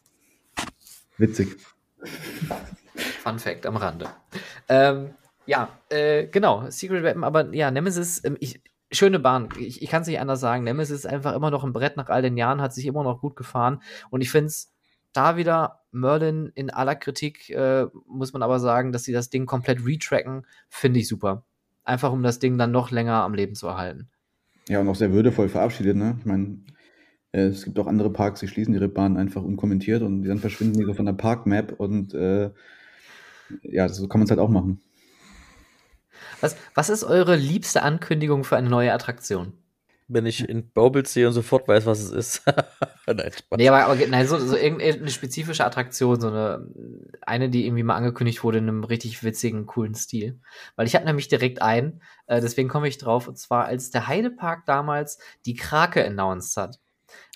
[SPEAKER 3] Witzig.
[SPEAKER 1] Fun Fact am Rande. Ähm, ja, äh, genau, Secret Weapon, aber ja, Nemesis, ähm, ich, schöne Bahn. Ich, ich kann es nicht anders sagen. Nemesis ist einfach immer noch ein Brett nach all den Jahren, hat sich immer noch gut gefahren. Und ich finde es da wieder Merlin in aller Kritik, äh, muss man aber sagen, dass sie das Ding komplett retracken, finde ich super. Einfach um das Ding dann noch länger am Leben zu erhalten.
[SPEAKER 3] Ja, und auch sehr würdevoll verabschiedet, ne? Ich meine, äh, es gibt auch andere Parks, die schließen ihre Bahn einfach unkommentiert und dann verschwinden die so von der Parkmap und äh, ja, so kann man es halt auch machen.
[SPEAKER 1] Was, was ist eure liebste Ankündigung für eine neue Attraktion?
[SPEAKER 2] Wenn ich in Baubild sehe und sofort weiß, was es ist. Nein, Spaß.
[SPEAKER 1] Nee, aber, aber nein, so, so irgendeine spezifische Attraktion, so eine, eine, die irgendwie mal angekündigt wurde in einem richtig witzigen, coolen Stil. Weil ich habe nämlich direkt einen, äh, deswegen komme ich drauf, und zwar als der Heidepark damals die Krake announced hat.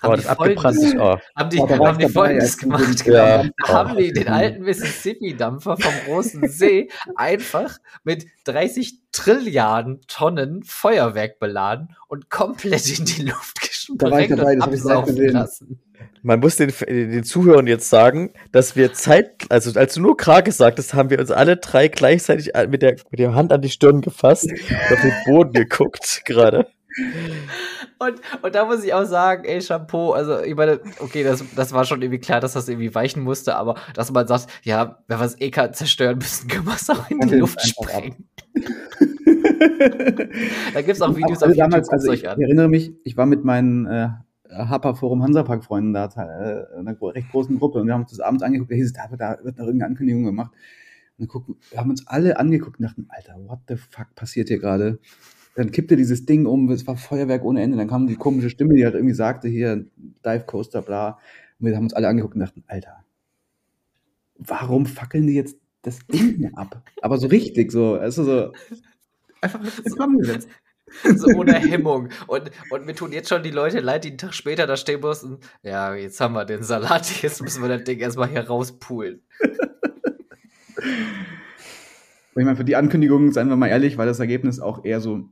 [SPEAKER 2] Aber
[SPEAKER 1] die
[SPEAKER 2] das abgebrannt ist. Oh.
[SPEAKER 1] haben die,
[SPEAKER 3] Oh, da war
[SPEAKER 1] haben die Folgendes gemacht.
[SPEAKER 2] Ja.
[SPEAKER 1] Da haben die den alten Mississippi-Dampfer vom großen See einfach mit 30 Trilliarden Tonnen Feuerwerk beladen und komplett in die Luft
[SPEAKER 3] Da
[SPEAKER 1] gesprengt
[SPEAKER 3] dabei,
[SPEAKER 1] und absaufen lassen.
[SPEAKER 2] Man muss den, den Zuhörern jetzt sagen, dass wir Zeit, also als du nur Krake sagtest, haben wir uns alle drei gleichzeitig mit der, mit der Hand an die Stirn gefasst und auf den Boden geguckt gerade.
[SPEAKER 1] Und, und da muss ich auch sagen, ey, Shampoo, also ich meine, okay, das, das war schon irgendwie klar, dass das irgendwie weichen musste, aber dass man sagt, ja, wenn wir es eh kann zerstören müssen, können wir es auch in die Luft sprengen. Da gibt es auch Videos
[SPEAKER 3] alle
[SPEAKER 1] auf YouTube,
[SPEAKER 3] damals, also ich
[SPEAKER 1] an.
[SPEAKER 3] erinnere mich, ich war mit meinen äh, Hapa Forum Hansapark Freunden da, äh, in einer recht großen Gruppe und wir haben uns das abends angeguckt, da hieß es, da, wird- noch irgendeine Ankündigung gemacht. Und dann gucken, wir haben uns alle angeguckt und dachten, Alter, what the fuck passiert hier gerade? Dann kippte dieses Ding um, es war Feuerwerk ohne Ende, dann kam die komische Stimme, die halt irgendwie sagte, hier, Dive Coaster, bla. Und wir haben uns alle angeguckt und dachten, Alter, warum fackeln die jetzt das Ding ab. Aber so richtig, so, also so, einfach zusammengesetzt.
[SPEAKER 1] So ohne Hemmung. Und, und mir tun jetzt schon die Leute leid, die einen Tag später da stehen mussten. Ja, jetzt haben wir den Salat, jetzt müssen wir das Ding erstmal hier rauspulen.
[SPEAKER 3] ich meine, für die Ankündigung, seien wir mal ehrlich, war das Ergebnis auch eher so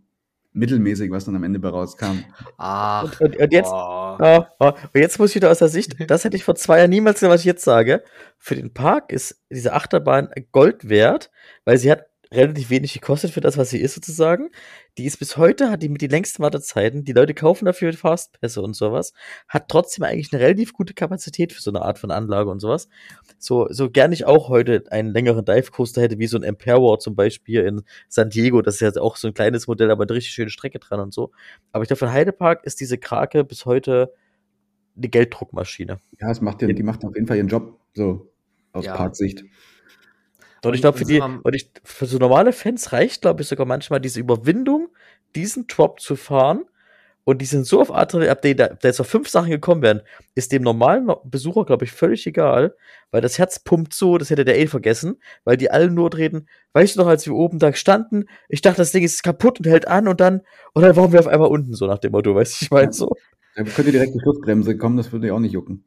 [SPEAKER 3] mittelmäßig, was dann am Ende bei rauskam.
[SPEAKER 1] Ach,
[SPEAKER 2] Und, und, und jetzt,
[SPEAKER 1] oh.
[SPEAKER 2] Ah. Und jetzt muss ich wieder aus der Sicht, das hätte ich vor zwei Jahren niemals gesagt, was ich jetzt sage. Für den Park ist diese Achterbahn Gold wert, weil sie hat relativ wenig gekostet für das, was sie ist sozusagen. Die ist bis heute, hat die mit die längsten Wartezeiten. Die Leute kaufen dafür Fastpässe und sowas. Hat trotzdem eigentlich eine relativ gute Kapazität für so eine Art von Anlage und sowas. So, so gern ich auch heute einen längeren Dive Coaster hätte, wie so ein Empire War zum Beispiel in San Diego. Das ist ja auch so ein kleines Modell, aber eine richtig schöne Strecke dran und so. Aber ich glaube, für Heidepark ist diese Krake bis heute eine Gelddruckmaschine.
[SPEAKER 3] Ja, es macht ja, die macht auf jeden Fall ihren Job, so aus
[SPEAKER 1] Ja.
[SPEAKER 3] Parksicht.
[SPEAKER 2] Und ich glaube, für die, und ich, für so normale Fans reicht, glaube ich, sogar manchmal diese Überwindung, diesen Drop zu fahren. Und die sind so auf Adrenalin, ab der, da jetzt noch fünf Sachen gekommen wären, ist dem normalen Besucher, glaube ich, völlig egal, weil das Herz pumpt so, das hätte der eh vergessen, weil die alle nur reden, weißt du noch, als wir oben da standen, ich dachte, das Ding ist kaputt und hält an und dann, und dann waren wir auf einmal unten, so nach dem Motto, weißt du, ich meine so.
[SPEAKER 3] Da könnte direkt die Schlussbremse kommen, das würde ja auch nicht jucken.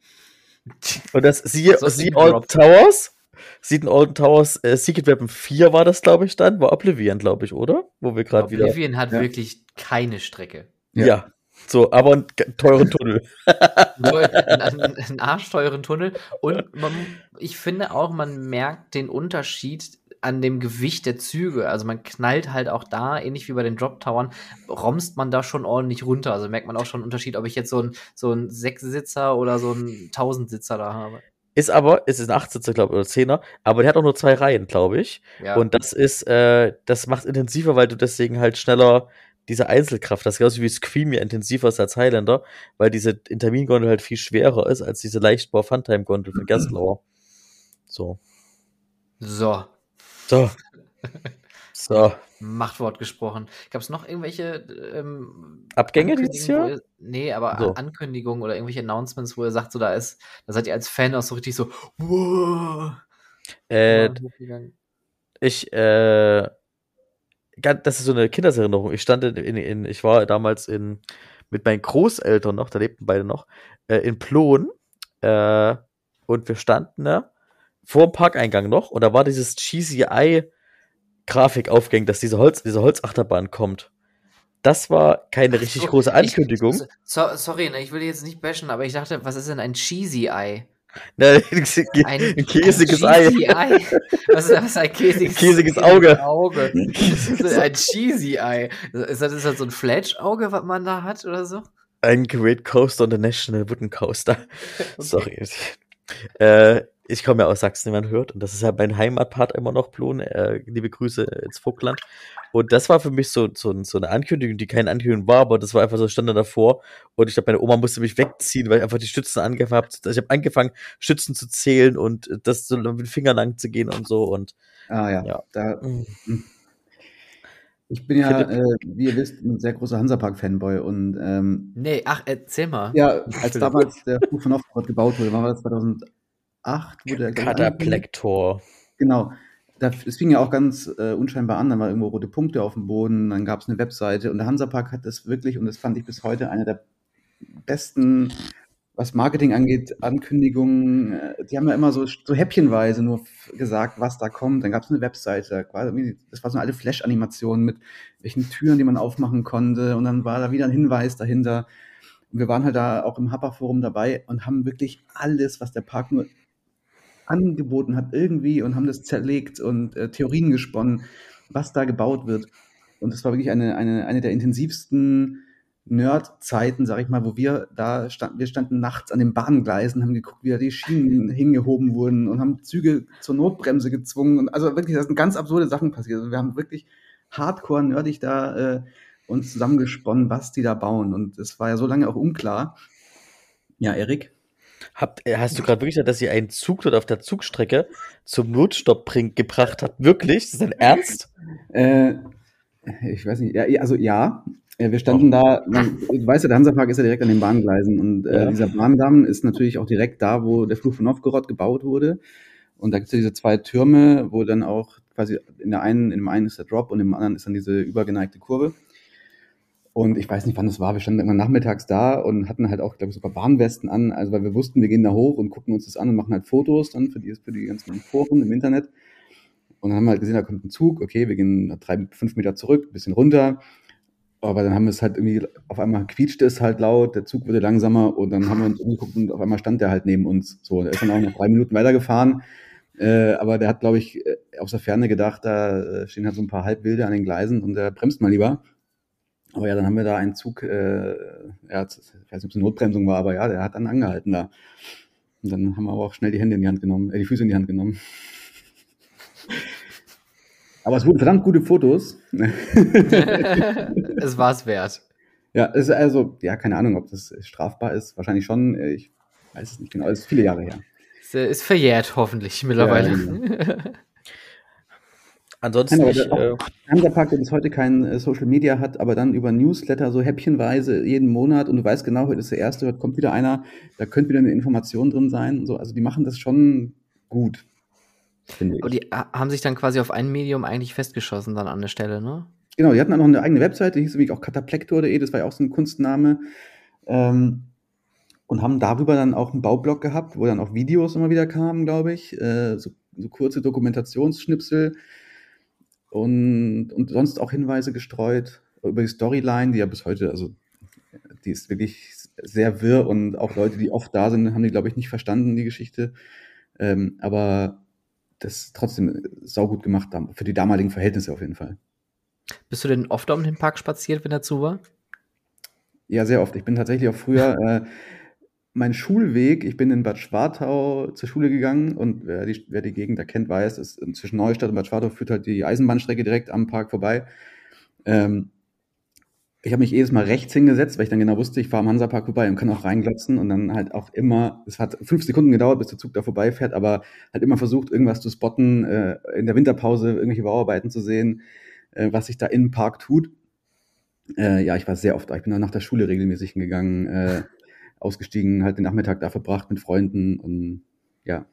[SPEAKER 2] Und das siehe,
[SPEAKER 1] So ist
[SPEAKER 2] siehe Alton
[SPEAKER 1] gedroppt.
[SPEAKER 2] Towers, sieht in Alton Towers, äh, Secret Weapon 4 war das, glaube ich, dann, war Oblivion, glaube ich, oder? Wo wir gerade wieder.
[SPEAKER 1] Oblivion hat
[SPEAKER 3] Ja.
[SPEAKER 1] wirklich keine Strecke.
[SPEAKER 2] Ja.
[SPEAKER 3] Ja.
[SPEAKER 2] So, aber einen teuren Tunnel.
[SPEAKER 1] Nur einen, einen arschteuren Tunnel. Und man, ich finde auch, man merkt den Unterschied an dem Gewicht der Züge. Also man knallt halt auch da, ähnlich wie bei den Drop-Towern, romst man da schon ordentlich runter. Also merkt man auch schon einen Unterschied, ob ich jetzt so einen so einen Sechssitzer oder so einen Tausendsitzer da habe.
[SPEAKER 2] Ist aber, es ist ein Achtsitzer, glaube ich, oder Zehner, aber der hat auch nur zwei Reihen, glaube ich.
[SPEAKER 1] Ja.
[SPEAKER 2] Und das ist, äh, das macht intensiver, weil du deswegen halt schneller diese Einzelkraft, das ist genauso wie Scream ja intensiver ist als Highlander, weil diese Intermin-Gondel halt viel schwerer ist als diese Leichtbau Funtime-Gondel von Gerstlauer. So.
[SPEAKER 1] so,
[SPEAKER 2] So. So.
[SPEAKER 1] Machtwort gesprochen. Gab es noch irgendwelche ähm,
[SPEAKER 2] Abgänge dieses Jahr?
[SPEAKER 1] ihr- nee, aber
[SPEAKER 2] So.
[SPEAKER 1] Ankündigungen oder irgendwelche Announcements, wo ihr sagt, so da ist, da seid ihr als Fan auch so richtig so, wow.
[SPEAKER 2] Äh, ich, äh, das ist so eine Kindheitserinnerung. Ich stand in, in, in ich war damals in, mit meinen Großeltern noch, da lebten beide noch, äh, in Plon, äh, und wir standen da vor dem Parkeingang noch, und da war dieses Cheesy Eye Grafik aufgehängt, dass diese Holz, diese Holzachterbahn kommt. Das war keine richtig
[SPEAKER 1] So,
[SPEAKER 2] große
[SPEAKER 1] ich-
[SPEAKER 2] Ankündigung.
[SPEAKER 1] So, sorry, ne, ich will jetzt nicht bashen, aber ich dachte, was ist denn ein Cheesy Eye?
[SPEAKER 2] Ne,
[SPEAKER 1] Ein,
[SPEAKER 2] ein käsiges Ei.
[SPEAKER 1] Cheesy Eye. Was ist das? Ein käsiges,
[SPEAKER 2] Käsiges Auge.
[SPEAKER 1] Auge. Was ein Cheesy Eye. Ist das, ist das so ein Fletch-Auge, was man da hat oder so?
[SPEAKER 2] Ein Great Coaster und der National Wooden Coaster. Sorry. Äh, ich komme ja aus Sachsen, wie man hört, und das ist ja mein Heimatpart immer noch, Plon. Äh, liebe Grüße ins Vogtland. Und das war für mich so, so, so eine Ankündigung, die keine Ankündigung war, aber das war einfach so, stand da davor. Und ich glaube, meine Oma musste mich wegziehen, weil ich einfach die Stützen angefangen habe. Also ich habe angefangen, Stützen zu zählen und das so mit den Fingern lang zu gehen und so. Und,
[SPEAKER 3] ah ja,
[SPEAKER 2] ja.
[SPEAKER 3] Da, mhm. hm. ich bin ja, äh, wie ihr wisst, ein sehr großer Hansapark-Fanboy und ähm,
[SPEAKER 1] Nee, ach, erzähl mal.
[SPEAKER 3] Ja, als damals der Flug von Offroad gebaut wurde, war das 2000 8, wo der
[SPEAKER 2] Kataplektor.
[SPEAKER 3] Genau. Es fing ja auch ganz äh, unscheinbar an, dann waren irgendwo rote Punkte auf dem Boden, dann gab es eine Webseite und der Hansapark hat das wirklich, und das fand ich bis heute eine der besten, was Marketing angeht, Ankündigungen. Äh, die haben ja immer so, so häppchenweise nur gesagt, was da kommt. Dann gab es eine Webseite, das war so eine alte Flash-Animation mit welchen Türen, die man aufmachen konnte und dann war da wieder ein Hinweis dahinter wir waren halt da auch im Happer-Forum dabei und haben wirklich alles, was der Park nur angeboten hat irgendwie und haben das zerlegt und äh, Theorien gesponnen, was da gebaut wird. Und es war wirklich eine, eine, eine der intensivsten Nerd-Zeiten, sag ich mal, wo wir da standen, wir standen nachts an den Bahngleisen, haben geguckt, wie da die Schienen hingehoben wurden und haben Züge zur Notbremse gezwungen. Und also wirklich, da sind ganz absurde Sachen passiert. Also wir haben wirklich hardcore nerdig da äh, uns zusammengesponnen, was die da bauen. Und es war ja so lange auch unklar. Ja, Erik?
[SPEAKER 2] Habt, äh, hast du gerade wirklich gesagt, dass ihr einen Zug dort auf der Zugstrecke zum Notstopp bring, gebracht habt? Wirklich? Ist das dein Ernst?
[SPEAKER 3] Äh, ich weiß nicht, ja, also ja, wir standen da, man, du weißt ja, der Hansapark ist ja direkt an den Bahngleisen und äh,
[SPEAKER 2] Ja.
[SPEAKER 3] dieser Bahndamm ist natürlich auch direkt da, wo der Flug von Novgorod gebaut wurde. Und da gibt es ja diese zwei Türme, wo dann auch quasi in der einen, in dem einen ist der Drop und im anderen ist dann diese übergeneigte Kurve. Und ich weiß nicht, wann es war. Wir standen irgendwann nachmittags da und hatten halt auch, glaube ich, sogar Warnwesten an. Also, weil wir wussten, wir gehen da hoch und gucken uns das an und machen halt Fotos dann für die, für die ganzen Foren im Internet. Und dann haben wir halt gesehen, da kommt ein Zug. Okay, wir gehen drei, fünf Meter zurück, ein bisschen runter. Aber dann haben wir es halt irgendwie, auf einmal quietschte es halt laut, der Zug wurde langsamer und dann haben wir uns umgeguckt und auf einmal stand der halt neben uns. So, der ist dann auch noch drei Minuten weitergefahren. Äh, aber der hat, glaube ich, äh, aus der Ferne gedacht, da äh, stehen halt so ein paar Halbwilde an den Gleisen und der bremst mal lieber. Aber ja, dann haben wir da einen Zug, äh, ja, ich weiß nicht, ob es eine Notbremsung war, aber ja, der hat dann angehalten da. Und dann haben wir aber auch schnell die Hände in die Hand genommen, äh, die Füße in die Hand genommen. aber es wurden verdammt gute Fotos.
[SPEAKER 1] es war es wert.
[SPEAKER 3] Ja, es ist also, ja, keine Ahnung, ob das strafbar ist. Wahrscheinlich schon. Ich weiß es nicht genau. Es ist viele Jahre her.
[SPEAKER 1] Es ist verjährt, hoffentlich, mittlerweile. Ja, genau.
[SPEAKER 3] Ansonsten Nein, ich, äh, Hansapark, der bis heute kein äh, Social Media hat, aber dann über Newsletter so häppchenweise jeden Monat und du weißt genau, heute ist der erste, heute kommt wieder einer, da könnte wieder eine Information drin sein. So. Also die machen das schon gut.
[SPEAKER 1] Aber die haben sich dann quasi auf ein Medium eigentlich festgeschossen dann an der Stelle, ne?
[SPEAKER 3] Genau, die hatten auch noch eine eigene Webseite, die hieß nämlich auch kataplektor.de, das war ja auch so ein Kunstname. Ähm, und haben darüber dann auch einen Baublock gehabt, wo dann auch Videos immer wieder kamen, glaube ich, äh, so, so kurze Dokumentationsschnipsel und, und sonst auch Hinweise gestreut über die Storyline, die ja bis heute, also die ist wirklich sehr wirr und auch Leute, die oft da sind, haben die, glaube ich, nicht verstanden, die Geschichte. Ähm, aber das trotzdem saugut gemacht, für die damaligen Verhältnisse auf jeden Fall.
[SPEAKER 1] Bist du denn oft um den Park spaziert, wenn er zu war?
[SPEAKER 3] Ja, sehr oft. Ich bin tatsächlich auch früher äh, mein Schulweg, ich bin in Bad Schwartau zur Schule gegangen und wer die, wer die Gegend da kennt, weiß, ist zwischen Neustadt und Bad Schwartau führt halt die Eisenbahnstrecke direkt am Park vorbei. Ähm, ich habe mich jedes Mal rechts hingesetzt, weil ich dann genau wusste, ich fahre am Hansapark vorbei und kann auch reinglotzen und dann halt auch immer, es hat fünf Sekunden gedauert, bis der Zug da vorbeifährt, aber halt immer versucht, irgendwas zu spotten, äh, in der Winterpause irgendwelche Bauarbeiten zu sehen, äh, was sich da im Park tut. Äh, ja, ich war sehr oft da. Ich bin dann nach der Schule regelmäßig hingegangen. Äh, ausgestiegen, halt den Nachmittag da verbracht mit Freunden und ja,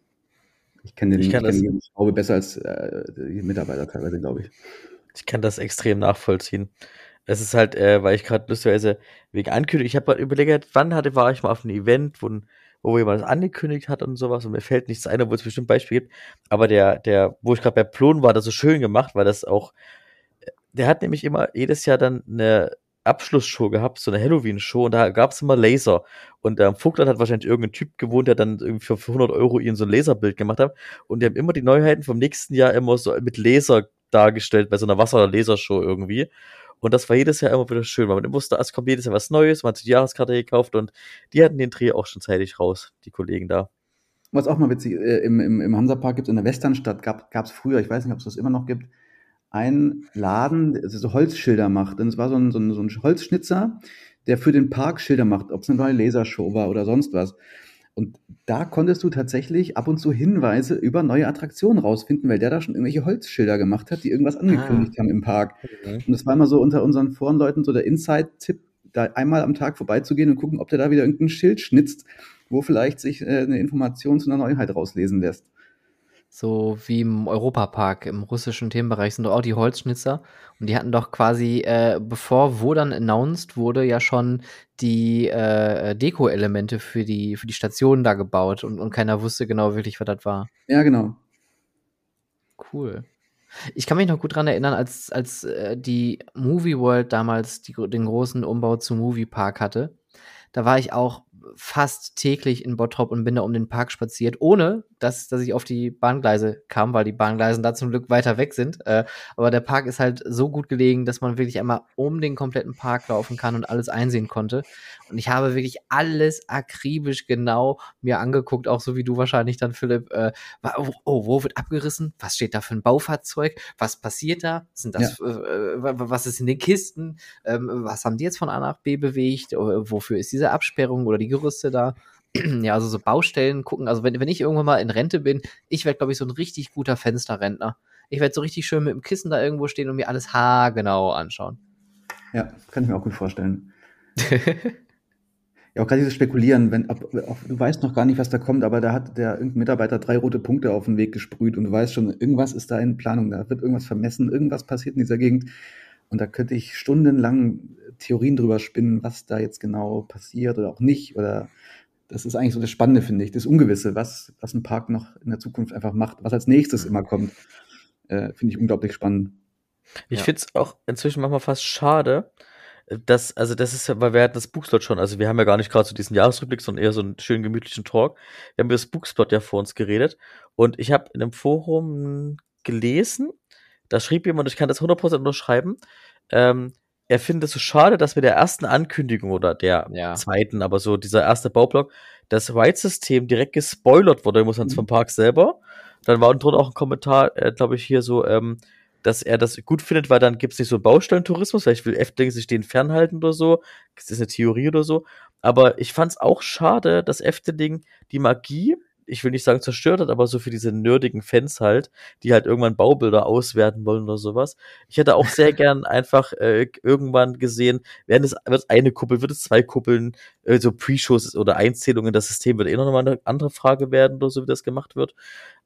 [SPEAKER 3] ich kenne den, ich ich kenn die Schraube besser als äh, die Mitarbeiter teilweise, glaube ich.
[SPEAKER 2] Ich kann das extrem nachvollziehen. Es ist halt, äh, weil ich gerade lustigerweise wegen Ankündigung, ich habe mal überlegt, wann hatte, war ich mal auf einem Event, wo, wo jemand das angekündigt hat und sowas und mir fällt nichts ein, wo es bestimmt Beispiele gibt. Aber der, der, wo ich gerade bei Plon war, das so schön gemacht, weil das auch, der hat nämlich immer jedes Jahr dann eine Abschlussshow gehabt, so eine Halloween-Show, und da gab es immer Laser. Und ähm, Vogtland hat wahrscheinlich irgendein Typ gewohnt, der dann irgendwie für, für 100 Euro ihnen so ein Laserbild gemacht hat. Und die haben immer die Neuheiten vom nächsten Jahr immer so mit Laser dargestellt, bei so einer Wasser-Lasershow irgendwie. Und das war jedes Jahr immer wieder schön, weil man wusste, es kommt jedes Jahr was Neues, man hat die Jahreskarte gekauft und die hatten den Dreh auch schon zeitig raus, die Kollegen da.
[SPEAKER 3] Was auch mal witzig, äh, im, im, im Hansapark gibt es in der Westernstadt, gab es früher, ich weiß nicht, ob es das immer noch gibt, ein Laden, der so Holzschilder macht. Und es war so ein, so, ein, so ein Holzschnitzer, der für den Park Schilder macht, ob es eine neue Lasershow war oder sonst was. Und da konntest du tatsächlich ab und zu Hinweise über neue Attraktionen rausfinden, weil der da schon irgendwelche Holzschilder gemacht hat, die irgendwas angekündigt ah. haben im Park. Okay. Und das war immer so unter unseren Forenleuten so der Inside-Tipp, da einmal am Tag vorbeizugehen und gucken, ob der da wieder irgendein Schild schnitzt, wo vielleicht sich äh, eine Information zu einer Neuheit rauslesen lässt.
[SPEAKER 1] So wie im Europapark im russischen Themenbereich sind doch auch die Holzschnitzer. Und die hatten doch quasi, äh, bevor wo dann announced wurde, ja schon die äh, Deko-Elemente für die, für die Stationen da gebaut und, und keiner wusste genau wirklich, was das war.
[SPEAKER 3] Ja, genau.
[SPEAKER 1] Cool. Ich kann mich noch gut dran erinnern, als, als äh, die Movie World damals die, den großen Umbau zum Movie Park hatte. Da war ich auch fast täglich in Bottrop und bin da um den Park spaziert, ohne dass, dass ich auf die Bahngleise kam, weil die Bahngleisen da zum Glück weiter weg sind. Äh, aber der Park ist halt so gut gelegen, dass man wirklich einmal um den kompletten Park laufen kann und alles einsehen konnte. Und ich habe wirklich alles akribisch genau mir angeguckt, auch so wie du wahrscheinlich dann, Philipp. Äh, oh, oh, wo wird abgerissen? Was steht da für ein Baufahrzeug? Was passiert da? Sind das, ja. äh, was ist in den Kisten? Ähm, was haben die jetzt von A nach B bewegt? Äh, wofür ist diese Absperrung oder die Gerüste da? ja, also so Baustellen gucken. Also wenn, wenn ich irgendwann mal in Rente bin, ich werde, glaube ich, so ein richtig guter Fensterrentner. Ich werde so richtig schön mit dem Kissen da irgendwo stehen und mir alles haargenau anschauen.
[SPEAKER 3] Ja, kann ich mir auch gut vorstellen. ja auch gerade dieses Spekulieren, wenn ob, ob, du weißt noch gar nicht, was da kommt, aber da hat der irgendein Mitarbeiter drei rote Punkte auf den Weg gesprüht und du weißt schon, irgendwas ist da in Planung, da wird irgendwas vermessen, irgendwas passiert in dieser Gegend. Und da könnte ich stundenlang Theorien drüber spinnen, was da jetzt genau passiert oder auch nicht. Oder das ist eigentlich so das Spannende, finde ich, das Ungewisse, was, was ein Park noch in der Zukunft einfach macht, was als nächstes immer kommt. Äh, finde ich unglaublich spannend.
[SPEAKER 2] Ich ja. finde es auch inzwischen manchmal fast schade, dass, also das ist ja, weil wir hatten das Bookslot schon, also wir haben ja gar nicht gerade so diesen Jahresrückblick, sondern eher so einen schönen gemütlichen Talk. Wir haben über das Bookslot ja vor uns geredet und ich habe in einem Forum gelesen, da schrieb jemand, ich kann das 100% unterschreiben, ähm, er findet es so schade, dass mit der ersten Ankündigung oder der ja. zweiten, aber so dieser erste Baublock, das Ride-System direkt gespoilert wurde, muss man mhm. vom Park selber. Dann war unten auch ein Kommentar, äh, glaube ich, hier so, ähm, dass er das gut findet, weil dann gibt es nicht so Baustellentourismus, vielleicht will Efteling sich den fernhalten oder so. Das ist eine Theorie oder so. Aber ich fand es auch schade, dass Efteling die Magie ich will nicht sagen zerstört hat, aber so für diese nerdigen Fans halt, die halt irgendwann Baubilder auswerten wollen oder sowas. Ich hätte auch sehr gern einfach äh, irgendwann gesehen, werden es wird eine Kuppel, wird es zwei Kuppeln, äh, so Pre-Shows oder Einzählungen, das System wird eh noch mal eine andere Frage werden oder so, wie das gemacht wird.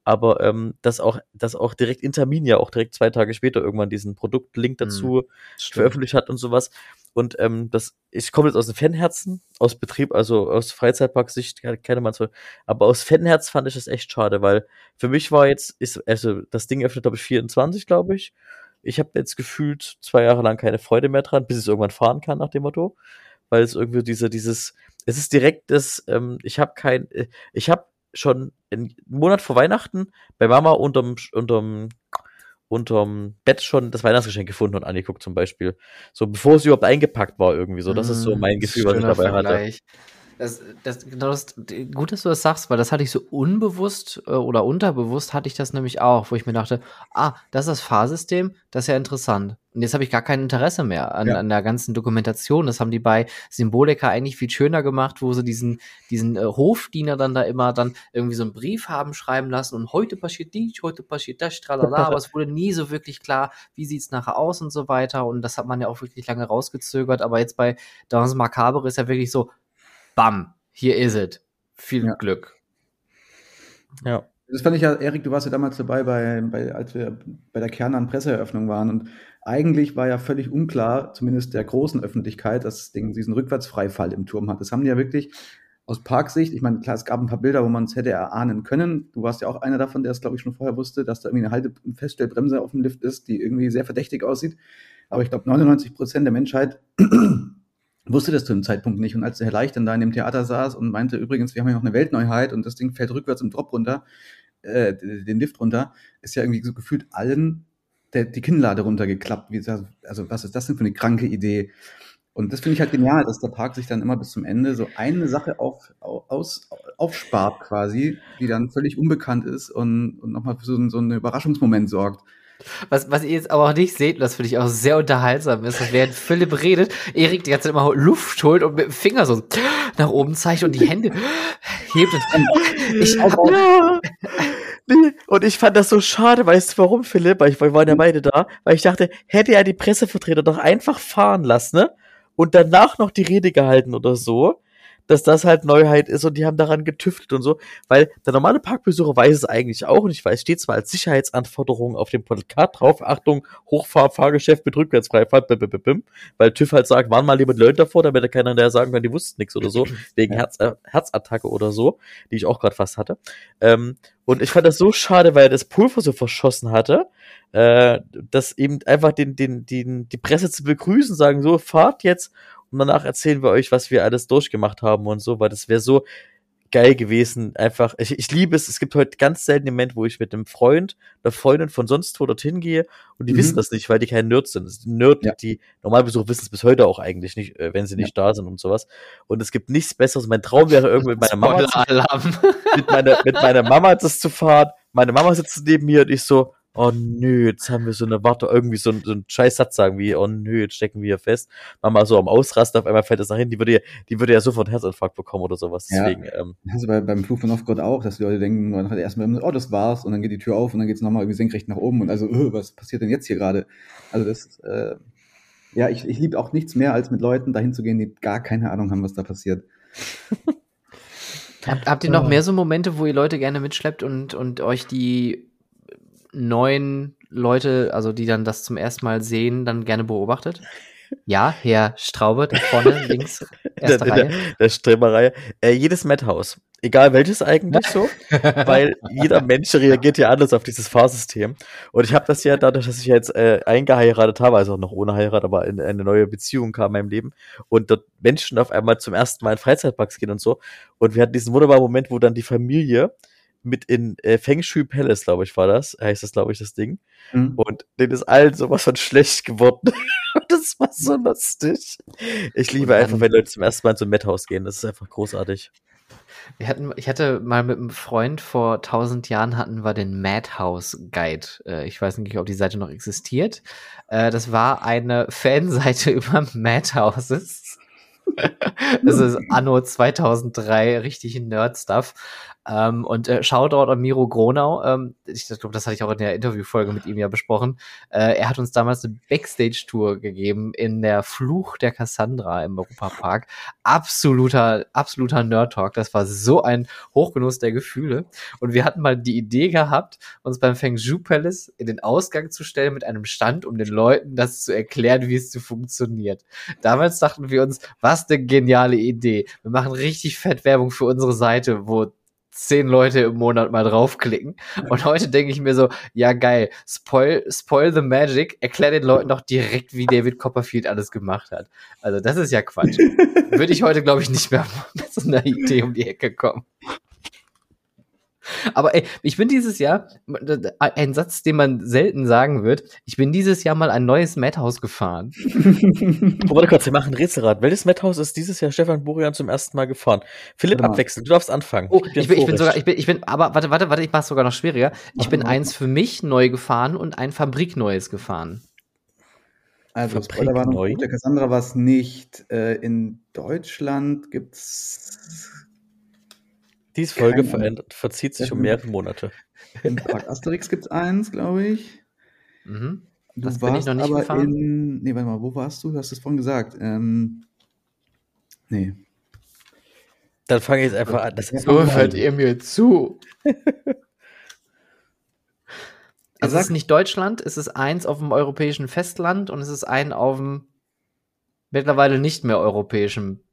[SPEAKER 2] Aber ähm, dass auch, dass auch direkt Interminia auch direkt zwei Tage später irgendwann diesen Produktlink dazu hm, veröffentlicht hat und sowas. Und ähm, das, ich komme jetzt aus dem Fanherzen, aus Betrieb, also aus Freizeitparksicht keine man so, aber aus Fanherz fand ich das echt schade, weil für mich war jetzt, ist, also das Ding öffnet, glaube ich, 24, glaube ich. Ich habe jetzt gefühlt zwei Jahre lang keine Freude mehr dran, bis ich es irgendwann fahren kann, nach dem Motto. Weil es irgendwie diese, dieses, es ist direkt das, ähm, ich habe kein, äh, ich habe schon einen Monat vor Weihnachten bei Mama unterm, unterm unterm Bett schon das Weihnachtsgeschenk gefunden und angeguckt zum Beispiel. So bevor es überhaupt eingepackt war irgendwie so. Das ist so mm, mein Gefühl, was ich dabei Vergleich. hatte.
[SPEAKER 1] Das, das, genau das, gut, dass du das sagst, weil das hatte ich so unbewusst äh, oder unterbewusst hatte ich das nämlich auch, wo ich mir dachte, ah, das ist das Fahrsystem, das ist ja interessant. Und jetzt habe ich gar kein Interesse mehr an, ja. an der ganzen Dokumentation. Das haben die bei Symbolica eigentlich viel schöner gemacht, wo sie diesen, diesen äh, Hofdiener dann da immer dann irgendwie so einen Brief haben schreiben lassen und heute passiert dies, heute passiert das, tralala, aber es wurde nie so wirklich klar, wie sieht's nachher aus und so weiter. Und das hat man ja auch wirklich lange rausgezögert. Aber jetzt bei Dans Macabre ist ja wirklich so, bam, hier ist es. Viel ja. Glück.
[SPEAKER 3] Ja. Das fand ich ja, Erik, du warst ja damals dabei, bei, bei, als wir bei der Kernan Presseeröffnung waren. Und eigentlich war ja völlig unklar, zumindest der großen Öffentlichkeit, dass das Ding diesen Rückwärtsfreifall im Turm hat. Das haben die ja wirklich aus Parksicht, ich meine, klar, es gab ein paar Bilder, wo man es hätte erahnen können. Du warst ja auch einer davon, der es, glaube ich, schon vorher wusste, dass da irgendwie eine Halte Feststellbremse auf dem Lift ist, die irgendwie sehr verdächtig aussieht. Aber ich glaube, 99 Prozent der Menschheit wusste das zu dem Zeitpunkt nicht. Und als der Herr Leicht dann da in dem Theater saß und meinte, übrigens, wir haben ja noch eine Weltneuheit und das Ding fällt rückwärts im Drop runter, äh, den Lift runter, ist ja irgendwie so gefühlt allen der, die Kinnlade runtergeklappt. Wie, also was ist das denn für eine kranke Idee? Und das finde ich halt genial, dass der Park sich dann immer bis zum Ende so eine Sache auf, aus, aufspart quasi, die dann völlig unbekannt ist und, und nochmal für so, so einen Überraschungsmoment sorgt.
[SPEAKER 1] Was, was ihr jetzt aber auch nicht seht, und das finde ich auch sehr unterhaltsam ist, dass während Philipp redet, Erik die ganze Zeit immer Luft holt und mit dem Finger so nach oben zeigt und die Hände hebt und ich
[SPEAKER 2] auch. Und ich fand das so schade, weißt du warum, Philipp? Weil ich, wir waren ja beide da, weil ich dachte, hätte er die Pressevertreter doch einfach fahren lassen, ne? Und danach noch die Rede gehalten oder so dass das halt Neuheit ist und die haben daran getüftelt und so, weil der normale Parkbesucher weiß es eigentlich auch und ich weiß, steht zwar als Sicherheitsanforderung auf dem Plakat drauf, Achtung, Hochfahrfahrgeschäft mit Rückwärtsfreifahrt, weil TÜV halt sagt, waren mal lieber Leute davor, damit da keiner der sagen kann, die wussten nichts oder so, wegen Herz, äh, Herzattacke oder so, die ich auch gerade fast hatte. Ähm, und ich fand das so schade, weil er das Pulver so verschossen hatte, äh, dass eben einfach den, den, den, die Presse zu begrüßen, sagen so, fahrt jetzt und danach erzählen wir euch, was wir alles durchgemacht haben und so, weil das wäre so geil gewesen. Einfach, ich, ich liebe es. Es gibt heute ganz selten den Moment, wo ich mit einem Freund, einer Freundin von sonst wo dorthin gehe und die mhm. wissen das nicht, weil die kein Nerds sind. Das sind Nerd, ja. die Normalbesucher wissen es bis heute auch eigentlich nicht, äh, wenn sie nicht ja. da sind und sowas. Und es gibt nichts Besseres. Mein Traum wäre irgendwie mit meiner Mama, zu, mit, meiner, mit meiner Mama das zu fahren. Meine Mama sitzt neben mir und ich so, oh nö, jetzt haben wir so eine Warte, irgendwie so, so einen scheiß Satz sagen wie, oh nö, jetzt stecken wir hier fest. Mama so am Ausrasten, auf einmal fällt das nach hinten, die würde ja, die würde ja sofort einen Herzinfarkt bekommen oder sowas. Deswegen,
[SPEAKER 3] ja, ähm, also bei, beim Flug von Novgorod auch, dass die Leute denken, man hat erstmal, oh, das war's, und dann geht die Tür auf und dann geht's nochmal irgendwie senkrecht nach oben und also, öh, was passiert denn jetzt hier gerade? Also das, äh, ja, ich, ich liebe auch nichts mehr, als mit Leuten dahin zu gehen, die gar keine Ahnung haben, was da passiert.
[SPEAKER 1] Habt, habt ihr noch mehr so Momente, wo ihr Leute gerne mitschleppt und, und euch die neuen Leute, also die dann das zum ersten Mal sehen, dann gerne beobachtet? Ja, Herr Straube, da vorne, links, erste
[SPEAKER 2] der,
[SPEAKER 1] Reihe.
[SPEAKER 2] der, der Streberreihe. Äh, jedes Madhouse. Egal welches eigentlich so, weil jeder Mensch reagiert ja anders auf dieses Fahrsystem. Und ich habe das ja dadurch, dass ich jetzt äh, eingeheiratet habe, also auch noch ohne Heirat, aber in, eine neue Beziehung kam in meinem Leben und dort Menschen auf einmal zum ersten Mal in Freizeitparks gehen und so. Und wir hatten diesen wunderbaren Moment, wo dann die Familie mit in äh, Feng Shui Palace, glaube ich, war das, heißt das, glaube ich, das Ding.
[SPEAKER 3] Mhm.
[SPEAKER 2] Und denen ist allen sowas von schlecht geworden. Das war so lustig. Ich liebe einfach, wenn Leute zum ersten Mal in so ein Madhouse gehen. Das ist einfach großartig.
[SPEAKER 1] Wir hatten, ich hatte mal mit einem Freund vor tausend Jahren hatten wir den Madhouse Guide. Äh, Ich weiß nicht, ob die Seite noch existiert. Äh, Das war eine Fanseite über Madhouses. Das ist Anno 2003, richtig Nerd-Stuff. Ähm, und äh, Shoutout an Miro Gronau. Ähm, ich glaube, das hatte ich auch in der Interviewfolge mit ihm ja besprochen. Äh, er hat uns damals eine Backstage-Tour gegeben in der Fluch der Cassandra im Europapark. Absoluter, absoluter Nerd-Talk. Das war so ein Hochgenuss der Gefühle. Und wir hatten mal die Idee gehabt, uns beim Feng Shui Palace in den Ausgang zu stellen mit einem Stand, um den Leuten das zu erklären, wie es so funktioniert. Damals dachten wir uns, was eine geniale Idee. Wir machen richtig fett Werbung für unsere Seite, wo zehn Leute im Monat mal draufklicken. Und heute denke ich mir so, ja geil, spoil, spoil the magic, erklär den Leuten doch direkt, wie David Copperfield alles gemacht hat. Also das ist ja Quatsch. Würde ich heute, glaube ich, nicht mehr mit so einer Idee um die Ecke kommen. Aber ey, ich bin dieses Jahr, ein Satz, den man selten sagen wird, ich bin dieses Jahr mal ein neues Madhouse gefahren.
[SPEAKER 2] Oh, warte kurz, wir machen ein Rätselrad. Welches Madhouse ist dieses Jahr Stefan Burian zum ersten Mal gefahren? Philipp,
[SPEAKER 3] mal.
[SPEAKER 2] abwechseln. Du darfst anfangen.
[SPEAKER 1] Oh, ich bin, ich bin sogar, ich bin, ich bin, aber warte, warte, warte, ich mach's sogar noch schwieriger. Ich bin eins für mich neu gefahren und ein Fabrikneues gefahren.
[SPEAKER 3] Also,
[SPEAKER 2] Fabrik
[SPEAKER 3] Spoilerwarnung,
[SPEAKER 2] neu.
[SPEAKER 3] der Cassandra war es nicht. Äh, in Deutschland gibt's
[SPEAKER 2] Diese Folge
[SPEAKER 3] Keine
[SPEAKER 2] verändert, verzieht sich um mehrere Monate.
[SPEAKER 3] im Park Asterix gibt's eins, glaube ich.
[SPEAKER 1] Mhm.
[SPEAKER 3] Du
[SPEAKER 1] Das bin ich
[SPEAKER 3] warst
[SPEAKER 1] noch nicht
[SPEAKER 3] aber
[SPEAKER 1] gefahren.
[SPEAKER 3] in. Nee, warte mal, wo warst du? Du hast es vorhin gesagt. Ähm, nee.
[SPEAKER 2] Dann fange ich jetzt einfach an. Das ist
[SPEAKER 3] So hört
[SPEAKER 1] ihr mir zu. Es
[SPEAKER 3] Sag-
[SPEAKER 1] ist nicht Deutschland, es ist eins auf dem europäischen Festland und es ist ein auf dem mittlerweile nicht mehr europäischen,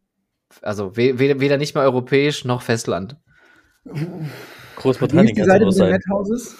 [SPEAKER 1] also we weder, weder nicht mehr europäisch noch Festland.
[SPEAKER 2] Großbritannien
[SPEAKER 3] Wie ist die Seite
[SPEAKER 2] es
[SPEAKER 3] mit
[SPEAKER 2] auch
[SPEAKER 3] den
[SPEAKER 2] sein.
[SPEAKER 3] Madhouses?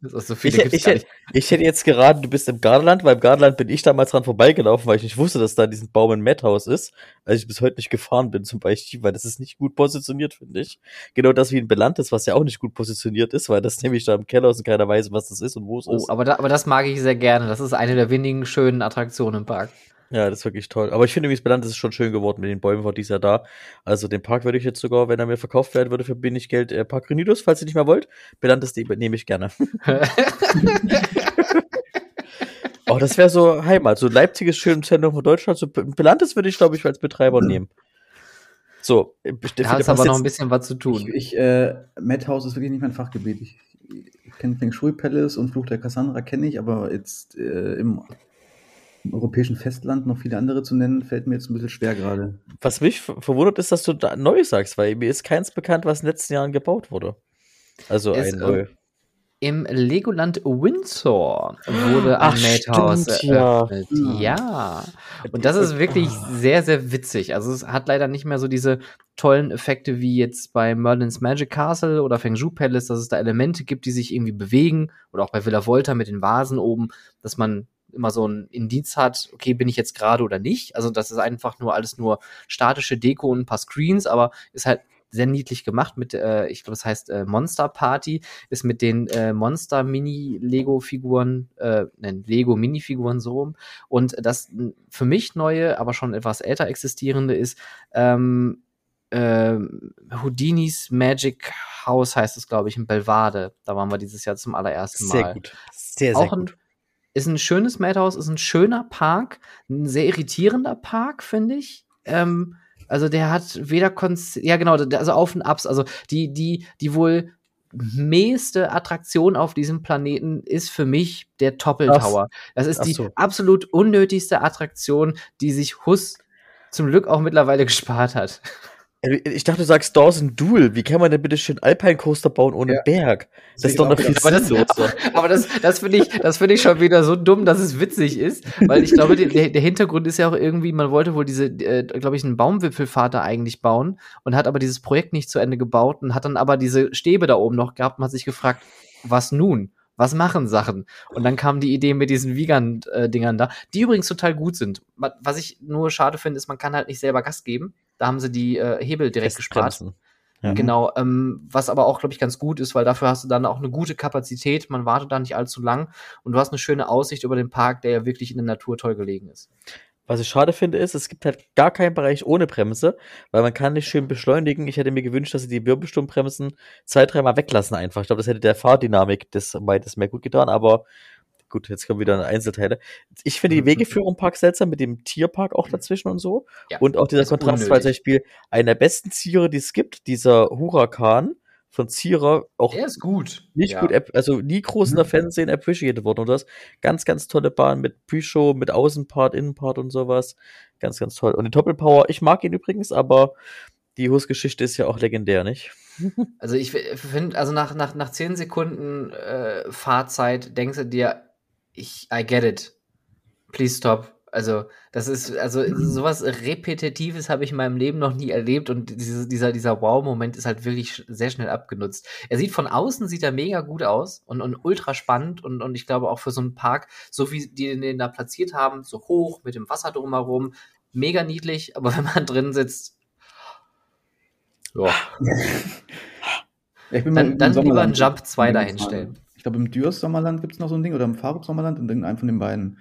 [SPEAKER 1] Das ist so
[SPEAKER 2] Ich, ich, hätte- ich hätte jetzt geraten, du bist im Gardaland, weil im Gardaland bin ich damals dran vorbeigelaufen, weil ich nicht wusste, dass da diesen Baum ein Madhouse ist, als ich bis heute nicht gefahren bin zum Beispiel, weil das ist nicht gut positioniert, finde ich. Genau das wie ein Belantes, was ja auch nicht gut positioniert ist, weil das nämlich da im Keller ist und keiner weiß, was das ist und wo es
[SPEAKER 1] Oh,
[SPEAKER 2] ist.
[SPEAKER 1] aber, da, aber das mag ich sehr gerne. Das ist eine der wenigen schönen Attraktionen im Park.
[SPEAKER 2] Ja, das ist wirklich toll. Aber ich finde übrigens, Belantes ist schon schön geworden mit den Bäumen von dieser da. Also den Park würde ich jetzt sogar, wenn er mir verkauft werden würde, für wenig Geld, äh, Park Renidos, falls ihr nicht mehr wollt. Belantes, die nehme ich gerne. Oh, das wäre so Heimat. So Leipzig ist schön im Zentrum von Deutschland. So Belantes würde ich, glaube ich, als Betreiber nehmen. So, äh,
[SPEAKER 1] Da ist aber noch ein bisschen was zu
[SPEAKER 3] Ich,
[SPEAKER 1] tun.
[SPEAKER 3] ich äh, Madhouse ist wirklich nicht mein Fachgebiet. Ich, ich kenne Feng Shui Palace und Fluch der Cassandra kenne ich, aber jetzt äh, im, im europäischen Festland noch viele andere zu nennen, fällt mir jetzt ein bisschen schwer gerade.
[SPEAKER 2] Was mich ver- verwundert ist, dass du da neu sagst, weil mir ist keins bekannt, was in den letzten Jahren gebaut wurde. Also
[SPEAKER 1] Ist,
[SPEAKER 2] ein neu.
[SPEAKER 1] Im Legoland Windsor wurde ein
[SPEAKER 2] Ach,
[SPEAKER 1] Madhouse
[SPEAKER 2] stimmt, ja.
[SPEAKER 1] eröffnet.
[SPEAKER 3] Ja.
[SPEAKER 1] Ja. Und das ist wirklich sehr, sehr witzig. Also es hat leider nicht mehr so diese tollen Effekte wie jetzt bei Merlin's Magic Castle oder Feng Shui Palace, dass es da Elemente gibt, die sich irgendwie bewegen. Oder auch bei Villa Volta mit den Vasen oben, dass man immer so ein Indiz hat, okay, bin ich jetzt gerade oder nicht. Also das ist einfach nur alles nur statische Deko und ein paar Screens, aber ist halt sehr niedlich gemacht mit, äh, ich glaube, das heißt äh, Monster Party, ist mit den äh, Monster Mini Lego Figuren, äh, nein, Lego Mini Figuren so rum. Und das für mich neue, aber schon etwas älter existierende ist ähm, ähm, Houdinis Magic House heißt es, glaube ich, in Belvade. Da waren wir dieses Jahr zum allerersten Mal
[SPEAKER 2] Sehr gut. Sehr, sehr
[SPEAKER 1] auch
[SPEAKER 2] gut.
[SPEAKER 1] Ist ein schönes Madhouse, ist ein schöner Park, ein sehr irritierender Park, finde ich. Ähm, also der hat weder Konz ja genau, also Auf und Abs, also die, die, die wohl mähste Attraktion auf diesem Planeten ist für mich der Toppel Tower. Das ist
[SPEAKER 2] ach
[SPEAKER 1] die
[SPEAKER 2] so.
[SPEAKER 1] absolut unnötigste Attraktion, die sich Hus zum Glück auch mittlerweile gespart hat.
[SPEAKER 2] Äh, ich dachte, du sagst Dawson Duel. Wie kann man denn bitte schön Alpine Coaster bauen ohne ja. Berg? Das, das ist doch noch viel
[SPEAKER 1] aber das, aber, das, das finde ich, das finde ich schon wieder so dumm, dass es witzig ist, weil ich glaube, der, der Hintergrund ist ja auch irgendwie, man wollte wohl diese, äh, glaube ich, einen Baumwipfelvater eigentlich bauen und hat aber dieses Projekt nicht zu Ende gebaut und hat dann aber diese Stäbe da oben noch gehabt und hat sich gefragt, was nun? was machen Sachen? Und dann kam die Idee mit diesen Vegan-Dingern da, die übrigens total gut sind. Was ich nur schade finde, ist, man kann halt nicht selber Gas geben. Da haben sie die äh, Hebel direkt gespart. Ja. Genau, ähm, was aber auch, glaube ich, ganz gut ist, weil dafür hast du dann auch eine gute Kapazität, man wartet da nicht allzu lang und du hast eine schöne Aussicht über den Park, der ja wirklich in der Natur toll gelegen ist.
[SPEAKER 2] Was ich schade finde, ist, es gibt halt gar keinen Bereich ohne Bremse, weil man kann nicht schön beschleunigen. Ich hätte mir gewünscht, dass sie die Wirbelsturmbremsen zwei, dreimal weglassen einfach. Ich glaube, das hätte der Fahrdynamik des beides mehr gut getan, aber gut, jetzt kommen wieder Einzelteile. Ich finde die mhm. Wegeführung im Park seltsam, mit dem Tierpark auch dazwischen und so. Ja, und auch dieser Kontrast, weil zum Beispiel einer der besten Tiere, die es gibt, dieser Huracan, von Zierer auch
[SPEAKER 1] er ist gut.
[SPEAKER 2] nicht ja. gut, also nie groß in der mhm. Fernsehen appreciated worden und das ganz, ganz tolle Bahn mit Pre-Show, mit Außenpart, Innenpart und sowas. Ganz, ganz toll. Und die Doppelpower, ich mag ihn übrigens, aber die Hus-Geschichte ist ja auch legendär, nicht?
[SPEAKER 1] Also ich finde, also nach, nach, nach zehn Sekunden äh, Fahrzeit denkst du dir, ich, I get it. Please stop. Also, das ist, also sowas Repetitives habe ich in meinem Leben noch nie erlebt und diese, dieser, dieser Wow-Moment ist halt wirklich sehr schnell abgenutzt. Er sieht von außen, sieht er mega gut aus und, und ultra spannend und, und ich glaube auch für so einen Park, so wie die den da platziert haben, so hoch mit dem Wasser drumherum, mega niedlich, aber wenn man drin sitzt,
[SPEAKER 3] ja.
[SPEAKER 1] ja dann, dann lieber einen Jump 2 dahinstellen.
[SPEAKER 3] Ich glaube, im Dürs Sommerland gibt es noch so ein Ding oder im Faruk Sommerland, in irgendeinem von den beiden.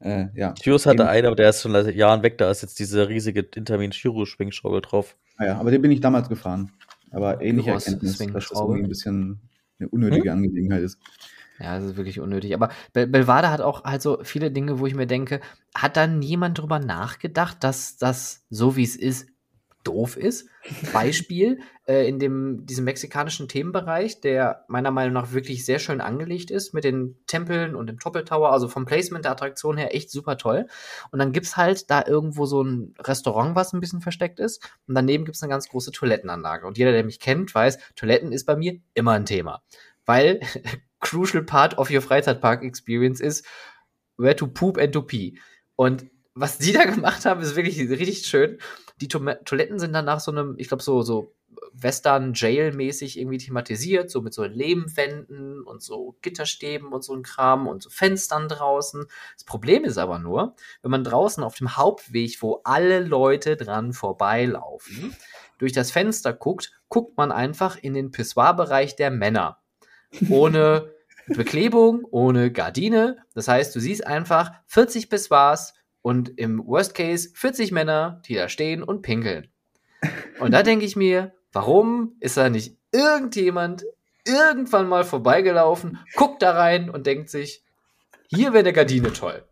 [SPEAKER 2] Äh, ja. Tyros hatte einen, aber der ist schon seit Jahren weg. Da ist jetzt diese riesige Intermin Shiro Schwingschraube drauf.
[SPEAKER 3] Ah ja, aber den bin ich damals gefahren. Aber ähnliche Tyros Erkenntnis, dass das irgendwie ein bisschen eine unnötige hm? Angelegenheit ist.
[SPEAKER 1] Ja, das ist wirklich unnötig. Aber Bel Belvade hat auch halt so viele Dinge, wo ich mir denke, hat dann niemand drüber nachgedacht, dass das, so wie es ist, doof ist. Beispiel äh, in dem, diesem mexikanischen Themenbereich, der meiner Meinung nach wirklich sehr schön angelegt ist, mit den Tempeln und dem Toppeltower, also vom Placement der Attraktion her echt super toll. Und dann gibt's halt da irgendwo so ein Restaurant, was ein bisschen versteckt ist. Und daneben gibt's eine ganz große Toilettenanlage. Und jeder, der mich kennt, weiß, Toiletten ist bei mir immer ein Thema. Weil crucial part of your Freizeitpark Experience ist, where to poop and to pee. Und was die da gemacht haben, ist wirklich richtig schön die to Toiletten sind dann nach so einem, ich glaube, so, so Western Jail-mäßig irgendwie thematisiert, so mit so Lehmwänden und so Gitterstäben und so ein Kram und so Fenstern draußen. Das Problem ist aber nur, wenn man draußen auf dem Hauptweg, wo alle Leute dran vorbeilaufen, durch das Fenster guckt, guckt man einfach in den Pissoir-Bereich der Männer. Ohne Beklebung, ohne Gardine. Das heißt, du siehst einfach 40 Pissoirs, und im Worst Case 40 Männer, die da stehen und pinkeln. Und da denke ich mir, warum ist da nicht irgendjemand irgendwann mal vorbeigelaufen, guckt da rein und denkt sich, hier wäre eine Gardine toll.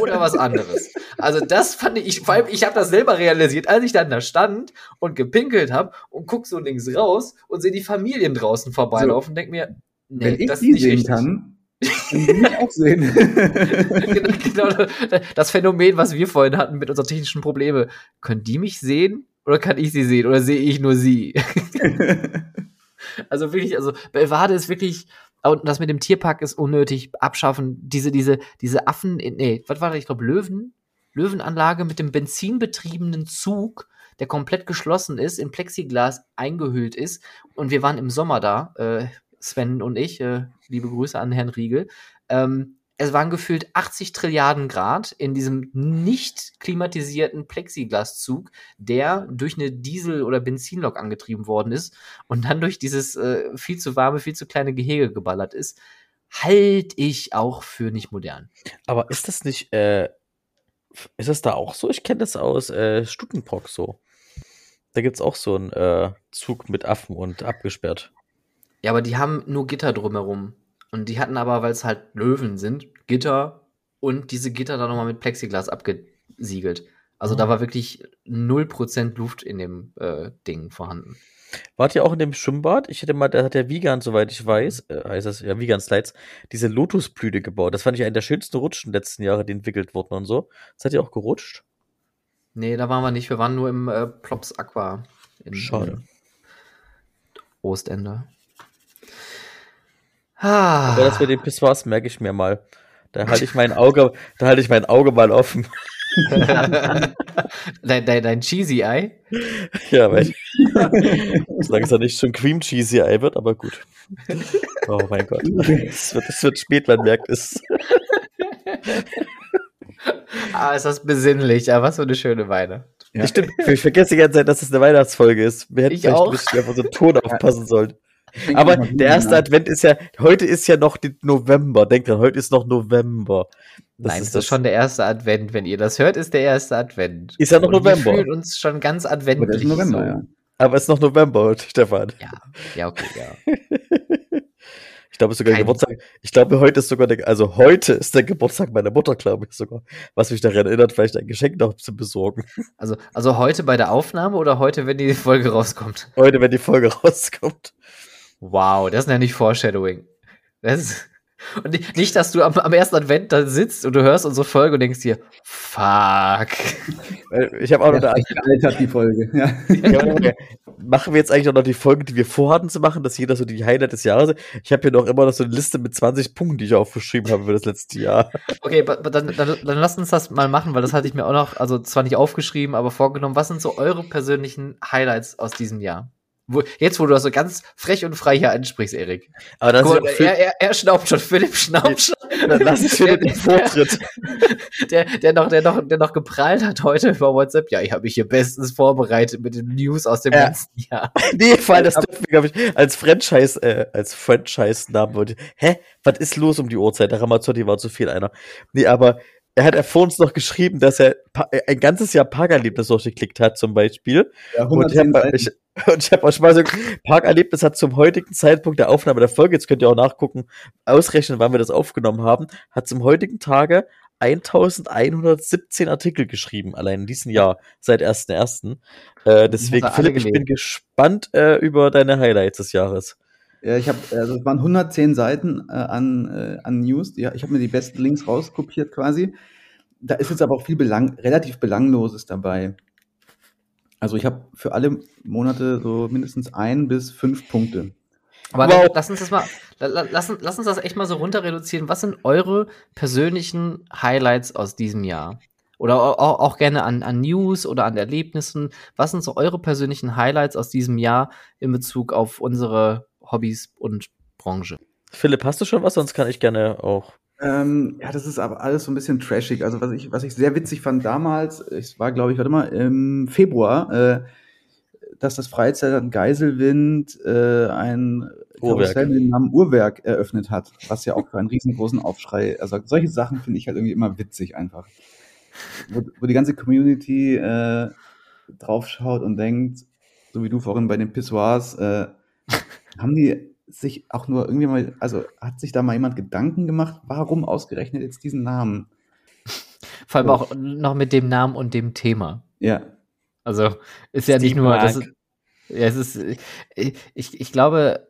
[SPEAKER 1] Oder was anderes. Also das fand ich, vor allem, ich habe das selber realisiert, als ich dann da stand und gepinkelt habe und guck so links raus und sehe die Familien draußen vorbeilaufen und denke mir,
[SPEAKER 3] nee, Wenn ich das die nicht sehen richtig. kann ich auch sehen.
[SPEAKER 1] genau, genau, das Phänomen, was wir vorhin hatten mit unseren technischen Problemen. Können die mich sehen oder kann ich sie sehen oder sehe ich nur sie? also wirklich, also Belvade ist wirklich, und das mit dem Tierpark ist unnötig, abschaffen. Diese, diese, diese Affen, nee, was war das? Ich glaube Löwen? Löwenanlage mit dem benzinbetriebenen Zug, der komplett geschlossen ist, in Plexiglas eingehüllt ist. Und wir waren im Sommer da, äh, Sven und ich, äh, liebe Grüße an Herrn Riegel. Ähm, es waren gefühlt 80 Trilliarden Grad in diesem nicht klimatisierten Plexiglaszug, der durch eine Diesel- oder Benzinlok angetrieben worden ist und dann durch dieses äh, viel zu warme, viel zu kleine Gehege geballert ist, halte ich auch für nicht modern.
[SPEAKER 2] Aber ist das nicht, äh, ist das da auch so? Ich kenne das aus äh, Stutenbrock so. Da gibt es auch so einen äh, Zug mit Affen und abgesperrt.
[SPEAKER 1] Ja, aber die haben nur Gitter drumherum. Und die hatten aber, weil es halt Löwen sind, Gitter und diese Gitter dann nochmal mit Plexiglas abgesiegelt. Also oh. da war wirklich 0% Luft in dem äh, Ding vorhanden.
[SPEAKER 2] Wart ihr auch in dem Schwimmbad? Ich hätte mal, da hat der Wigan, soweit ich weiß, äh, heißt das, ja, Wigan Slides, diese Lotusblüte gebaut. Das fand ich einen der schönsten Rutschen letzten Jahre, die entwickelt wurden und so. Das hat ihr auch gerutscht?
[SPEAKER 1] Nee, da waren wir nicht. Wir waren nur im äh, Plops Aqua. In,
[SPEAKER 2] Schade.
[SPEAKER 1] in Ostende. Ah.
[SPEAKER 2] Aber das mit den Pissoirs merke ich mir mal. Da halte ich mein Auge, da halte ich mein Auge mal offen.
[SPEAKER 1] dein, dein, dein Cheesy Eye?
[SPEAKER 2] Ja, weil ich, solange es ja nicht schon Cream Cheesy Ei wird, aber gut. Oh mein Gott. Es wird, es wird spät, man merkt es.
[SPEAKER 1] Ah, ist das besinnlich. Ja, was für eine schöne Weine.
[SPEAKER 3] Ja.
[SPEAKER 2] Stimmt, ich vergesse die ganze Zeit, dass es eine Weihnachtsfolge ist. Wir hätten
[SPEAKER 1] Ich
[SPEAKER 2] vielleicht
[SPEAKER 1] auch.
[SPEAKER 2] ein bisschen auf unseren Ton aufpassen sollen. Aber der erste
[SPEAKER 3] nach.
[SPEAKER 2] Advent ist ja, heute ist ja noch die November. Denkt dran, heute ist noch November. Das
[SPEAKER 1] Nein,
[SPEAKER 2] ist
[SPEAKER 1] es ist schon der erste Advent. Wenn ihr das hört, ist der erste Advent.
[SPEAKER 2] Ist ja noch
[SPEAKER 1] Und
[SPEAKER 2] November.
[SPEAKER 1] Wir fühlen uns schon ganz
[SPEAKER 3] Aber das
[SPEAKER 1] adventlich.
[SPEAKER 3] ist November,
[SPEAKER 1] so.
[SPEAKER 3] ja.
[SPEAKER 2] Aber es ist noch November, Stefan.
[SPEAKER 1] Ja, okay, ja.
[SPEAKER 2] Ich glaube sogar der
[SPEAKER 1] Kein-
[SPEAKER 2] Geburtstag. Ich glaube, heute ist sogar der, also heute ist der Geburtstag meiner Mutter, glaube ich sogar. Was mich daran erinnert, vielleicht ein Geschenk noch zu besorgen.
[SPEAKER 1] Also, also heute bei der Aufnahme oder heute, wenn die Folge rauskommt?
[SPEAKER 2] Heute, wenn die Folge rauskommt.
[SPEAKER 1] Wow, das ist ja nicht Foreshadowing. Das ist, und nicht, dass du am, am ersten Advent da sitzt und du hörst unsere Folge und denkst dir, fuck.
[SPEAKER 2] Ich habe auch noch
[SPEAKER 3] Ja,
[SPEAKER 2] eine
[SPEAKER 3] gealtert, die Folge. Ja.
[SPEAKER 2] Ja. Machen wir jetzt eigentlich auch noch die Folge, die wir vorhatten zu machen, dass jeder so die Highlight des Jahres. Ich habe hier noch immer noch so eine Liste mit 20 Punkten, die ich aufgeschrieben habe für das letzte Jahr.
[SPEAKER 1] Okay, dann, dann, dann lass uns das mal machen, weil das hatte ich mir auch noch, also zwar nicht aufgeschrieben, aber vorgenommen. Was sind so eure persönlichen Highlights aus diesem Jahr? Wo, jetzt, wo du das so ganz frech und frei hier ansprichst, Erik.
[SPEAKER 2] Aber dann,
[SPEAKER 1] Guck
[SPEAKER 2] ist
[SPEAKER 1] er, er, er schnaubt schon, Philipp schnaubt schon.
[SPEAKER 2] dann lass ich wieder den Vortritt.
[SPEAKER 1] Der, der, noch, der, noch, der noch geprahlt hat heute über WhatsApp. Ja, ich habe mich hier bestens vorbereitet mit den News aus dem
[SPEAKER 2] Ja.
[SPEAKER 1] ganzen Jahr.
[SPEAKER 2] Nee, vor allem das dürfen wir, glaube ich, als Franchise, äh, als Franchise-Namen wollte. Hä? Was ist los um die Uhrzeit? Der Ramazzotti war zu viel einer. Nee, aber er hat er vor uns noch geschrieben, dass er äh, ein ganzes Jahr Parkerlebnis durchgeklickt hat, zum Beispiel.
[SPEAKER 3] Ja,
[SPEAKER 2] Und ich
[SPEAKER 3] 110
[SPEAKER 2] habe ich, ich hab auch schon mal so, Parkerlebnis hat zum heutigen Zeitpunkt der Aufnahme der Folge, jetzt könnt ihr auch nachgucken, ausrechnen, wann wir das aufgenommen haben, hat zum heutigen Tage 1117 Artikel geschrieben, allein in diesem Jahr, seit 1.1. Äh, deswegen, Philipp, ich bin gespannt äh, über deine Highlights des Jahres.
[SPEAKER 3] Ja, ich habe, also es waren 110 Seiten äh, an, äh, an News. Ja, ich habe mir die besten Links rauskopiert quasi. Da ist jetzt aber auch viel belang, relativ Belangloses dabei. Also ich habe für alle Monate so mindestens ein bis fünf Punkte.
[SPEAKER 1] Aber
[SPEAKER 2] Wow.
[SPEAKER 1] dann, lass uns das mal, la- la- lass, uns- lass uns das echt mal so runter reduzieren. Was sind eure persönlichen Highlights aus diesem Jahr? Oder auch, auch auch gerne an, an News oder an Erlebnissen. Was sind so eure persönlichen Highlights aus diesem Jahr in Bezug auf unsere Hobbys und Branche?
[SPEAKER 2] Philipp, hast du schon was? Sonst kann ich gerne auch.
[SPEAKER 3] Ähm, ja, das ist aber alles so ein bisschen trashig. Also was ich, was ich sehr witzig fand damals, es war, glaube ich, warte mal, im Februar, äh, dass das Freizeitland Geiselwind äh, ein
[SPEAKER 2] Uhrwerk.
[SPEAKER 3] Karussell mit dem Namen Uhrwerk eröffnet hat, was ja auch für einen riesengroßen Aufschrei, also solche Sachen finde ich halt irgendwie immer witzig einfach. Wo, wo die ganze Community äh, draufschaut und denkt, so wie du vorhin bei den Pissoirs, äh, haben die sich auch nur irgendwie mal, also hat sich da mal jemand Gedanken gemacht, warum ausgerechnet jetzt diesen Namen?
[SPEAKER 1] Vor allem auch noch mit dem Namen und dem Thema.
[SPEAKER 3] Ja,
[SPEAKER 1] Also ist ja nicht nur, das, ja, es ist, ich, ich glaube,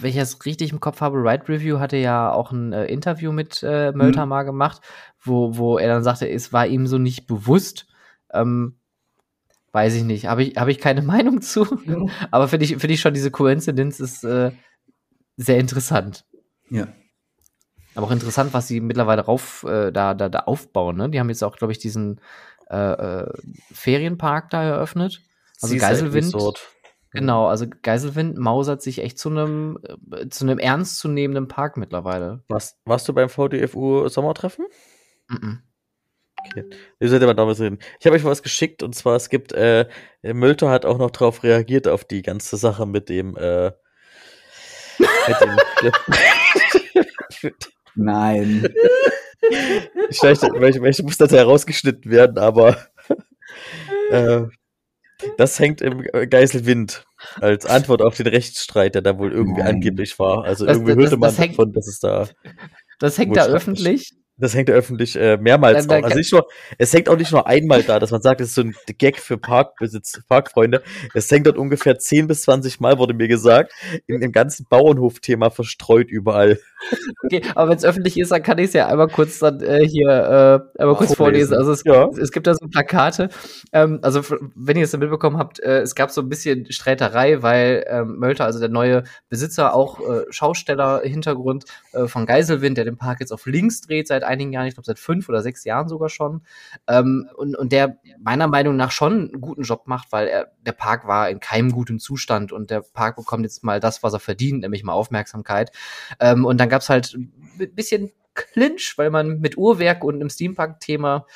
[SPEAKER 1] wenn ich das richtig im Kopf habe, Ride Review hatte ja auch ein äh, Interview mit äh, Mölter
[SPEAKER 3] Mhm.
[SPEAKER 1] mal gemacht, wo, wo er dann sagte, es war ihm so nicht bewusst. Ähm, weiß ich nicht, habe ich, habe ich keine Meinung zu, aber finde ich, finde ich schon diese Koinzidenz ist äh, sehr interessant.
[SPEAKER 3] ja.
[SPEAKER 1] Aber auch interessant, was sie mittlerweile rauf, äh, da, da, da aufbauen. Ne? Die haben jetzt auch, glaube ich, diesen äh, äh, Ferienpark da eröffnet. Also
[SPEAKER 2] Seaside
[SPEAKER 1] Geiselwind.
[SPEAKER 2] Resort.
[SPEAKER 1] Genau, also Geiselwind mausert sich echt zu einem äh, zu einem ernstzunehmenden Park mittlerweile.
[SPEAKER 2] Warst, warst du beim VDFU Sommertreffen?
[SPEAKER 1] Mhm.
[SPEAKER 2] Ihr solltet mal damals reden. Ich habe euch mal was geschickt und zwar es gibt, äh, Mülter hat auch noch darauf reagiert auf die ganze Sache mit dem, äh, mit dem,
[SPEAKER 3] Nein.
[SPEAKER 2] ich weiß nicht, welche, welche muss das herausgeschnitten werden, aber äh, das hängt im Geiselwind als Antwort auf den Rechtsstreit, der da wohl irgendwie
[SPEAKER 3] Nein.
[SPEAKER 2] angeblich war. Also
[SPEAKER 1] Das-
[SPEAKER 2] irgendwie
[SPEAKER 1] das-
[SPEAKER 2] hörte man
[SPEAKER 1] das hängt-
[SPEAKER 2] davon, dass es da.
[SPEAKER 1] Das hängt da öffentlich
[SPEAKER 2] Das hängt ja öffentlich äh, mehrmals
[SPEAKER 1] Dann- dann
[SPEAKER 2] auch. Also nicht nur, es hängt auch nicht nur einmal da, dass man sagt, es ist so ein Gag für Parkbesitz, Parkfreunde. Es hängt dort ungefähr 10 bis 20 Mal, wurde mir gesagt, im, im ganzen Bauernhof-Thema verstreut überall.
[SPEAKER 1] Okay, aber wenn es öffentlich ist, dann kann ich es ja einmal kurz dann äh, hier äh, einmal kurz vorlesen.
[SPEAKER 2] Vorlesen.
[SPEAKER 1] Also es,
[SPEAKER 2] Ja.
[SPEAKER 1] es gibt da so Plakate. Ähm, also wenn ihr es mitbekommen habt, äh, es gab so ein bisschen Streiterei, weil ähm, Mölter, also der neue Besitzer, auch äh, Schausteller-Hintergrund äh, von Geiselwind, der den Park jetzt auf links dreht seit einigen Jahren, ich glaube seit fünf oder sechs Jahren sogar schon. Ähm, und, und der meiner Meinung nach schon einen guten Job macht, weil er, der Park war in keinem guten Zustand und der Park bekommt jetzt mal das, was er verdient, nämlich mal Aufmerksamkeit. Ähm, und dann gab's halt ein bisschen Clinch, weil man mit Uhrwerk und einem Steampunk-Thema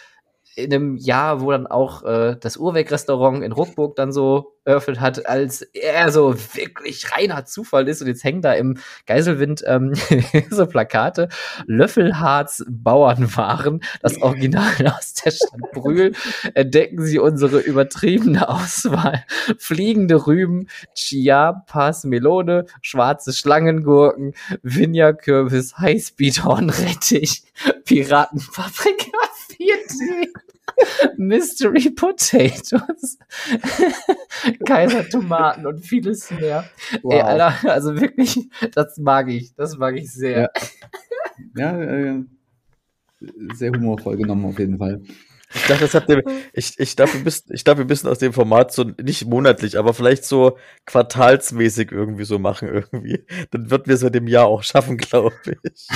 [SPEAKER 1] in einem Jahr, wo dann auch äh, das Uhrwerk-Restaurant in Ruckburg dann so eröffnet hat, als er so wirklich reiner Zufall ist. Und jetzt hängen da im Geiselwind ähm, so Plakate. Löffelharz Bauernwaren, das Original aus der Stadt Brühl. Entdecken Sie unsere übertriebene Auswahl. Fliegende Rüben, Chiapas Melone, schwarze Schlangengurken, Vinja-Kürbis, Highspeed-Hornrettich, Piratenpaprika 4D, Mystery Potatoes, Kaiser-Tomaten und vieles mehr. Ey, Alter, also wirklich, das mag ich, das mag ich sehr.
[SPEAKER 3] Ja, äh, sehr humorvoll genommen auf jeden Fall.
[SPEAKER 2] Ich dachte, das habt ihr, ich, ich darf, wir müssen, ich darf, wir müssen aus dem Format so, nicht monatlich, aber vielleicht so quartalsmäßig irgendwie so machen irgendwie. Dann wird wir es in dem Jahr auch schaffen, glaube ich.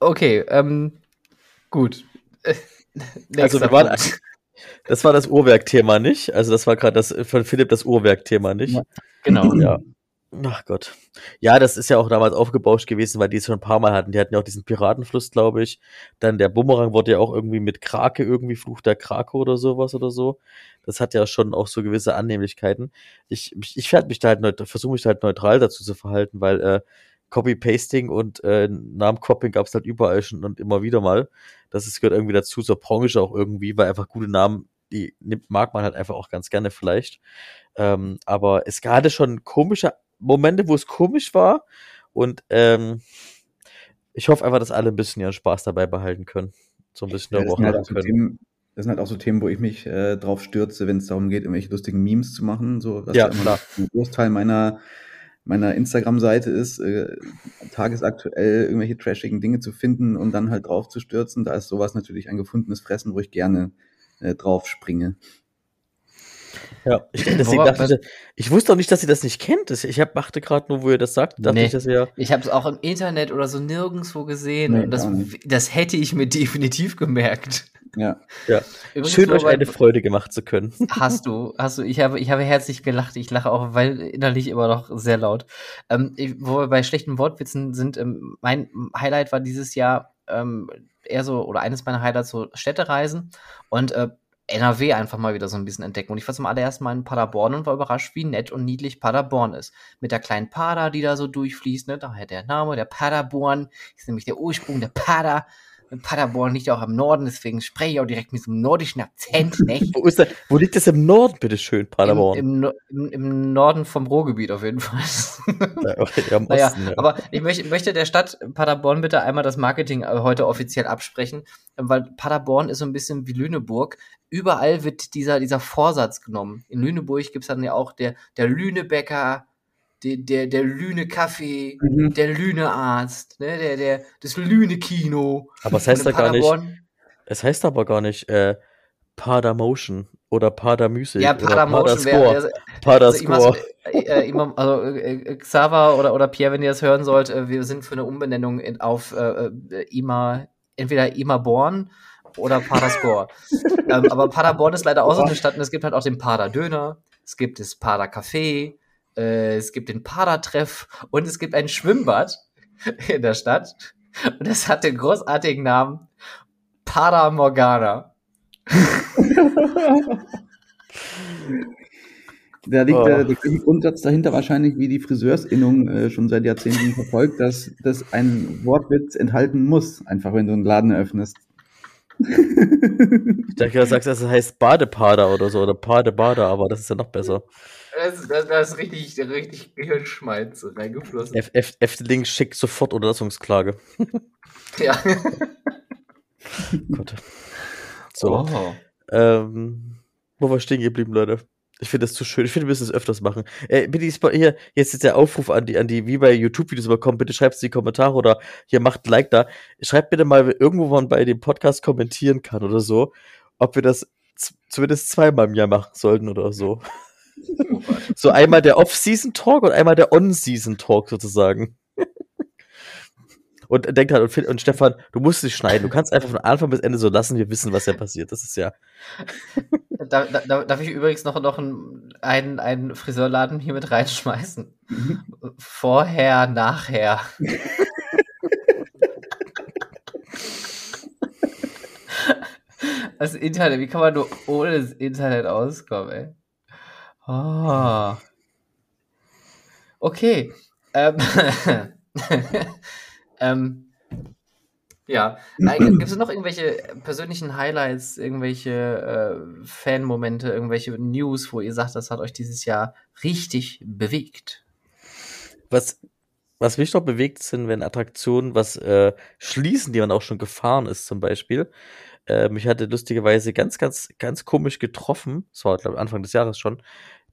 [SPEAKER 1] Okay, ähm, gut.
[SPEAKER 2] Also wir waren, das war das Uhrwerk-Thema nicht. Also das war gerade das von Philipp das Uhrwerk-Thema nicht.
[SPEAKER 3] Ja.
[SPEAKER 1] Genau.
[SPEAKER 2] Ja. Ach Gott. Ja, das ist ja auch damals aufgebauscht gewesen, weil die es schon ein paar Mal hatten. Die hatten ja auch diesen Piratenfluss, glaube ich. Dann der Bumerang wurde ja auch irgendwie mit Krake, irgendwie Fluch der Krake oder sowas oder so. Das hat ja schon auch so gewisse Annehmlichkeiten. Ich, ich, ich werde mich da halt versuche mich da halt neutral dazu zu verhalten, weil äh, Copy-Pasting und äh, Namencopying gab es halt überall schon und immer wieder mal. Das ist, gehört irgendwie dazu, zur Branche auch irgendwie, weil einfach gute Namen, die nimmt, mag man halt einfach auch ganz gerne vielleicht. Ähm, aber es gerade schon komische Momente, wo es komisch war. Und ähm, ich hoffe einfach, dass alle ein bisschen ihren Spaß dabei behalten können. So ein bisschen
[SPEAKER 3] Ja, das,
[SPEAKER 2] darüber
[SPEAKER 3] halt
[SPEAKER 2] lachen
[SPEAKER 3] auch so
[SPEAKER 2] können.
[SPEAKER 3] Themen, das sind halt auch so Themen, wo ich mich äh, drauf stürze, wenn es darum geht, irgendwelche lustigen Memes zu machen. So, was
[SPEAKER 2] Ja,
[SPEAKER 3] immer
[SPEAKER 2] klar.
[SPEAKER 3] ein Großteil meiner, meiner Instagram-Seite ist, äh, tagesaktuell irgendwelche trashigen Dinge zu finden und dann halt drauf zu stürzen. Da ist sowas natürlich ein gefundenes Fressen, wo ich gerne äh, drauf springe.
[SPEAKER 2] Ja, ich, deswegen dachte ich, ich wusste auch nicht, dass ihr das nicht kennt. Ich hab, machte gerade nur, wo ihr das sagt, dachte
[SPEAKER 1] Nee.
[SPEAKER 2] ich, dass ihr.
[SPEAKER 1] Ich habe es auch im Internet oder so nirgendwo gesehen.
[SPEAKER 3] Nee,
[SPEAKER 1] und das, das hätte ich mir definitiv gemerkt.
[SPEAKER 3] Ja.
[SPEAKER 2] Ja,
[SPEAKER 1] Übrigens,
[SPEAKER 2] schön euch eine Freude gemacht zu können.
[SPEAKER 1] Hast du, hast du. Ich habe, ich habe herzlich gelacht. Ich lache auch, weil innerlich immer noch sehr laut. Ähm, ich, wo wir bei schlechten Wortwitzen sind, ähm, mein Highlight war dieses Jahr ähm, eher so, oder eines meiner Highlights, so Städtereisen und äh, NRW einfach mal wieder so ein bisschen entdecken. Und ich war zum allerersten Mal in Paderborn und war überrascht, wie nett und niedlich Paderborn ist. Mit der kleinen Pader, die da so durchfließt, ne? Daher der Name, der Paderborn, ist nämlich der Ursprung der Pader. Paderborn liegt ja auch im Norden, deswegen spreche ich auch direkt mit so einem nordischen Akzent, ne?
[SPEAKER 2] Wo, ist da, wo liegt das im Norden, bitteschön, Paderborn?
[SPEAKER 1] Im, im, im, Norden vom Ruhrgebiet auf jeden Fall.
[SPEAKER 2] ja, okay, im
[SPEAKER 1] naja,
[SPEAKER 2] Osten, ja.
[SPEAKER 1] aber ich möchte, möchte der Stadt Paderborn bitte einmal das Marketing äh, heute offiziell absprechen, ähm, weil Paderborn ist so ein bisschen wie Lüneburg. Überall wird dieser, dieser Vorsatz genommen. In Lüneburg gibt's dann ja auch der, der Lünebäcker, der, der, der Lüne-Kaffee,
[SPEAKER 3] Mhm.
[SPEAKER 1] der Lüne-Arzt, ne, der, der, das Lüne-Kino.
[SPEAKER 2] Aber es heißt
[SPEAKER 1] in
[SPEAKER 2] gar nicht, es heißt aber gar nicht, äh, Padermotion oder Padermusik
[SPEAKER 1] Ja,
[SPEAKER 2] oder
[SPEAKER 1] Padermotion wäre.
[SPEAKER 2] Paderscore.
[SPEAKER 1] Also. Imas, äh, äh, Imam, also äh, äh, Xaver oder, oder Pierre, wenn ihr das hören sollt, äh, wir sind für eine Umbenennung in, auf äh, äh, Ima, entweder Ima Born oder Paderscore. ähm, aber Paderborn ist leider auch so eine Stadt und es gibt halt auch den Pader Döner, es gibt das Pader Café, äh, es gibt den Pader Treff und es gibt ein Schwimmbad in der Stadt und das hat den großartigen Namen Pader Morgana.
[SPEAKER 3] Da liegt
[SPEAKER 2] Oh.
[SPEAKER 3] der, der Grundsatz dahinter wahrscheinlich, wie die Friseursinnung äh, schon seit Jahrzehnten verfolgt, dass das ein Wortwitz enthalten muss, einfach wenn du einen Laden eröffnest.
[SPEAKER 2] Ich dachte, du sagst, das heißt Badepader oder so oder Padebader, aber das ist ja noch besser.
[SPEAKER 1] Das, das, das ist richtig, richtig Gehirnschmalz reingeflossen.
[SPEAKER 2] F F Efteling schickt sofort Unterlassungsklage.
[SPEAKER 1] Ja.
[SPEAKER 2] Gott. So.
[SPEAKER 1] Oh.
[SPEAKER 2] Ähm, wo war stehen geblieben, Leute? Ich finde das zu schön. Ich finde, wir müssen es öfters machen. Äh, bitte hier, jetzt ist der Aufruf an die, an die, wie bei YouTube-Videos überkommen, bitte schreibt es in die Kommentare oder hier macht ein Like da. Schreibt bitte mal, irgendwo man bei dem Podcast kommentieren kann oder so, ob wir das zumindest zweimal im Jahr machen sollten oder so. So einmal der Off-Season-Talk und einmal der On-Season-Talk sozusagen. Und denkt halt, und, und Stefan, du musst nicht schneiden. Du kannst einfach von Anfang bis Ende so lassen, wir wissen, was ja passiert. Das ist ja.
[SPEAKER 1] Da, da, da- darf ich übrigens noch, noch einen, einen, einen Friseurladen hier mit reinschmeißen? Vorher, nachher. Das Internet, wie kann man nur ohne das Internet auskommen, ey? Oh. Okay. Ähm, ähm, ja. Gibt es noch irgendwelche persönlichen Highlights, irgendwelche äh, Fan-Momente, irgendwelche News, wo ihr sagt, das hat euch dieses Jahr richtig bewegt?
[SPEAKER 2] Was, was mich noch bewegt, sind, wenn Attraktionen was äh, schließen, die man auch schon gefahren ist, zum Beispiel. Äh, mich hatte lustigerweise ganz, ganz, ganz komisch getroffen, das war, glaube ich, Anfang des Jahres schon,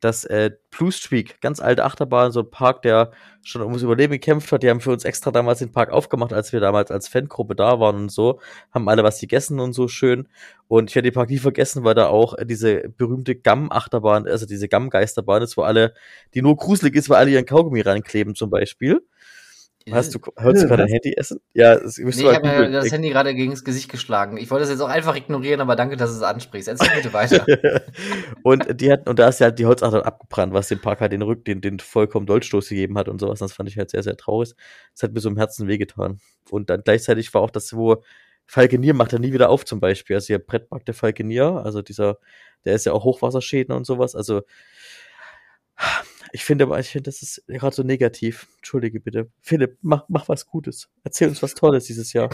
[SPEAKER 2] dass äh, Blue Streak, ganz alte Achterbahn, so ein Park, der schon ums Überleben gekämpft hat, die haben für uns extra damals den Park aufgemacht, als wir damals als Fangruppe da waren und so, haben alle was gegessen und so schön. Und ich werde den Park nie vergessen, weil da auch äh, diese berühmte Gamm-Achterbahn, also diese Gamm-Geisterbahn ist, wo alle, die nur gruselig ist, weil alle ihren Kaugummi reinkleben zum Beispiel. Hast du, hörst du
[SPEAKER 3] Äh,
[SPEAKER 2] gerade dein? Handy essen? Ja, das müsst
[SPEAKER 1] Nee,
[SPEAKER 2] du
[SPEAKER 1] ich
[SPEAKER 2] mal
[SPEAKER 1] habe das Handy gerade gegen das Gesicht geschlagen. Ich wollte das jetzt auch einfach ignorieren, aber danke, dass du es ansprichst. Erzähl bitte weiter.
[SPEAKER 2] und die hatten, und da ist ja die Holzachterbahn abgebrannt, was dem Park halt den Rück, den, den vollkommen Dolchstoß gegeben hat und sowas. Das fand ich halt sehr, sehr traurig. Das hat mir so im Herzen wehgetan. Und dann gleichzeitig war auch das, wo Falkenier macht er nie wieder auf, zum Beispiel. Also hier Brettpark der Falkenier, also dieser, der ist ja auch Hochwasserschäden und sowas. Also, ich finde aber, ich finde, das ist gerade so negativ. Entschuldige bitte. Philipp, mach, mach was Gutes. Erzähl uns was Tolles dieses Jahr.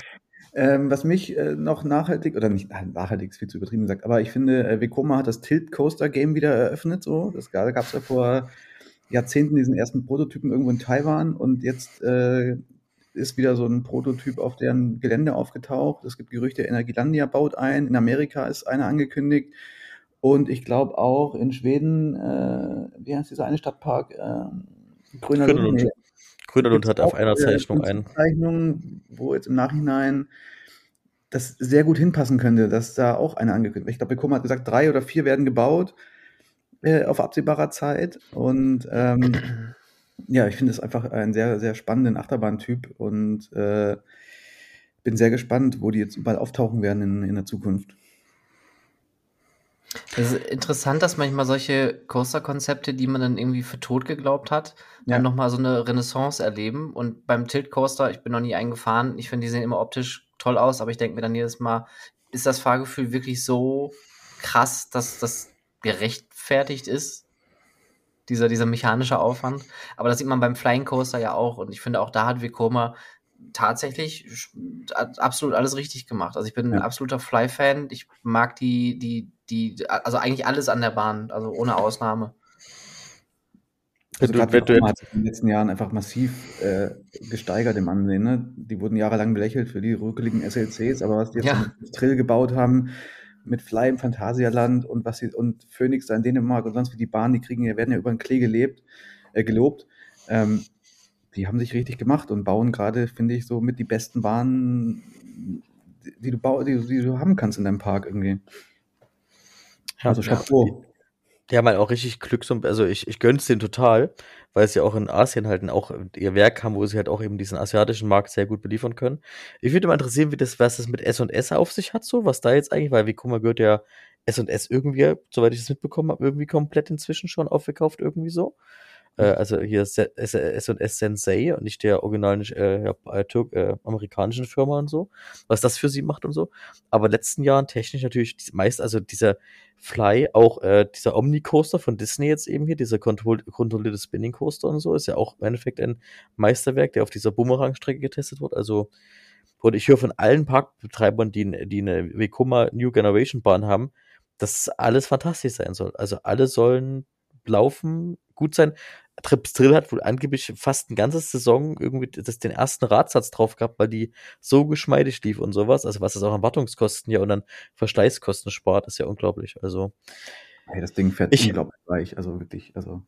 [SPEAKER 3] Ähm, was mich äh, noch nachhaltig, oder nicht ah, nachhaltig ist viel zu übertrieben gesagt, aber ich finde, äh, Vekoma hat das Tilt Coaster Game wieder eröffnet. So. Das gab es ja vor Jahrzehnten diesen ersten Prototypen irgendwo in Taiwan und jetzt äh, ist wieder so ein Prototyp auf deren Gelände aufgetaucht. Es gibt Gerüchte, Energielandia baut ein. In Amerika ist einer angekündigt. Und ich glaube auch in Schweden, äh, wie heißt dieser eine Stadtpark? Äh, Grüner Lund.
[SPEAKER 2] Lund. Grüner Lund hat auf einer Zeichnung einen.
[SPEAKER 3] Zeichnung, wo jetzt im Nachhinein das sehr gut hinpassen könnte, dass da auch eine angekündigt wird. Ich glaube, Bekum hat gesagt, drei oder vier werden gebaut äh, auf absehbarer Zeit. Und ähm, ja, ich finde es einfach einen sehr, sehr spannenden Achterbahntyp und äh, bin sehr gespannt, wo die jetzt überall auftauchen werden in, in der Zukunft.
[SPEAKER 1] Es ist interessant, dass manchmal solche Coaster-Konzepte, die man dann irgendwie für tot geglaubt hat,
[SPEAKER 3] Ja.
[SPEAKER 1] dann nochmal so eine Renaissance erleben. Und beim Tilt Coaster, ich bin noch nie eingefahren, ich finde, die sehen immer optisch toll aus, aber ich denke mir dann jedes Mal, ist das Fahrgefühl wirklich so krass, dass das gerechtfertigt ist? Dieser, dieser mechanische Aufwand. Aber das sieht man beim Flying Coaster ja auch. Und ich finde, auch da hat Vekoma tatsächlich absolut alles richtig gemacht. Also ich bin ein
[SPEAKER 3] Ja.
[SPEAKER 1] absoluter Fly-Fan. Ich mag die, die, die, also eigentlich alles an der Bahn, also ohne Ausnahme.
[SPEAKER 3] Also gerade Vekoma hat sich in den letzten Jahren einfach massiv äh, gesteigert im Ansehen. Ne? Die wurden jahrelang belächelt für die rückeligen SLCs, aber was die jetzt
[SPEAKER 1] Ja.
[SPEAKER 3] mit Trill gebaut haben, mit Fly im Phantasialand und was sie und Phoenix da in Dänemark und sonst wie die Bahn, die kriegen, ja- werden ja über den Klee gelebt, äh, gelobt. Ähm, die haben sich richtig gemacht und bauen gerade, finde ich, so mit die besten Bahnen, die, die du bau, die, du- die du haben kannst in deinem Park irgendwie.
[SPEAKER 2] Ja,
[SPEAKER 3] also
[SPEAKER 1] ja.
[SPEAKER 3] Chapeau.
[SPEAKER 2] Die haben halt auch richtig Glück, so, also ich, ich gönn's denen total, weil es ja auch in Asien halt auch ihr Werk haben, wo sie halt auch eben diesen asiatischen Markt sehr gut beliefern können. Ich würde mal interessieren, wie das, was das mit S&S auf sich hat, so, was da jetzt eigentlich, weil wie mal, gehört ja S&S irgendwie, soweit ich das mitbekommen habe, irgendwie komplett inzwischen schon aufgekauft, irgendwie so. Äh, also hier S&S Sensei und nicht der originalen äh, äh, Türk, äh, amerikanischen Firma und so, was das für sie macht und so. Aber in den letzten Jahren technisch natürlich meist, also dieser Fly, auch äh, dieser Omni-Coaster von Disney jetzt eben hier, dieser kontroll kontrollierte Spinning-Coaster und so, ist ja auch im Endeffekt ein Meisterwerk, der auf dieser Boomerang-Strecke getestet wird. Also, und ich höre von allen Parkbetreibern, die, die eine Vekoma New Generation Bahn haben, dass alles fantastisch sein soll. Also alle sollen Laufen gut sein. Trips Drill hat wohl angeblich fast ein ganzes Saison irgendwie das, den ersten Radsatz drauf gehabt, weil die so geschmeidig lief und sowas. Also was es auch an Wartungskosten ja und dann Verschleißkosten spart, ist ja unglaublich. Also
[SPEAKER 3] Hey, das Ding fährt
[SPEAKER 2] Ich-
[SPEAKER 3] unglaublich weich, also wirklich, also.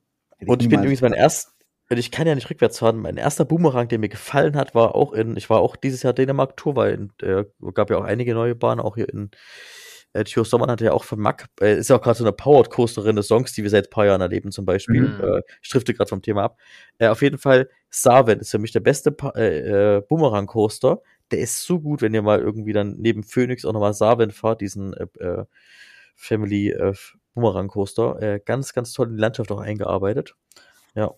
[SPEAKER 2] und ich bin übrigens mein erst, ich kann ja nicht rückwärts fahren. Mein erster Boomerang, der mir gefallen hat, war auch in, ich war auch dieses Jahr Dänemark Tour, weil äh, gab ja auch einige neue Bahnen, auch hier in äh, Theo Sommer hatte ja auch von Mack, äh, ist ja auch gerade so eine Powered Coaster Renaissance, die wir seit ein paar Jahren erleben zum Beispiel.
[SPEAKER 1] Mhm.
[SPEAKER 2] Äh, ich drifte gerade vom Thema ab. Äh, auf jeden Fall, Sarven ist für mich der beste pa äh, äh, Boomerang Coaster. Der ist so gut, wenn ihr mal irgendwie dann neben Phoenix auch nochmal Sarven fahrt, diesen äh, äh, Family äh, Boomerang Coaster. Äh, ganz, ganz toll in die Landschaft auch eingearbeitet. Ja.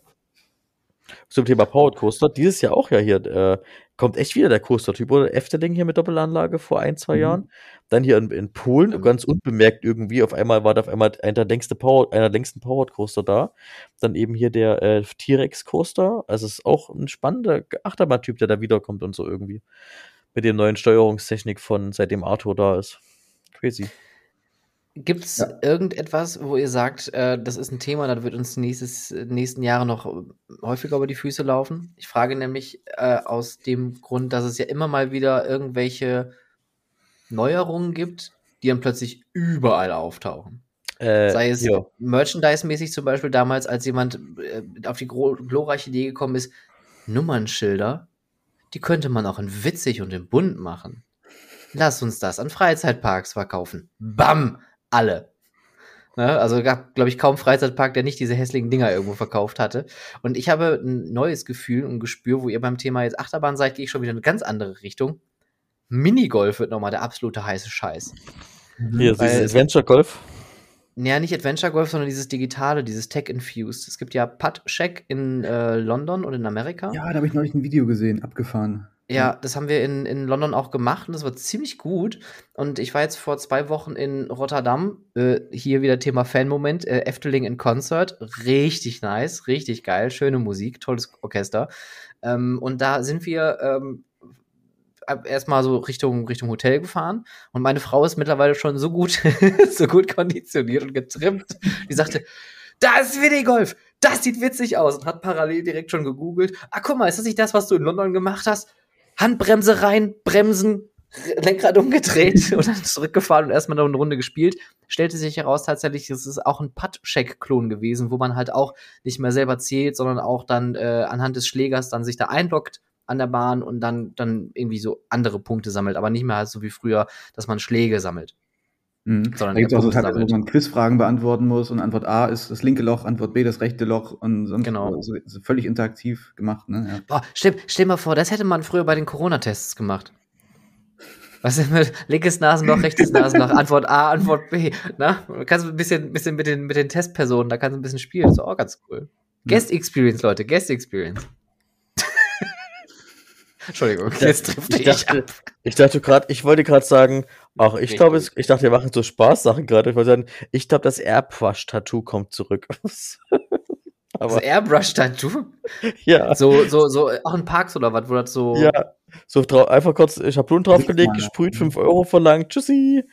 [SPEAKER 2] Zum Thema Powered Coaster, dieses Jahr auch ja hier, äh, kommt echt wieder der Coaster-Typ, oder? Efteling hier mit Doppelanlage vor ein, zwei
[SPEAKER 3] Mhm.
[SPEAKER 2] Jahren. Dann hier in, in Polen,
[SPEAKER 1] Mhm.
[SPEAKER 2] ganz unbemerkt irgendwie, auf einmal war da auf einmal einer der längste Power, einer der längsten Powered Coaster da. Dann eben hier der äh, T-Rex Coaster. Also es ist auch ein spannender Achterbahntyp, der da wiederkommt und so irgendwie. Mit der neuen Steuerungstechnik von seitdem Arthur da ist. Crazy.
[SPEAKER 1] Gibt es
[SPEAKER 3] Ja.
[SPEAKER 1] irgendetwas, wo ihr sagt, äh, das ist ein Thema, das wird uns nächstes, nächsten Jahre noch häufiger über die Füße laufen? Ich frage nämlich äh, aus dem Grund, dass es ja immer mal wieder irgendwelche Neuerungen gibt, die dann plötzlich überall auftauchen.
[SPEAKER 2] Äh,
[SPEAKER 1] Sei es
[SPEAKER 2] ja.
[SPEAKER 1] merchandise-mäßig zum Beispiel damals, als jemand äh, auf die glorreiche Idee gekommen ist, Nummernschilder, die könnte man auch in witzig und in bunt machen. Lass uns das an Freizeitparks verkaufen. Bam! Alle. Ne? Also gab, glaube ich, kaum Freizeitpark, der nicht diese hässlichen Dinger irgendwo verkauft hatte. Und ich habe ein neues Gefühl und Gespür, wo ihr beim Thema jetzt Achterbahn seid, gehe ich schon wieder in eine ganz andere Richtung. Minigolf wird nochmal der absolute heiße Scheiß.
[SPEAKER 2] Hier,
[SPEAKER 1] Weil-
[SPEAKER 2] dieses Adventure Golf.
[SPEAKER 1] Naja, nicht Adventure Golf, sondern dieses digitale, dieses Tech-Infused. Es gibt ja Putt Shack in äh, London und in Amerika.
[SPEAKER 3] Ja, da habe ich neulich ein Video gesehen, abgefahren.
[SPEAKER 1] Ja, das haben wir in, in London auch gemacht und das war ziemlich gut. Und ich war jetzt vor zwei Wochen in Rotterdam. Äh, hier wieder Thema Fan-Moment. Äh, Efteling in Concert. Richtig nice, richtig geil. Schöne Musik, tolles Orchester. Ähm, und da sind wir ähm, erstmal so Richtung, Richtung Hotel gefahren. Und meine Frau ist mittlerweile schon so gut, so gut konditioniert und getrimmt. Die sagte, da ist Minigolf. Das sieht witzig aus und hat parallel direkt schon gegoogelt. Ah, guck mal, ist das nicht das, was du in London gemacht hast? Handbremse rein, Bremsen, Lenkrad umgedreht und dann zurückgefahren und erstmal noch eine Runde gespielt. Stellte sich heraus, tatsächlich, es ist auch ein Putt-Check-Klon gewesen, wo man halt auch nicht mehr selber zählt, sondern auch dann äh, anhand des Schlägers dann sich da einloggt an der Bahn und dann, dann irgendwie so andere Punkte sammelt, aber nicht mehr halt so wie früher, dass man Schläge sammelt.
[SPEAKER 3] Mhm.
[SPEAKER 1] Sondern
[SPEAKER 3] da gibt es auch so Teile, wo man Quizfragen beantworten muss und Antwort A ist das linke Loch, Antwort B das rechte Loch und sonst
[SPEAKER 1] Genau.
[SPEAKER 3] so, so völlig interaktiv gemacht. Ne? Ja.
[SPEAKER 1] Boah, stell, stell mal vor, das hätte man früher bei den Corona-Tests gemacht. Was ist mit linkes Nasenloch, rechtes Nasenloch, Antwort A, Antwort B. Na? Du kannst ein bisschen, bisschen mit, den, mit den Testpersonen, da kannst du ein bisschen spielen. Das ist auch ganz cool. Guest Experience, Leute, Guest Experience. Entschuldigung, jetzt trifft
[SPEAKER 2] ich
[SPEAKER 1] ich
[SPEAKER 2] dachte, ich dachte gerade, ich wollte gerade sagen, ach, ich glaube, ich dachte, wir machen so Spaßsachen gerade. Ich wollte sagen, ich glaube, das Airbrush-Tattoo kommt zurück.
[SPEAKER 1] Das
[SPEAKER 2] Aber
[SPEAKER 1] Airbrush-Tattoo?
[SPEAKER 2] ja,
[SPEAKER 1] So, so, so, auch in Parks oder was, wo das so.
[SPEAKER 2] ja, so drau- einfach kurz Schablonen draufgelegt, gesprüht,
[SPEAKER 3] ja.
[SPEAKER 2] 5 Euro verlangt, tschüssi.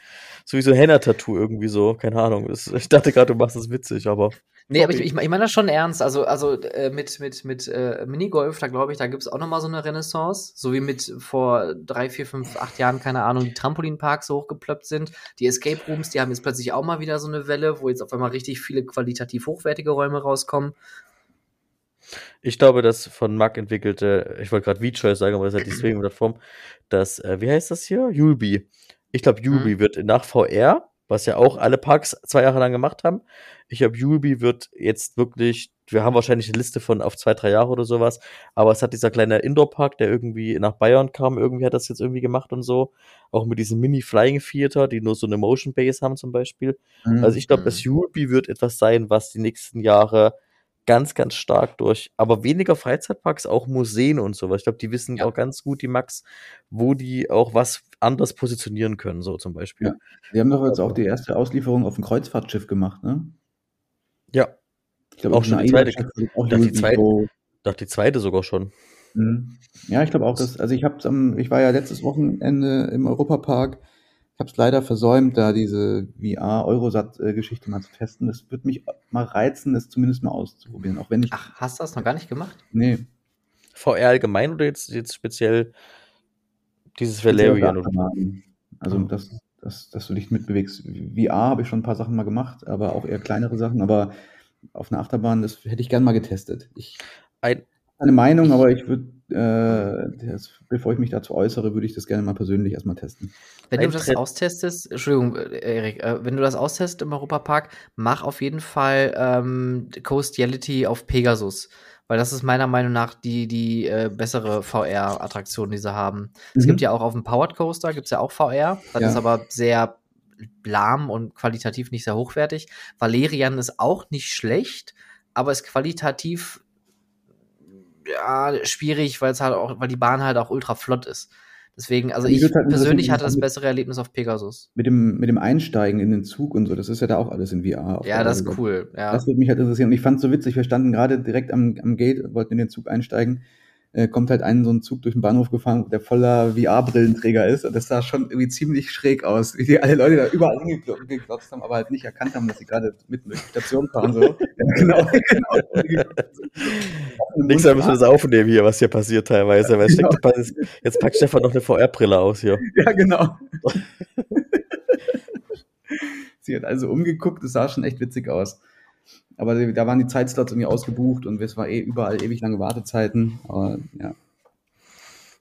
[SPEAKER 2] So wie so ein Henna-Tattoo irgendwie so, keine Ahnung. Das, ich dachte gerade, du machst das witzig, aber
[SPEAKER 1] Nee, aber ich, ich, ich meine das schon ernst. Also, also äh, mit, mit, mit äh, Minigolf, da glaube ich, da gibt es auch noch mal so eine Renaissance. So wie mit vor drei, vier, fünf, acht Jahren, keine Ahnung, die Trampolinparks so hochgeplöppt sind. Die Escape Rooms, die haben jetzt plötzlich auch mal wieder so eine Welle, wo jetzt auf einmal richtig viele qualitativ hochwertige Räume rauskommen.
[SPEAKER 2] ich glaube, das von Mac entwickelte, ich wollte gerade V-Choice sagen, aber das ist halt die Streaming-Plattform, das, äh, wie heißt das hier? Yulby. Ich glaube, Yulby
[SPEAKER 1] Mhm.
[SPEAKER 2] wird nach VR, was ja auch alle Parks zwei Jahre lang gemacht haben. Ich glaube, Yulby wird jetzt wirklich, wir haben wahrscheinlich eine Liste von auf zwei, drei Jahre oder sowas, aber es hat dieser kleine Indoor-Park, der irgendwie nach Bayern kam, irgendwie hat das jetzt irgendwie gemacht und so. Auch mit diesem Mini-Flying Theater, die nur so eine Motion Base haben zum Beispiel.
[SPEAKER 3] Mhm.
[SPEAKER 2] Also ich glaube,
[SPEAKER 1] Mhm.
[SPEAKER 2] das Yulby wird etwas sein, was die nächsten Jahre ganz, ganz stark durch, aber weniger Freizeitparks, auch Museen und sowas. Ich glaube, die wissen
[SPEAKER 1] Ja.
[SPEAKER 2] auch ganz gut, die Max, wo die auch was anders positionieren können, so zum Beispiel.
[SPEAKER 3] Ja. Sie haben doch jetzt auch die erste Auslieferung auf dem Kreuzfahrtschiff gemacht, ne?
[SPEAKER 2] Ja,
[SPEAKER 3] Ich glaube,
[SPEAKER 2] Auch schon die zweite-
[SPEAKER 3] auch
[SPEAKER 2] die zweite- dachte die zweite sogar schon.
[SPEAKER 3] Mhm. Ja, ich glaube auch, dass, also ich habe ich war ja letztes Wochenende im Europapark. Ich habe es leider versäumt, da diese VR-Eurosat-Geschichte mal zu testen. Das wird mich mal reizen, das zumindest mal auszuprobieren. Auch wenn ich.
[SPEAKER 1] Ach, hast du das noch gar nicht gemacht?
[SPEAKER 3] Nee.
[SPEAKER 2] VR allgemein oder jetzt, jetzt speziell dieses Valerian?
[SPEAKER 3] Also, dass, dass, dass du dich mitbewegst. VR habe ich schon ein paar Sachen mal gemacht, aber auch eher kleinere Sachen. Aber auf einer Achterbahn, das hätte ich gern mal getestet. Ich
[SPEAKER 2] ein,
[SPEAKER 3] eine Meinung, aber ich würde, äh, bevor ich mich dazu äußere, würde ich das gerne mal persönlich erstmal testen.
[SPEAKER 1] Wenn du das austestest, Entschuldigung, äh, Erik, äh, wenn du das austestest im Europapark, mach auf jeden Fall ähm, Coastiality auf Pegasus. Weil das ist meiner Meinung nach die, die äh, bessere VR-Attraktion, die sie haben. Mhm. Es gibt ja auch auf dem Powered Coaster, gibt es ja auch VR. Das ja. ist aber sehr lahm und qualitativ nicht sehr hochwertig. Valerian ist auch nicht schlecht, aber ist qualitativ ja, schwierig, weil es halt auch, weil die Bahn halt auch ultra flott ist. Deswegen, also ich halt persönlich hatte das bessere Erlebnis auf Pegasus.
[SPEAKER 3] Mit dem, mit dem Einsteigen in den Zug und so, das ist ja da auch alles in VR.
[SPEAKER 1] Ja, das ist cool. Ja.
[SPEAKER 3] Das würde mich halt interessieren. Und ich fand es so witzig, wir standen gerade direkt am, am Gate, wollten in den Zug einsteigen äh, kommt halt ein so ein Zug durch den Bahnhof gefahren, der voller VR-Brillenträger ist. Und das sah schon irgendwie ziemlich schräg aus, wie die alle Leute da überall hingeklotzt haben, aber halt nicht erkannt haben, dass sie gerade mitten durch die Station fahren. So. ja, genau, genau.
[SPEAKER 2] Nichts mehr müssen wir das aufnehmen hier, was hier passiert teilweise. Weil genau. steckt, jetzt packt Stefan noch eine VR-Brille aus hier.
[SPEAKER 3] Ja, genau. sie hat also umgeguckt, es sah schon echt witzig aus. Aber da waren die Zeitslots irgendwie ausgebucht und es war eh überall ewig lange Wartezeiten. Aber ja.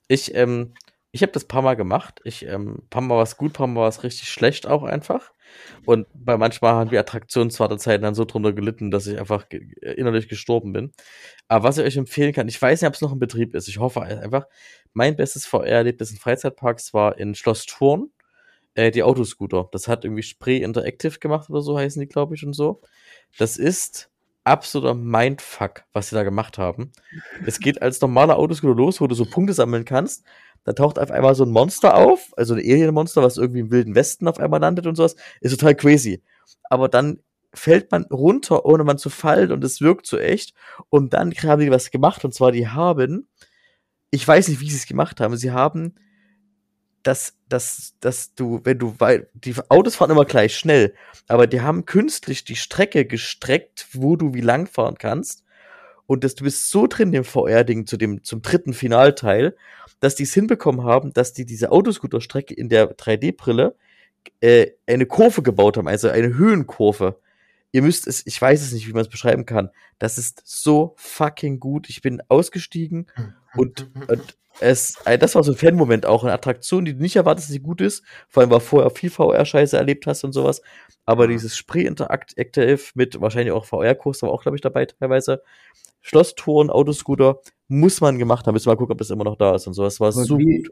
[SPEAKER 2] Ich, ähm, ich habe das paar Mal gemacht. Ich, ähm, paar Mal war es gut, paar Mal war es richtig schlecht auch einfach. Und bei manchmal haben die Attraktionswartezeiten dann so drunter gelitten, dass ich einfach ge innerlich gestorben bin. Aber was ich euch empfehlen kann, ich weiß nicht, ob es noch in Betrieb ist. Ich hoffe einfach. Mein bestes VR-Erlebnis in Freizeitparks war in Schloss Thurn, äh, die Autoscooter. Das hat irgendwie Spree Interactive gemacht oder so heißen die, glaube ich, und so. Das ist absoluter Mindfuck, was sie da gemacht haben. Es geht als normaler Autoscooter los, wo du so Punkte sammeln kannst. Da taucht auf einmal so ein Monster auf, also ein Alien-Monster, was irgendwie im Wilden Westen auf einmal landet und sowas. Ist total crazy. Aber dann fällt man runter, ohne man zu fallen und es wirkt so echt. Und dann haben die was gemacht und zwar die haben, ich weiß nicht, wie sie es gemacht haben, sie haben dass, dass, dass du, wenn du, weil die Autos fahren immer gleich schnell, aber die haben künstlich die Strecke gestreckt, wo du wie lang fahren kannst. Und dass du bist so drin im VR-Ding zu dem, zum dritten Finalteil, dass die es hinbekommen haben, dass die diese Autoscooter-Strecke in der 3D-Brille äh, eine Kurve gebaut haben, also eine Höhenkurve. Ihr müsst es, ich weiß es nicht, wie man es beschreiben kann. Das ist so fucking gut. Ich bin ausgestiegen hm. und, und es, äh, das war so ein Fan-Moment auch, eine Attraktion, die du nicht erwartest, dass sie gut ist. Vor allem, weil vorher viel VR-Scheiße erlebt hast und sowas. Aber dieses Spree-Interactive mit wahrscheinlich auch VR-Kurs, war auch, glaube ich, dabei teilweise. Schlosstouren, Autoscooter, muss man gemacht haben. Müssen wir mal gucken, ob das immer noch da ist und sowas. War Aber so
[SPEAKER 3] wie,
[SPEAKER 2] gut.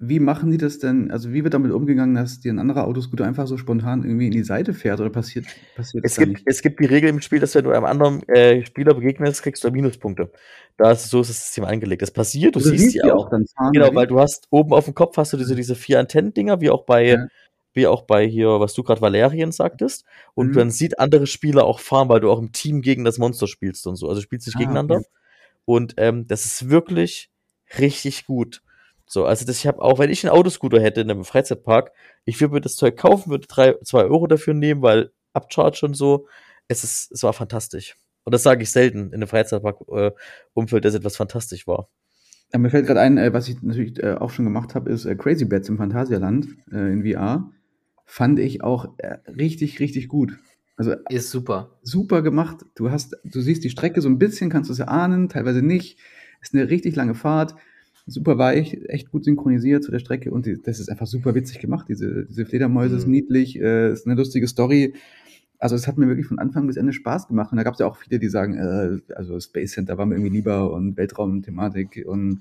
[SPEAKER 3] Wie machen die das denn? Also wie wird damit umgegangen, dass dir ein anderer Autoscooter einfach so spontan irgendwie in die Seite fährt oder passiert, passiert
[SPEAKER 2] es? Gibt, nicht? Es gibt die Regel im Spiel, dass wenn du einem anderen äh, Spieler begegnest, kriegst du Minuspunkte. Da ist so ist das System angelegt. Das passiert, du, du siehst die auch. Dann fahren, genau, weil du hast oben auf dem Kopf hast du diese, diese vier Antennen-Dinger, wie auch bei ja. wie auch bei hier, was du gerade Valerien sagtest. Und mhm. man sieht andere Spieler auch fahren, weil du auch im Team gegen das Monster spielst und so. Also spielst dich ah, gegeneinander. Okay. Und ähm, das ist wirklich richtig gut. So, also das, ich habe auch, wenn ich einen Autoscooter hätte in einem Freizeitpark, ich würde mir das Zeug kaufen, würde drei, zwei Euro dafür nehmen, weil Upcharge und so, es ist, es war fantastisch. Und das sage ich selten in einem Freizeitpark-Umfeld, äh, dass etwas fantastisch war.
[SPEAKER 3] Ja, mir fällt gerade ein, äh, was ich natürlich äh, auch schon gemacht habe, ist äh, Crazy Bats im Phantasialand äh, in VR. Fand ich auch äh, richtig, richtig gut.
[SPEAKER 1] Also ist super.
[SPEAKER 3] Super gemacht. Du hast, du siehst die Strecke so ein bisschen, kannst du es erahnen, teilweise nicht. Ist eine richtig lange Fahrt super weich, echt gut synchronisiert zu der Strecke und die, das ist einfach super witzig gemacht. Diese, diese Fledermäuse mhm. ist niedlich, äh, ist eine lustige Story. Also es hat mir wirklich von Anfang bis Ende Spaß gemacht. Und da gab es ja auch viele, die sagen, äh, also Space Center war mir irgendwie lieber und Weltraumthematik und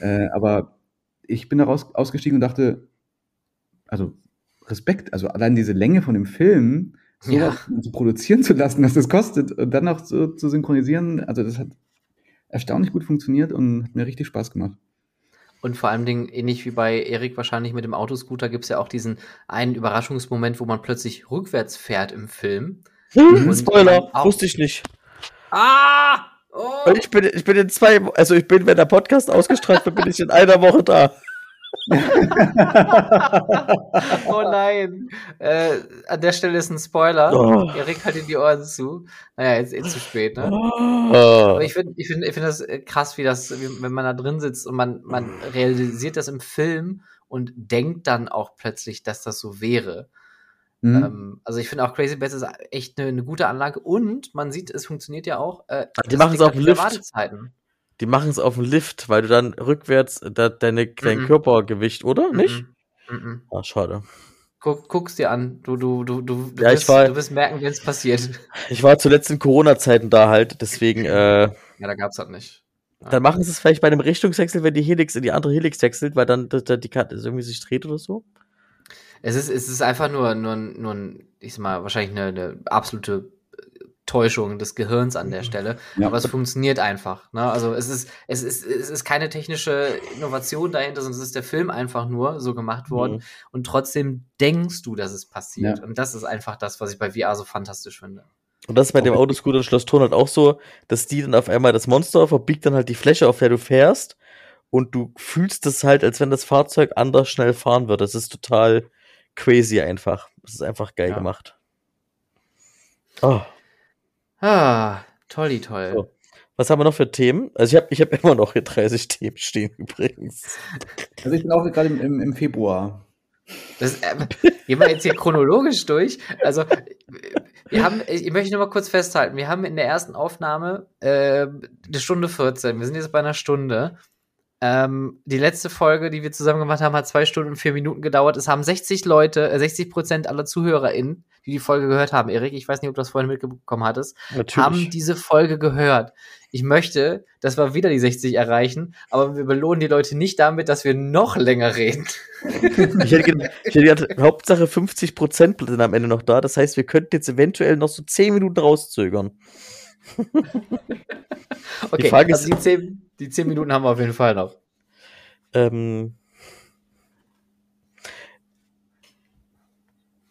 [SPEAKER 3] äh, aber ich bin daraus ausgestiegen und dachte, also Respekt, also allein diese Länge von dem Film so ja. zu produzieren zu lassen, was das kostet und dann noch so zu synchronisieren, also das hat erstaunlich gut funktioniert und hat mir richtig Spaß gemacht.
[SPEAKER 1] Und vor allem Dingen, ähnlich wie bei Erik wahrscheinlich mit dem Autoscooter, gibt es ja auch diesen einen Überraschungsmoment, wo man plötzlich rückwärts fährt im Film.
[SPEAKER 2] Hm, Spoiler, wusste ich nicht.
[SPEAKER 1] Ah!
[SPEAKER 2] Oh. Ich bin, ich bin in zwei, also ich bin, wenn der Podcast ausgestrahlt wird, bin ich in einer Woche da.
[SPEAKER 1] oh nein. Äh, an der Stelle ist ein Spoiler.
[SPEAKER 2] Oh.
[SPEAKER 1] Erik hat in die Ohren zu. Naja, jetzt ist eh zu spät, ne?
[SPEAKER 2] Oh.
[SPEAKER 1] Aber ich finde ich find, ich find das äh, krass, wie das, wie, wenn man da drin sitzt und man, man realisiert das im Film und denkt dann auch plötzlich, dass das so wäre.
[SPEAKER 3] Mhm.
[SPEAKER 1] Ähm, also ich finde auch Crazy Bets ist echt eine, eine gute Anlage und man sieht, es funktioniert ja auch. Äh,
[SPEAKER 2] Die machen es auf Lift.
[SPEAKER 1] Wartezeiten.
[SPEAKER 2] Die machen es auf dem Lift, weil du dann rückwärts da, deine, dein
[SPEAKER 1] Mhm.
[SPEAKER 2] Körpergewicht, oder? Nicht?
[SPEAKER 1] Mhm.
[SPEAKER 2] Ah, schade.
[SPEAKER 1] Guck, guck's dir an. Du, du, du, du, du,
[SPEAKER 2] Ja, ich
[SPEAKER 1] wirst,
[SPEAKER 2] war-
[SPEAKER 1] du wirst merken, wenn es passiert.
[SPEAKER 2] Ich war zuletzt in Corona-Zeiten da halt, deswegen, äh,
[SPEAKER 1] Ja, da gab's das nicht. Ja.
[SPEAKER 2] dann machen sie es vielleicht bei einem Richtungswechsel, wenn die Helix in die andere Helix wechselt, weil dann die, die Karte irgendwie sich dreht oder so.
[SPEAKER 1] Es ist, es ist einfach nur, nur, nur ein, ich sag mal, wahrscheinlich eine, eine absolute Täuschung des Gehirns an der Stelle.
[SPEAKER 3] Ja.
[SPEAKER 1] Aber es funktioniert einfach. Ne? Also es ist, es ist, es ist keine technische Innovation dahinter, sondern es ist der Film einfach nur so gemacht worden.
[SPEAKER 2] Mhm.
[SPEAKER 1] Und trotzdem denkst du, dass es passiert.
[SPEAKER 3] Ja.
[SPEAKER 1] Und das ist einfach das, was ich bei VR so fantastisch finde.
[SPEAKER 2] Und das ist bei dem. Autoscooter in Schloss Thurn halt auch so, dass die dann auf einmal das Monster verbiegt dann halt die Fläche, auf der du fährst. Und du fühlst es halt, als wenn das Fahrzeug anders schnell fahren wird. Das ist total crazy einfach. Das ist einfach geil
[SPEAKER 1] Ja.
[SPEAKER 2] gemacht. Oh.
[SPEAKER 1] Ah, tolli toll.
[SPEAKER 2] So. Was haben wir noch für Themen? Also ich habe ich hab immer noch hier 30 Themen stehen übrigens.
[SPEAKER 3] Also ich bin auch gerade im, im, im Februar.
[SPEAKER 1] Das, äh, gehen wir jetzt hier chronologisch durch. Also, wir haben, ich möchte nur mal kurz festhalten, wir haben in der ersten Aufnahme äh, eine Stunde 14. Wir sind jetzt bei einer Stunde. Ähm, die letzte Folge, die wir zusammen gemacht haben, hat zwei Stunden und vier Minuten gedauert. Es haben 60 Leute, äh, 60 Prozent aller ZuhörerInnen, die die Folge gehört haben. Erik, ich weiß nicht, ob du das vorhin mitbekommen hattest, haben diese Folge gehört. Ich möchte, dass wir wieder die 60 erreichen, aber wir belohnen die Leute nicht damit, dass wir noch länger reden.
[SPEAKER 2] Ich hätte, gedacht- ich hätte gedacht, Hauptsache 50% sind am Ende noch da. Das heißt, wir könnten jetzt eventuell noch so 10 Minuten rauszögern.
[SPEAKER 1] Okay,
[SPEAKER 2] Frage
[SPEAKER 1] also
[SPEAKER 2] ist-
[SPEAKER 1] die zehn, die zehn Minuten haben wir auf jeden Fall noch.
[SPEAKER 2] Ähm,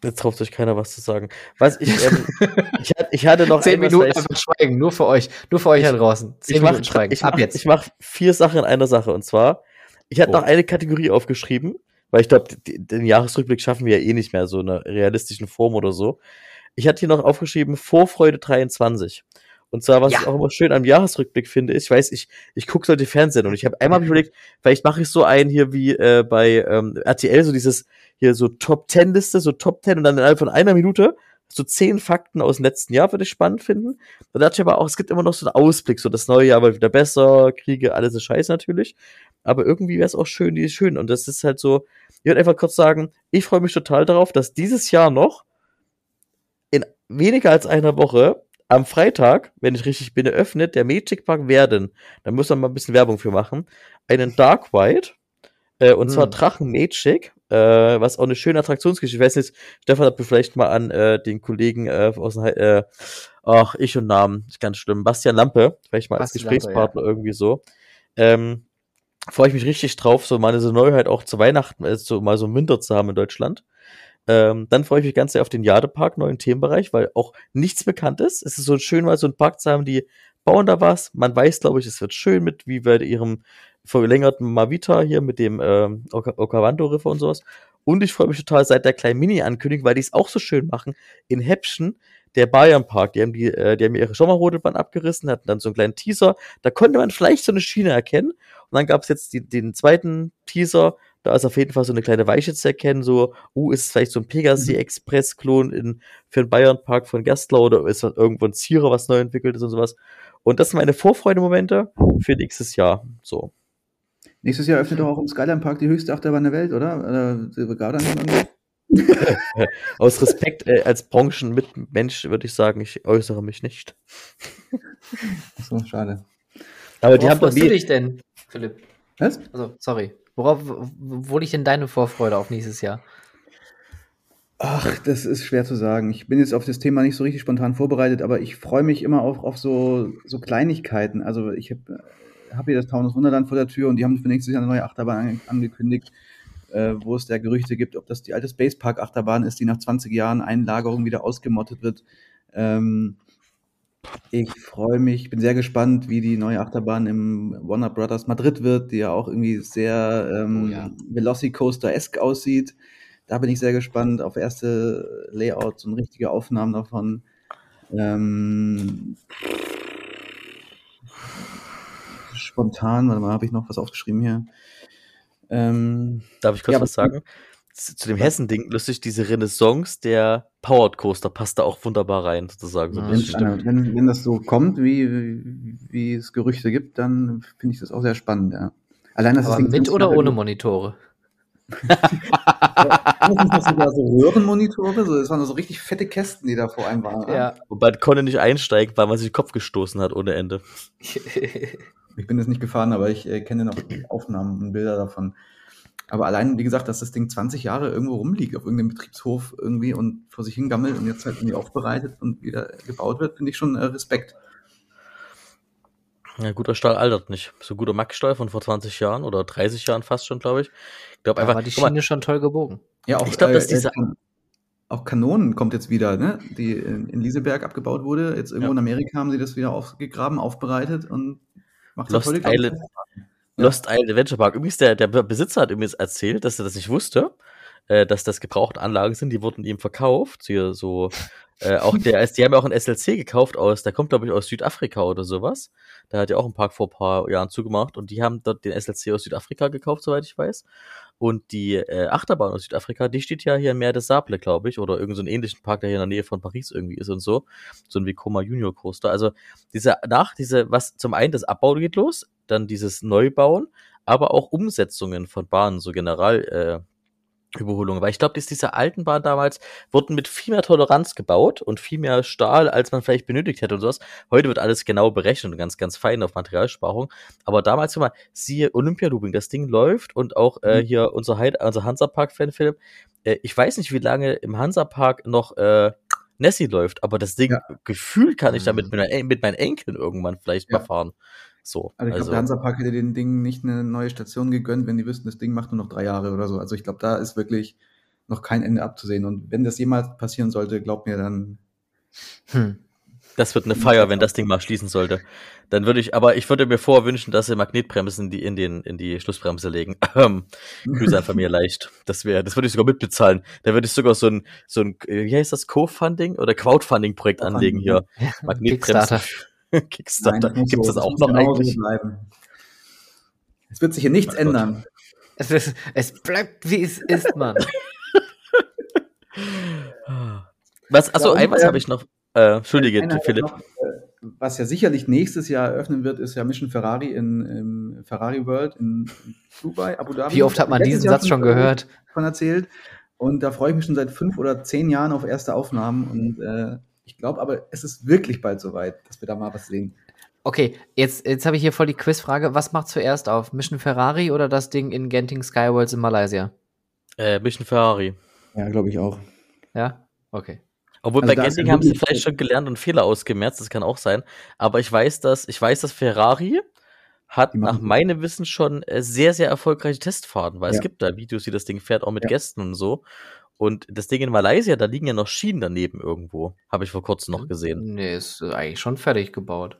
[SPEAKER 2] jetzt traut sich keiner was zu sagen. Was ich, ähm, ich, hatte, ich hatte noch
[SPEAKER 1] Zehn Minuten
[SPEAKER 2] weiß-
[SPEAKER 1] einfach schweigen, nur für euch, nur für euch da draußen. Zehn
[SPEAKER 2] ich mach,
[SPEAKER 1] Minuten schweigen.
[SPEAKER 2] ich
[SPEAKER 1] Ab
[SPEAKER 2] mach,
[SPEAKER 1] jetzt.
[SPEAKER 2] Ich mache vier Sachen in einer Sache. Und zwar, ich hatte
[SPEAKER 1] Oh.
[SPEAKER 2] noch eine Kategorie aufgeschrieben, weil ich glaube, den Jahresrückblick schaffen wir ja eh nicht mehr, so in einer realistischen Form oder so. Ich hatte hier noch aufgeschrieben, Vorfreude 23. Und zwar, was
[SPEAKER 1] Ja.
[SPEAKER 2] ich auch immer schön am Jahresrückblick finde, ist, ich weiß, ich, ich gucke solche Fernsehen und ich habe einmal hab ich überlegt, vielleicht mache ich so einen hier wie äh, bei ähm, RTL, so dieses hier so Top 10 Liste, so Top 10 und dann innerhalb von einer Minute so zehn Fakten aus dem letzten Jahr würde ich spannend finden. Da dachte ich aber auch, es gibt immer noch so einen Ausblick, so das neue Jahr wird wieder besser, Kriege, alles ist scheiße natürlich. Aber irgendwie wäre es auch schön, die ist schön. Und das ist halt so, ich würde einfach kurz sagen, ich freue mich total darauf, dass dieses Jahr noch in weniger als einer Woche am Freitag, wenn ich richtig bin, eröffnet der Magic Park Werden. Da muss man mal ein bisschen Werbung für machen. Einen Dark White. Äh, und zwar
[SPEAKER 1] Hm.
[SPEAKER 2] Drachen Magic, äh, was auch eine schöne Attraktionsgeschichte. Ich weiß nicht, Stefan, ob du vielleicht mal an äh, den Kollegen äh, aus äh, ach, ich und Namen, ist ganz schlimm, Bastian Lampe, vielleicht mal als
[SPEAKER 1] Basti Lampe,
[SPEAKER 2] Gesprächspartner irgendwie so. Ähm, freue ich mich richtig drauf, so mal so Neuheit auch zu Weihnachten, äh, so mal so einen Winter zu haben in Deutschland. Ähm, dann freue ich mich ganz sehr auf den Jadepark, neuen Themenbereich, weil auch nichts bekannt ist. Es ist so schön, mal so einen Park zu haben, die bauen da was. Man weiß, glaube ich, es wird schön mit, wie bei ihrem verlängerten Mavita hier mit dem ähm, Oka- Okavanto River und sowas. Und ich freue mich total seit der kleinen Mini-Ankündigung, weil die es auch so schön machen. In Häppchen, der Bayern Park, die haben die, äh, die haben ihre Sommerrodelbahn abgerissen, hatten dann so einen kleinen Teaser. Da konnte man vielleicht so eine Schiene erkennen. Und dann gab es jetzt die, den zweiten Teaser. Da ist auf jeden Fall so eine kleine Weiche zu erkennen, so, uh, ist es vielleicht so ein Pegasi-Express-Klon in, für den Bayern-Park von Gerstler oder ist das irgendwo ein Zierer, was neu entwickelt ist und sowas. Und das sind meine Vorfreude-Momente für nächstes Jahr. So.
[SPEAKER 3] Nächstes Jahr öffnet doch auch im Skyline Park die höchste Achterbahn der Welt, oder? Nebenan?
[SPEAKER 2] Aus Respekt äh, als Branchenmitmensch würde ich sagen, ich äußere mich nicht.
[SPEAKER 3] Achso, schade.
[SPEAKER 2] Aber die
[SPEAKER 1] Worauf
[SPEAKER 2] haben doch
[SPEAKER 1] freust du dich denn, Philipp?
[SPEAKER 3] Was?
[SPEAKER 1] Also, sorry. Worauf, wo liegt denn deine Vorfreude auf nächstes Jahr?
[SPEAKER 3] Ach, das ist schwer zu sagen. Ich bin jetzt auf das Thema nicht so richtig spontan vorbereitet, aber ich freue mich immer auf, auf so, so Kleinigkeiten. Also ich habe hab hier das Taunus Wunderland vor der Tür und die haben für nächstes Jahr eine neue Achterbahn ange angekündigt, äh, wo es da Gerüchte gibt, ob das die alte Space Park Achterbahn ist, die nach 20 Jahren Einlagerung wieder ausgemottet wird. Ähm, Ich freue mich, bin sehr gespannt, wie die neue Achterbahn im Warner Brothers Madrid wird, die ja auch irgendwie sehr ähm,
[SPEAKER 1] Oh ja.
[SPEAKER 3] Velocicoaster-esque aussieht. Da bin ich sehr gespannt auf erste Layouts und richtige Aufnahmen davon. Ähm, spontan, warte mal, habe ich noch was aufgeschrieben hier? Ähm,
[SPEAKER 2] Darf ich kurz
[SPEAKER 3] Ja,
[SPEAKER 2] was sagen? Zu, dem Hessen-Ding, lustig, diese Renaissance der Powered Coaster passt da auch wunderbar rein, sozusagen. So ein
[SPEAKER 1] Mhm.
[SPEAKER 3] Wenn, wenn, wenn das so kommt, wie, wie, wie es Gerüchte gibt, dann finde ich das auch sehr spannend, ja. Allein, dass
[SPEAKER 1] Aber
[SPEAKER 3] das
[SPEAKER 1] mit oder ohne Monitore?
[SPEAKER 3] Sind das sogar so Röhrenmonitore? So, das waren so richtig fette Kästen, die da vor einem waren.
[SPEAKER 1] Ja.
[SPEAKER 2] Wobei konnte nicht einsteigen, weil man sich den Kopf gestoßen hat ohne Ende.
[SPEAKER 3] Ich bin jetzt nicht gefahren, aber ich äh, kenne noch Aufnahmen und Bilder davon. Aber allein, wie gesagt, dass das Ding 20 Jahre irgendwo rumliegt, auf irgendeinem Betriebshof irgendwie und vor sich hingammelt und jetzt halt irgendwie aufbereitet und wieder gebaut wird, finde ich schon äh, Respekt.
[SPEAKER 2] Ja, guter Stahl altert nicht. So guter Mack-Stahl von vor 20 Jahren oder 30 Jahren fast schon, glaube ich. Ich glaube einfach,
[SPEAKER 1] war die
[SPEAKER 2] guck mal,
[SPEAKER 1] Schiene schon toll gebogen.
[SPEAKER 3] Ja, auch,
[SPEAKER 2] Ich glaub, dass diese-
[SPEAKER 3] kan auch Kanonen kommt jetzt wieder, ne? die in, in Lieseberg abgebaut wurde. Jetzt irgendwo
[SPEAKER 2] Ja.
[SPEAKER 3] in Amerika haben sie das wieder aufgegraben, aufbereitet und macht
[SPEAKER 2] Lost Island-. Lost Island Adventure Park. Übrigens, der, der Besitzer hat übrigens erzählt, dass er das nicht wusste, äh, dass das gebrauchte Anlagen sind, die wurden ihm verkauft. Hier so, äh, auch der, die haben ja auch ein SLC gekauft aus, der kommt, glaube ich, aus Südafrika oder sowas. Da hat ja auch ein Park vor ein paar Jahren zugemacht und die haben dort den SLC aus Südafrika gekauft, soweit ich weiß. Und die äh, Achterbahn aus Südafrika, die steht ja hier in Meer des Sable, glaube ich, oder irgendeinen so ähnlichen Park, der hier in der Nähe von Paris irgendwie ist und so. So ein Vekoma Junior Coaster. Also diese, nach diese, was zum einen das Abbau geht los, dann dieses Neubauen, aber auch Umsetzungen von Bahnen, so general äh, Überholungen. Weil ich glaube, diese alten Bahnen damals wurden mit viel mehr Toleranz gebaut und viel mehr Stahl, als man vielleicht benötigt hätte und sowas. Heute wird alles genau berechnet und ganz, ganz fein auf Materialsparung. Aber damals, guck mal, siehe Olympia-Looping, das Ding läuft und auch äh,
[SPEAKER 3] Mhm.
[SPEAKER 2] hier unser, Heid unser Hansa-Park-Fan Philipp, äh, ich weiß nicht, wie lange im Hansa-Park noch äh, Nessie läuft, aber das Ding,
[SPEAKER 3] Ja.
[SPEAKER 2] gefühlt kann ich
[SPEAKER 1] Mhm.
[SPEAKER 2] damit mit, meinen- mit meinen Enkeln irgendwann vielleicht
[SPEAKER 3] Ja.
[SPEAKER 2] mal fahren. So,
[SPEAKER 3] Also ich glaube, der Hansapark hätte den Ding nicht eine neue Station gegönnt, wenn die wüssten, das Ding macht nur noch drei Jahre oder so. Also ich glaube, da ist wirklich noch kein Ende abzusehen. Und wenn das jemals passieren sollte, glaubt mir dann,
[SPEAKER 1] Hm.
[SPEAKER 2] Das wird eine Feier, wenn das Ding mal schließen sollte. Dann würde ich, aber ich würde mir vorwünschen, dass sie Magnetbremsen in die, in den, in die Schlussbremse legen. Ähm, Grüße einfach mir leicht. Das wäre, das würde ich sogar mitbezahlen. Da würde ich sogar so ein, so ein, äh, wie heißt das, Co-Funding oder Crowdfunding-Projekt anlegen hier. Magnetbremsen.
[SPEAKER 1] Kickstarter.
[SPEAKER 2] Gibt's
[SPEAKER 3] so-
[SPEAKER 2] das auch noch
[SPEAKER 3] genau
[SPEAKER 2] eigentlich?
[SPEAKER 3] Bleiben. Es wird sich hier nichts
[SPEAKER 2] Ach Gott.
[SPEAKER 3] ändern.
[SPEAKER 1] Es, ist, es bleibt, wie es ist, Mann.
[SPEAKER 2] Was, achso,
[SPEAKER 3] Ja,
[SPEAKER 2] was
[SPEAKER 3] ähm,
[SPEAKER 2] habe ich noch. Äh, Entschuldige, Philipp.
[SPEAKER 3] noch, äh, was ja sicherlich nächstes Jahr eröffnen wird, ist ja Mission Ferrari in, im Ferrari World in Dubai, Abu Dhabi.
[SPEAKER 1] Wie oft hat man diesen Satz schon gehört?
[SPEAKER 3] Von erzählt. Und da freue ich mich schon seit fünf oder zehn Jahren auf erste Aufnahmen. Und äh, ich glaube aber, es ist wirklich bald soweit, dass wir da mal was sehen.
[SPEAKER 1] Okay, jetzt, jetzt habe ich hier voll die Quizfrage. Was macht zuerst auf? Mission Ferrari oder das Ding in Genting Skyworlds in Malaysia?
[SPEAKER 2] Äh, Mission Ferrari.
[SPEAKER 3] Ja, glaube ich auch.
[SPEAKER 1] Ja? Okay.
[SPEAKER 2] Obwohl
[SPEAKER 3] Also
[SPEAKER 2] bei Genting haben sie vielleicht schon gelernt und Fehler ausgemerzt, das kann auch sein. Aber ich weiß, dass, ich weiß, dass Ferrari hat nach meinem Wissen schon äh, sehr, sehr erfolgreiche Testfahrten, weil es
[SPEAKER 3] Ja.
[SPEAKER 2] gibt da Videos, wie das Ding fährt, auch mit
[SPEAKER 3] Ja.
[SPEAKER 2] Gästen und so. Und das Ding in Malaysia, da liegen ja noch Schienen daneben irgendwo. Habe ich vor kurzem noch gesehen.
[SPEAKER 1] Nee, ist äh, eigentlich schon fertig gebaut.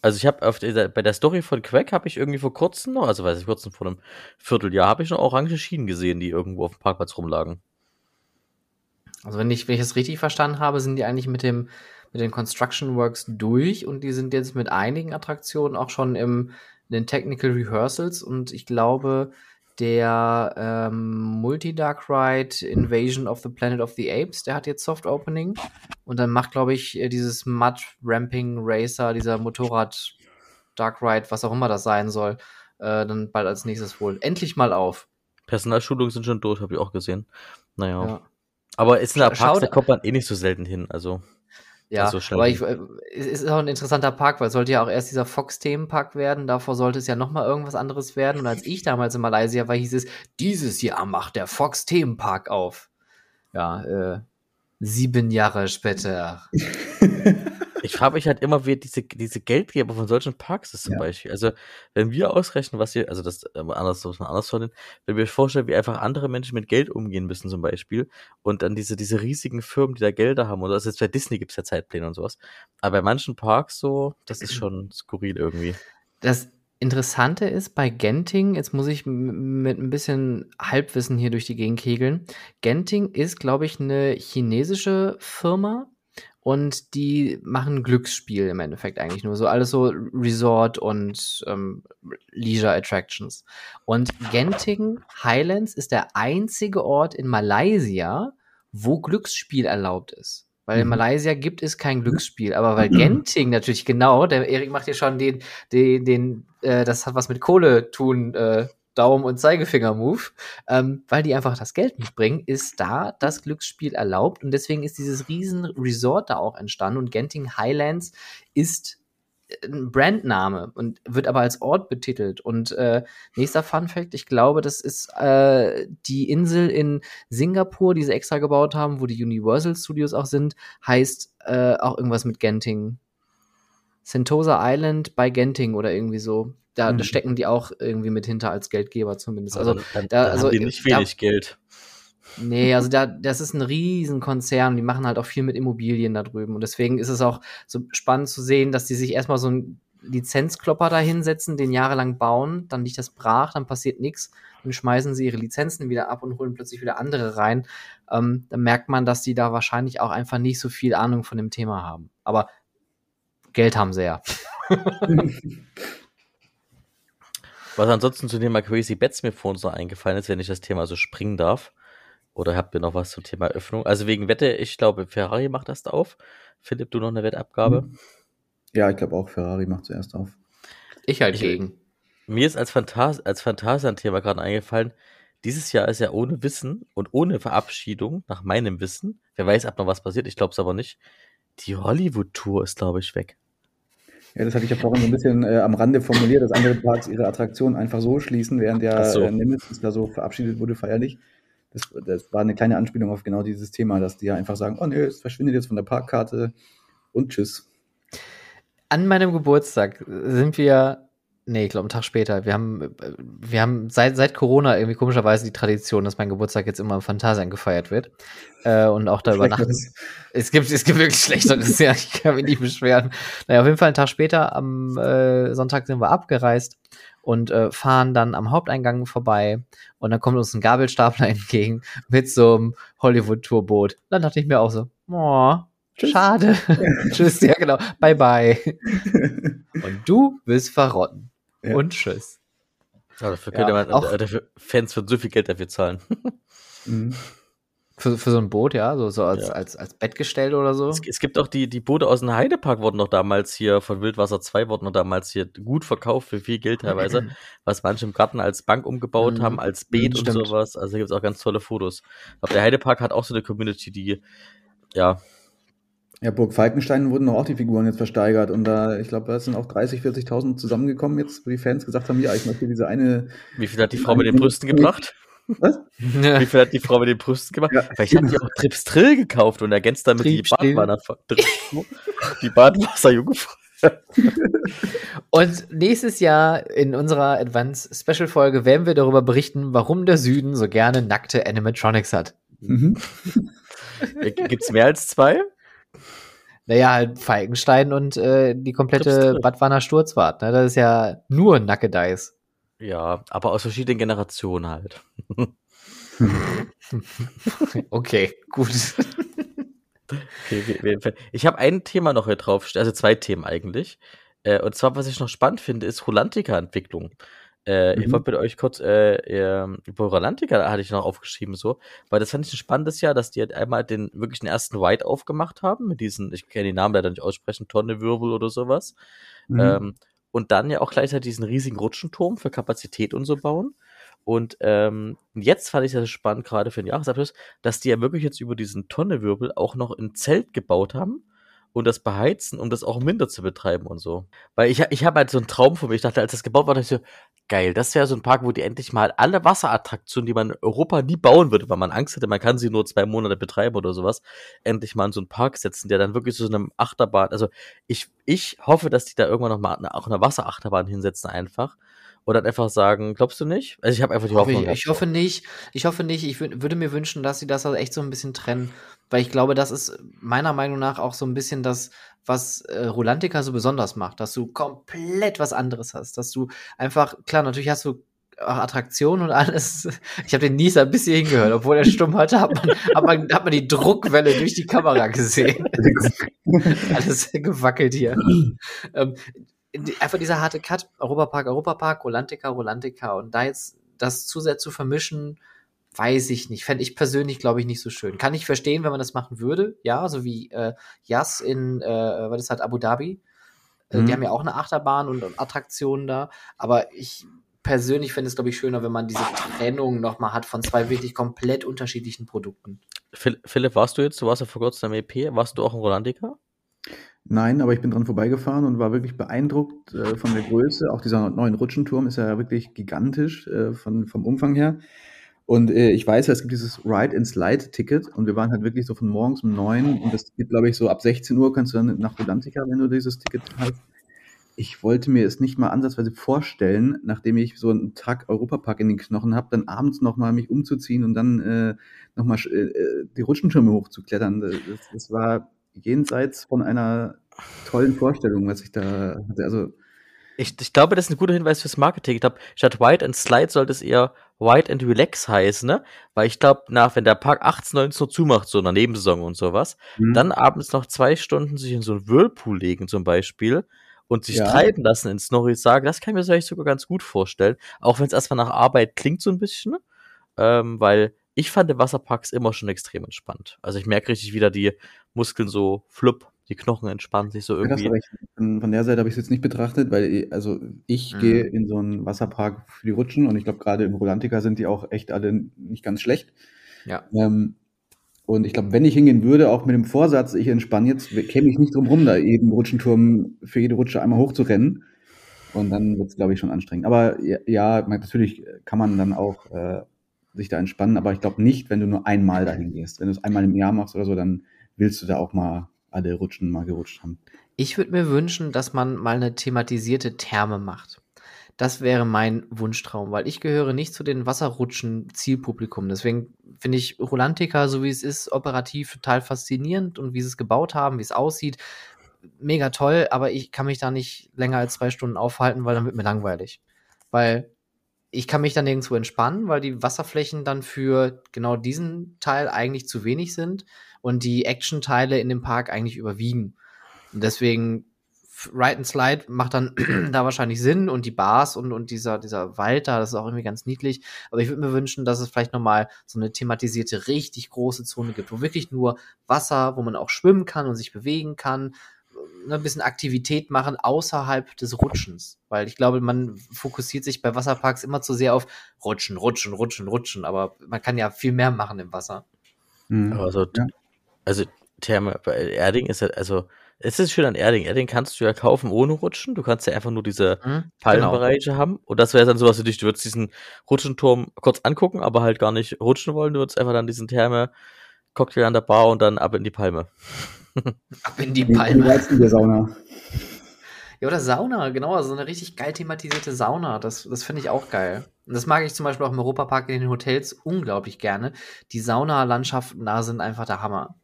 [SPEAKER 2] Also ich habe bei der Story von Quack habe ich irgendwie vor kurzem noch, also weiß ich, kurzem vor einem Vierteljahr, habe ich noch orange Schienen gesehen, die irgendwo auf dem Parkplatz rumlagen.
[SPEAKER 1] Also wenn ich, wenn ich es richtig verstanden habe, sind die eigentlich mit dem mit den Construction Works durch und die sind jetzt mit einigen Attraktionen auch schon im in den Technical Rehearsals und ich glaube der ähm, Multi-Dark Ride Invasion of the Planet of the Apes, der hat jetzt Soft Opening und dann macht glaube ich äh, dieses Mud Ramping Racer, dieser Motorrad Dark Ride, was auch immer das sein soll, äh, dann bald als nächstes wohl endlich mal auf.
[SPEAKER 2] Personalschulungen sind schon durch, habe ich auch gesehen. Naja.
[SPEAKER 1] Ja.
[SPEAKER 2] Aber es sind da
[SPEAKER 1] Scha-
[SPEAKER 2] Parks, da kommt man eh nicht so selten hin. Also,
[SPEAKER 1] Ja,
[SPEAKER 2] Also
[SPEAKER 1] aber ich, äh, es ist auch ein interessanter Park, weil es sollte ja auch erst dieser Fox-Themenpark werden. Davor sollte es ja noch mal irgendwas anderes werden. Und als ich damals in Malaysia war, hieß es, dieses Jahr macht der Fox-Themenpark auf. Ja, äh, sieben Jahre später.
[SPEAKER 2] Ich frage mich halt immer, wie diese, diese Geldgeber von solchen Parks ist zum
[SPEAKER 3] Ja.
[SPEAKER 2] Beispiel. Also, wenn wir ausrechnen, was hier, also das, äh, anders, muss man anders vornehmen, wenn wir uns vorstellen, wie einfach andere Menschen mit Geld umgehen müssen zum Beispiel und dann diese, diese riesigen Firmen, die da Gelder haben, oder also jetzt bei Disney gibt's ja Zeitpläne und sowas. Aber bei manchen Parks so, das ist schon skurril irgendwie.
[SPEAKER 1] Das Interessante ist bei Genting, jetzt muss ich mit ein bisschen Halbwissen hier durch die Gegend kegeln. Genting ist, glaube ich, eine chinesische Firma und die machen Glücksspiel im Endeffekt eigentlich nur so. Alles so Resort und ähm, Leisure Attractions. Und Genting Highlands ist der einzige Ort in Malaysia, wo Glücksspiel erlaubt ist. Weil in
[SPEAKER 3] Mhm.
[SPEAKER 1] Malaysia gibt es kein Glücksspiel, aber weil Genting natürlich genau, der Erik macht hier schon den, den, den äh, das hat was mit Kohle tun, äh, Daumen- und Zeigefinger-Move, ähm, weil die einfach das Geld mitbringen, ist da das Glücksspiel erlaubt und deswegen ist dieses riesen Resort da auch entstanden und Genting Highlands ist ein Brandname und wird aber als Ort betitelt. Und äh, nächster Fun Fact, ich glaube, das ist äh, die Insel in Singapur, die sie extra gebaut haben, wo die Universal Studios auch sind, heißt äh, auch irgendwas mit Genting. Sentosa Island bei Genting oder irgendwie so. Da, da
[SPEAKER 3] Mhm.
[SPEAKER 1] stecken die auch irgendwie mit hinter als Geldgeber zumindest. Also,
[SPEAKER 2] dann, dann,
[SPEAKER 1] da- also,
[SPEAKER 2] haben die nicht
[SPEAKER 1] da-
[SPEAKER 2] wenig Geld.
[SPEAKER 1] Nee, also da, das ist ein riesen Konzern, die machen halt auch viel mit Immobilien da drüben. Und deswegen ist es auch so spannend zu sehen, dass die sich erstmal so einen Lizenzklopper da hinsetzen, den jahrelang bauen, dann liegt das brach, dann passiert nichts, dann schmeißen sie ihre Lizenzen wieder ab und holen plötzlich wieder andere rein. Ähm, dann merkt man, dass die da wahrscheinlich auch einfach nicht so viel Ahnung von dem Thema haben. Aber Geld haben sie ja.
[SPEAKER 2] Was ansonsten zu dem Thema Crazy Bets mir vor uns noch eingefallen ist, wenn ich das Thema so springen darf. Oder habt ihr noch was zum Thema Öffnung? Also wegen Wette, ich glaube, Ferrari macht das auf. Philipp, du noch eine Wettabgabe?
[SPEAKER 3] Ja, ich glaube auch, Ferrari macht zuerst auf.
[SPEAKER 1] Ich halt
[SPEAKER 2] Ich-
[SPEAKER 1] gegen.
[SPEAKER 2] Mir ist als, Phantas als Phantasian-Thema gerade eingefallen, dieses Jahr ist ja ohne Wissen und ohne Verabschiedung, nach meinem Wissen, wer weiß, ob noch was passiert, ich glaube es aber nicht, die Hollywood-Tour ist, glaube ich, weg.
[SPEAKER 3] Ja, das hatte ich ja vorhin so ein bisschen äh, am Rande formuliert, dass andere Parks ihre Attraktionen einfach so schließen, während der
[SPEAKER 2] so.
[SPEAKER 3] äh, Nemesis da so verabschiedet wurde feierlich. Das, das war eine kleine Anspielung auf genau dieses Thema, dass die ja einfach sagen, oh nee, es verschwindet jetzt von der Parkkarte und tschüss.
[SPEAKER 1] An meinem Geburtstag sind wir, nee, ich glaube, einen Tag später. Wir haben, äh, wir haben seit, seit Corona irgendwie komischerweise die Tradition, dass mein Geburtstag jetzt immer im Phantasian gefeiert wird. Äh, und auch da übernachten. Es gibt, es gibt wirklich Schlechteres, ja, ich kann mich nicht beschweren. Naja, auf jeden Fall einen Tag später, am äh, Sonntag sind wir abgereist und äh, fahren dann am Haupteingang vorbei und dann kommt uns ein Gabelstapler entgegen mit so einem Hollywood-Tourboot. Dann dachte ich mir auch so, oh,
[SPEAKER 3] Tschüss.
[SPEAKER 1] schade. tschüss, ja genau, bye bye. Und du willst verrotten.
[SPEAKER 3] Ja.
[SPEAKER 1] Und tschüss.
[SPEAKER 2] Ja, dafür
[SPEAKER 1] Ja,
[SPEAKER 2] könnte man,
[SPEAKER 1] auch-
[SPEAKER 2] äh, dafür, Fans würden so viel Geld dafür zahlen.
[SPEAKER 3] Mhm.
[SPEAKER 1] Für, für so ein Boot, ja, so, so als,
[SPEAKER 2] Ja.
[SPEAKER 1] als, als Bettgestell oder so.
[SPEAKER 2] Es, es gibt auch die, die Boote aus dem Heidepark wurden noch damals hier, von Wildwasser 2 wurden noch damals hier gut verkauft, für viel Geld teilweise, was manche im Garten als Bank umgebaut
[SPEAKER 1] Mhm.
[SPEAKER 2] haben, als Beet
[SPEAKER 1] Mhm,
[SPEAKER 2] und
[SPEAKER 1] stimmt.
[SPEAKER 2] sowas. Also gibt es auch ganz tolle Fotos. Aber der Heidepark hat auch so eine Community, die, ja,
[SPEAKER 3] Ja, Burg Falkenstein wurden auch die Figuren jetzt versteigert und da, ich glaube, da sind auch 30, 40.000 zusammengekommen jetzt, wo die Fans gesagt haben, ja, ich möchte diese eine,
[SPEAKER 2] wie viel hat die Frau mit den Brüsten gebracht?
[SPEAKER 3] was?
[SPEAKER 2] Wie viel hat die Frau mit den Brüsten gemacht?
[SPEAKER 3] Ja.
[SPEAKER 2] Vielleicht hat die auch Trips Trill gekauft und ergänzt damit die
[SPEAKER 1] Triebstill.
[SPEAKER 2] Badwanner, die Badwasserjungfrau.
[SPEAKER 1] Und nächstes Jahr in unserer Advance Special Folge werden wir darüber berichten, warum der Süden so gerne nackte Animatronics hat.
[SPEAKER 3] Mhm.
[SPEAKER 2] Gibt's mehr als zwei?
[SPEAKER 1] Naja, halt Falkenstein und äh, die komplette. Badwanner Sturzfahrt. Ne? Das ist ja nur Nackedeis.
[SPEAKER 2] Ja, aber aus verschiedenen Generationen halt.
[SPEAKER 1] Okay, gut.
[SPEAKER 2] Okay. Ich habe ein Thema noch hier drauf, also zwei Themen eigentlich. Äh, und zwar, was ich noch spannend finde, ist Rolantica-Entwicklung. Äh, Ich
[SPEAKER 3] Mhm.
[SPEAKER 2] wollte mit euch kurz äh, über Rolantica hatte ich noch aufgeschrieben, so, weil das fand ich ein spannendes Jahr, dass die halt einmal den wirklich den ersten Ride aufgemacht haben, mit diesen, ich kann die Namen leider nicht aussprechen, Tonnewirbel oder sowas.
[SPEAKER 3] Mhm.
[SPEAKER 2] Ähm, und dann ja auch gleichzeitig diesen riesigen Rutschenturm für Kapazität und so bauen. Und ähm, jetzt fand ich das spannend, gerade für den Jahresabschluss, dass die ja wirklich jetzt über diesen Tonnewirbel auch noch ein Zelt gebaut haben und das beheizen, um das auch minder zu betreiben und so. Weil ich, ich habe halt so einen Traum von mir. Ich dachte, als das gebaut war, dachte ich so, geil, das wäre so ein Park, wo die endlich mal alle Wasserattraktionen, die man in Europa nie bauen würde, weil man Angst hätte, man kann sie nur zwei Monate betreiben oder sowas, endlich mal in so einen Park setzen, der dann wirklich so eine Achterbahn, also ich, ich hoffe, dass die da irgendwann noch mal eine, auch eine Wasserachterbahn hinsetzen einfach oder dann einfach sagen, glaubst du nicht? Also ich habe einfach die Hoffnung.
[SPEAKER 1] Ich, ich, hoffe nicht. Ich hoffe nicht. Ich würde mir wünschen, dass sie das also echt so ein bisschen trennen, weil ich glaube, das ist meiner Meinung nach auch so ein bisschen das, was äh, Rolantica so besonders macht, dass du komplett was anderes hast, dass du einfach klar, natürlich hast du auch Attraktionen und alles. Ich habe den Nieser bis hierhin gehört, obwohl er stumm hatte, hat man, hat man, hat man die Druckwelle durch die Kamera gesehen. alles gewackelt hier. ähm, einfach dieser harte Cut, Europapark, Europapark, Rolantica, Rolantica und da jetzt das zu sehr zu vermischen, weiß ich nicht. Fände ich persönlich, glaube ich, nicht so schön. Kann ich verstehen, wenn man das machen würde, ja, so wie äh, Yas in, äh, was ist halt, Abu Dhabi. Äh, mhm. Die haben ja auch eine Achterbahn und, und Attraktionen da, aber ich persönlich fände es, glaube ich, schöner, wenn man diese Trennung nochmal hat von zwei wirklich komplett unterschiedlichen Produkten.
[SPEAKER 2] Philipp, warst du jetzt, du warst ja vor kurzem am EP, warst du auch in Rolandica?
[SPEAKER 3] Nein, aber ich bin dran vorbeigefahren und war wirklich beeindruckt äh, von der Größe. Auch dieser neuen Rutschenturm ist ja wirklich gigantisch äh, von, vom Umfang her. Und äh, ich weiß ja, es gibt dieses Ride-and-Slide-Ticket und wir waren halt wirklich so von morgens um neun und das geht, glaube ich, so ab 16 Uhr kannst du dann nach Rolantica, wenn du dieses Ticket hast. Ich wollte mir es nicht mal ansatzweise vorstellen, nachdem ich so einen Tag Europapark in den Knochen habe, dann abends nochmal mich umzuziehen und dann äh, nochmal äh, äh, die Rutschentürme hochzuklettern. Das, das war jenseits von einer tollen Vorstellung, was ich da hatte. Also
[SPEAKER 2] ich, ich glaube, das ist ein guter Hinweis fürs Marketing. Ich glaube, statt White and Slide sollte es eher White and Relax heißen, ne? Weil ich glaube, nach, wenn der Park 18, 19 Uhr zumacht, so in der Nebensaison und sowas, mhm. dann abends noch zwei Stunden sich in so einen Whirlpool legen zum Beispiel und sich ja. treiben lassen ins Snorri sagen, das kann ich mir vielleicht sogar ganz gut vorstellen. Auch wenn es erstmal nach Arbeit klingt so ein bisschen, ähm, weil ich fand Wasserparks immer schon extrem entspannt. Also ich merke richtig wieder die Muskeln so flupp, die Knochen entspannen sich so irgendwie.
[SPEAKER 3] Von, von, der Seite habe ich es jetzt nicht betrachtet, weil also ich mhm. gehe in so einen Wasserpark für die Rutschen und ich glaube gerade im Rolantica sind die auch echt alle nicht ganz schlecht.
[SPEAKER 1] Ja.
[SPEAKER 3] Ähm, und ich glaube, wenn ich hingehen würde, auch mit dem Vorsatz, ich entspanne jetzt, käme ich nicht drum rum, da jeden Rutschenturm für jede Rutsche einmal hochzurennen. Und dann wird es, glaube ich, schon anstrengend. Aber ja, ja, natürlich kann man dann auch äh, sich da entspannen, aber ich glaube nicht, wenn du nur einmal dahin gehst. Wenn du es einmal im Jahr machst oder so, dann willst du da auch mal alle Rutschen mal gerutscht haben.
[SPEAKER 1] Ich würde mir wünschen, dass man mal eine thematisierte Therme macht. Das wäre mein Wunschtraum, weil ich gehöre nicht zu den Wasserrutschen-Zielpublikum. Deswegen finde ich Rolantica, so wie es ist, operativ total faszinierend und wie sie es gebaut haben, wie es aussieht, mega toll, aber ich kann mich da nicht länger als zwei Stunden aufhalten, weil dann wird mir langweilig. Weil ich kann mich dann nirgendwo entspannen, weil die Wasserflächen dann für genau diesen Teil eigentlich zu wenig sind und die Action-Teile in dem Park eigentlich überwiegen. Und deswegen Ride and Slide macht dann da wahrscheinlich Sinn und die Bars und, und dieser, dieser Wald da, das ist auch irgendwie ganz niedlich. Aber ich würde mir wünschen, dass es vielleicht nochmal so eine thematisierte, richtig große Zone gibt, wo wirklich nur Wasser, wo man auch schwimmen kann und sich bewegen kann, ein bisschen Aktivität machen außerhalb des Rutschens. Weil ich glaube, man fokussiert sich bei Wasserparks immer zu sehr auf Rutschen, Rutschen, Rutschen, Rutschen. Aber man kann ja viel mehr machen im Wasser.
[SPEAKER 2] Mhm. Also, ja. also Therme, bei Erding ist ja, also, es ist schön an Erding. Erding kannst du ja kaufen ohne Rutschen. Du kannst ja einfach nur diese mhm, Palmenbereiche genau. haben. Und das wäre dann sowas für dich. Du würdest diesen Rutschenturm kurz angucken, aber halt gar nicht rutschen wollen. Du würdest einfach dann diesen Therme Cocktail an der Bar und dann ab in die Palme.
[SPEAKER 1] Ab in die Palme. In der Sauna. Ja, oder Sauna, genau, also so eine richtig geil thematisierte Sauna. Das, das finde ich auch geil. Und das mag ich zum Beispiel auch im Europapark in den Hotels unglaublich gerne. Die Saunalandschaften da sind einfach der Hammer.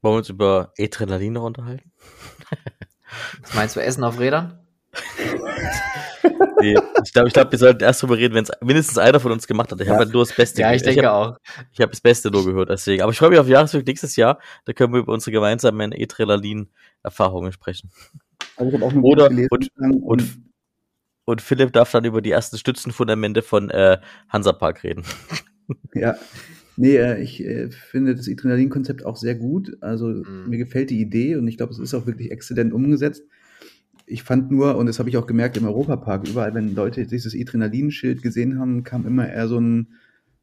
[SPEAKER 2] Wollen wir uns über Adrenalin noch unterhalten?
[SPEAKER 1] Was meinst du, Essen auf Rädern?
[SPEAKER 2] nee, ich glaube, ich glaub, wir sollten erst drüber reden, wenn es mindestens einer von uns gemacht hat. Ich ja. habe halt nur das Beste
[SPEAKER 1] Ja, ich denke
[SPEAKER 2] ich
[SPEAKER 1] hab, auch.
[SPEAKER 2] Ich habe das Beste nur gehört, deswegen. Aber ich freue mich auf Jahresrück nächstes Jahr. Da können wir über unsere gemeinsamen Etrellalin-Erfahrungen sprechen. Also ich auch Oder, und, und, und Philipp darf dann über die ersten Stützenfundamente von äh, Hansapark reden.
[SPEAKER 3] Ja, Nee, äh, ich äh, finde das Adrenalin-Konzept auch sehr gut. Also mhm. mir gefällt die Idee und ich glaube, es ist auch wirklich exzellent umgesetzt ich fand nur, und das habe ich auch gemerkt im Europapark, überall, wenn Leute dieses Adrenalinschild gesehen haben, kam immer eher so ein,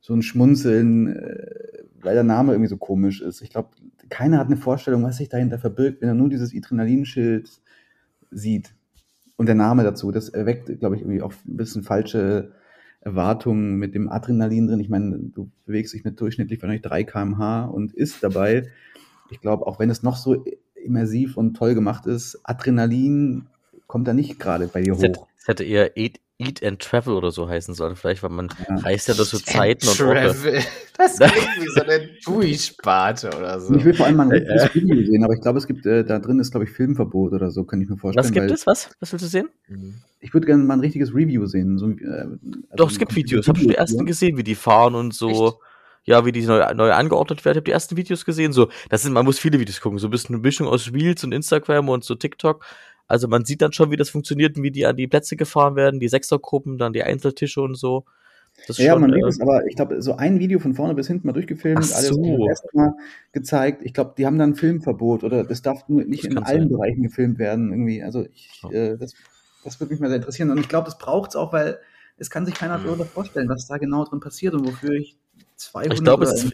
[SPEAKER 3] so ein Schmunzeln, äh, weil der Name irgendwie so komisch ist. Ich glaube, keiner hat eine Vorstellung, was sich dahinter verbirgt, wenn er nur dieses Adrenalinschild sieht. Und der Name dazu, das erweckt, glaube ich, irgendwie auch ein bisschen falsche Erwartungen mit dem Adrenalin drin. Ich meine, du bewegst dich mit durchschnittlich wahrscheinlich 3 kmh und isst dabei. Ich glaube, auch wenn es noch so immersiv und toll gemacht ist, Adrenalin kommt da nicht gerade bei dir hoch.
[SPEAKER 2] Es hätte eher Eat, Eat and Travel oder so heißen sollen, vielleicht, weil man ja. reist ja durch so Zeiten und
[SPEAKER 1] Orte. Das klingt wie so eine Tui-Sparte oder so.
[SPEAKER 3] Ich will vor allem mal ein richtiges Video sehen, aber ich glaube, es gibt, äh, da drin ist, glaube ich, Filmverbot oder so, kann ich mir vorstellen.
[SPEAKER 2] Was gibt es? Was? Was willst du sehen?
[SPEAKER 3] Ich würde gerne mal ein richtiges Review sehen. So,
[SPEAKER 2] äh, also Doch, es gibt Videos. Hab schon die ersten gesehen, wie die fahren und so. Echt? ja, wie die neu, neu angeordnet werden. Ich habe die ersten Videos gesehen. So, das sind, man muss viele Videos gucken. So ein bisschen eine Mischung aus Reels und Instagram und so TikTok. Also man sieht dann schon, wie das funktioniert und wie die an die Plätze gefahren werden, die Sechsergruppen, dann die Einzeltische und so.
[SPEAKER 3] ja, schon, man sieht äh, es, aber ich glaube, so ein Video von vorne bis hinten mal durchgefilmt,
[SPEAKER 2] so. alles
[SPEAKER 3] erstmal gezeigt. Ich glaube, die haben dann Filmverbot oder das darf nur nicht in allen sein. Bereichen gefilmt werden irgendwie. Also ich, äh, das, das würde mich mal sehr interessieren. Und ich glaube, das braucht es auch, weil es kann sich keiner mhm. vorstellen, was da genau drin passiert und wofür ich 200
[SPEAKER 2] ich glaube, es,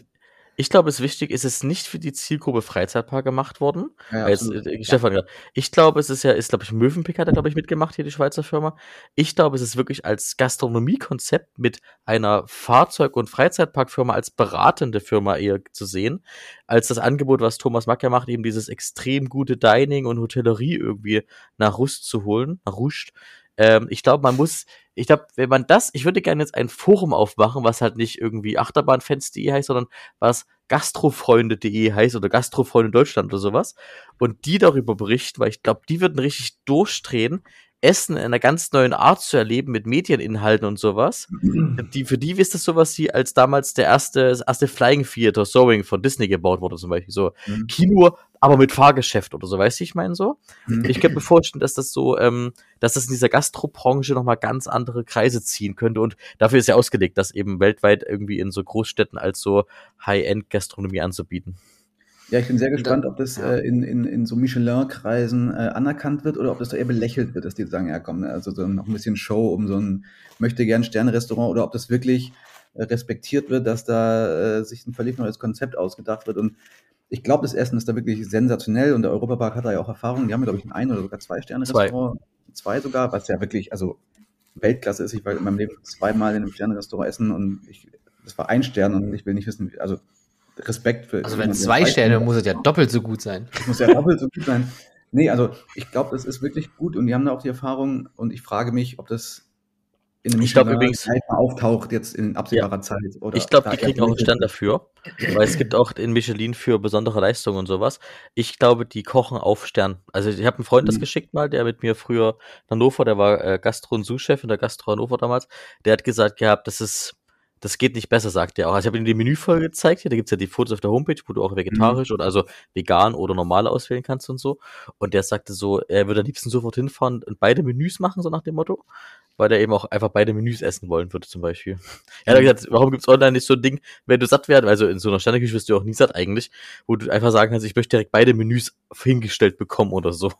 [SPEAKER 2] ich glaube, es ist wichtig, ist es nicht für die Zielgruppe Freizeitpark gemacht worden. Ja, jetzt, äh, Stefan, ja. ich glaube, es ist ja, ist, glaube ich, Mövenpick hat er, glaube ich, mitgemacht, hier die Schweizer Firma. Ich glaube, es ist wirklich als Gastronomiekonzept mit einer Fahrzeug- und Freizeitparkfirma als beratende Firma eher zu sehen, als das Angebot, was Thomas Mack ja macht, eben dieses extrem gute Dining und Hotellerie irgendwie nach Rust zu holen, nach Ruscht. Ähm, ich glaube, man muss, ich glaube, wenn man das, ich würde gerne jetzt ein Forum aufmachen, was halt nicht irgendwie Achterbahnfans.de heißt, sondern was gastrofreunde.de heißt oder Gastrofreunde Deutschland oder sowas. Und die darüber berichten, weil ich glaube, die würden richtig durchdrehen, Essen in einer ganz neuen Art zu erleben mit Medieninhalten und sowas. Die, für die ist das sowas wie, als damals der erste, das erste Flying Theater Soaring von Disney gebaut wurde, zum Beispiel. So mhm. Kino, aber mit Fahrgeschäft oder so, weißt du, ich meine so. Mhm. Ich könnte mir vorstellen, dass das so, ähm, dass das in dieser Gastrobranche nochmal ganz andere Kreise ziehen könnte und dafür ist ja ausgelegt, das eben weltweit irgendwie in so Großstädten als so High-End-Gastronomie anzubieten.
[SPEAKER 3] Ja, ich bin sehr gespannt, ob das äh, in, in, in so Michelin-Kreisen äh, anerkannt wird oder ob das da eher belächelt wird, dass die sagen, ja komm, ne, also so noch ein bisschen Show um so ein möchte gern Sterne-Restaurant oder ob das wirklich äh, respektiert wird, dass da äh, sich ein völlig neues Konzept ausgedacht wird. Und ich glaube, das Essen ist da wirklich sensationell und der Europapark hat da ja auch Erfahrung. Die haben ja, glaube ich, ein oder sogar zwei Sterne-Restaurant. Zwei. zwei sogar, was ja wirklich, also Weltklasse ist. Ich war in meinem Leben zweimal in einem Sterne-Restaurant essen und ich, das war ein Stern und ich will nicht wissen, also Respekt für.
[SPEAKER 1] Also wenn zwei Sterne, muss es ja doppelt so gut sein.
[SPEAKER 3] Muss ja doppelt so gut sein. Nee, also ich glaube, das ist wirklich gut und die haben da auch die Erfahrung und ich frage mich, ob das
[SPEAKER 2] in einem ich glaube übrigens
[SPEAKER 3] auftaucht jetzt in absehbarer ja. Zeit.
[SPEAKER 2] Oder ich glaube, die kriegen auch einen Stand dafür, weil es gibt auch in Michelin für besondere Leistungen und sowas. Ich glaube, die kochen auf Stern. Also ich habe einen Freund mhm. das geschickt mal, der mit mir früher in Hannover, der war äh, Gastro- und Sous-Chef in der Gastro Hannover damals. Der hat gesagt gehabt, das ist das geht nicht besser, sagt er auch. Also ich habe ihm die Menüfolge gezeigt, hier, da gibt's ja die Fotos auf der Homepage, wo du auch vegetarisch mhm. oder also vegan oder normal auswählen kannst und so. Und der sagte so, er würde am liebsten sofort hinfahren und beide Menüs machen, so nach dem Motto, weil er eben auch einfach beide Menüs essen wollen würde, zum Beispiel. Er hat mhm. gesagt, warum gibt's online nicht so ein Ding, wenn du satt werden, also in so einer Sterneküche wirst du auch nie satt eigentlich, wo du einfach sagen kannst, ich möchte direkt beide Menüs hingestellt bekommen oder so.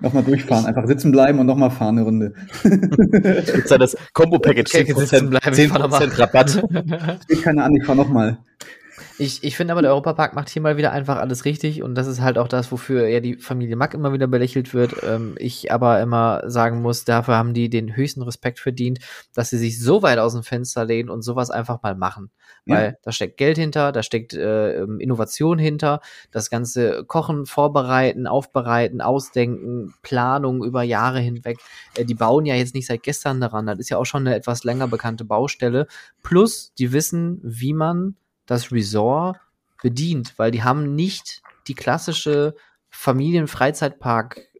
[SPEAKER 3] Nochmal durchfahren, einfach sitzen bleiben und nochmal fahren eine Runde.
[SPEAKER 2] Gibt das Combo-Package, 10%, 10 Rabatt.
[SPEAKER 3] Steht keiner an, ich fahr nochmal.
[SPEAKER 1] Ich, ich finde aber, der Europapark macht hier mal wieder einfach alles richtig und das ist halt auch das, wofür ja die Familie Mack immer wieder belächelt wird. Ähm, ich aber immer sagen muss, dafür haben die den höchsten Respekt verdient, dass sie sich so weit aus dem Fenster lehnen und sowas einfach mal machen. Ja. Weil da steckt Geld hinter, da steckt äh, ähm, Innovation hinter, das ganze Kochen, Vorbereiten, Aufbereiten, Ausdenken, Planung über Jahre hinweg. Äh, die bauen ja jetzt nicht seit gestern daran, das ist ja auch schon eine etwas länger bekannte Baustelle. Plus, die wissen, wie man das Resort bedient, weil die haben nicht die klassische Familienfreizeitpark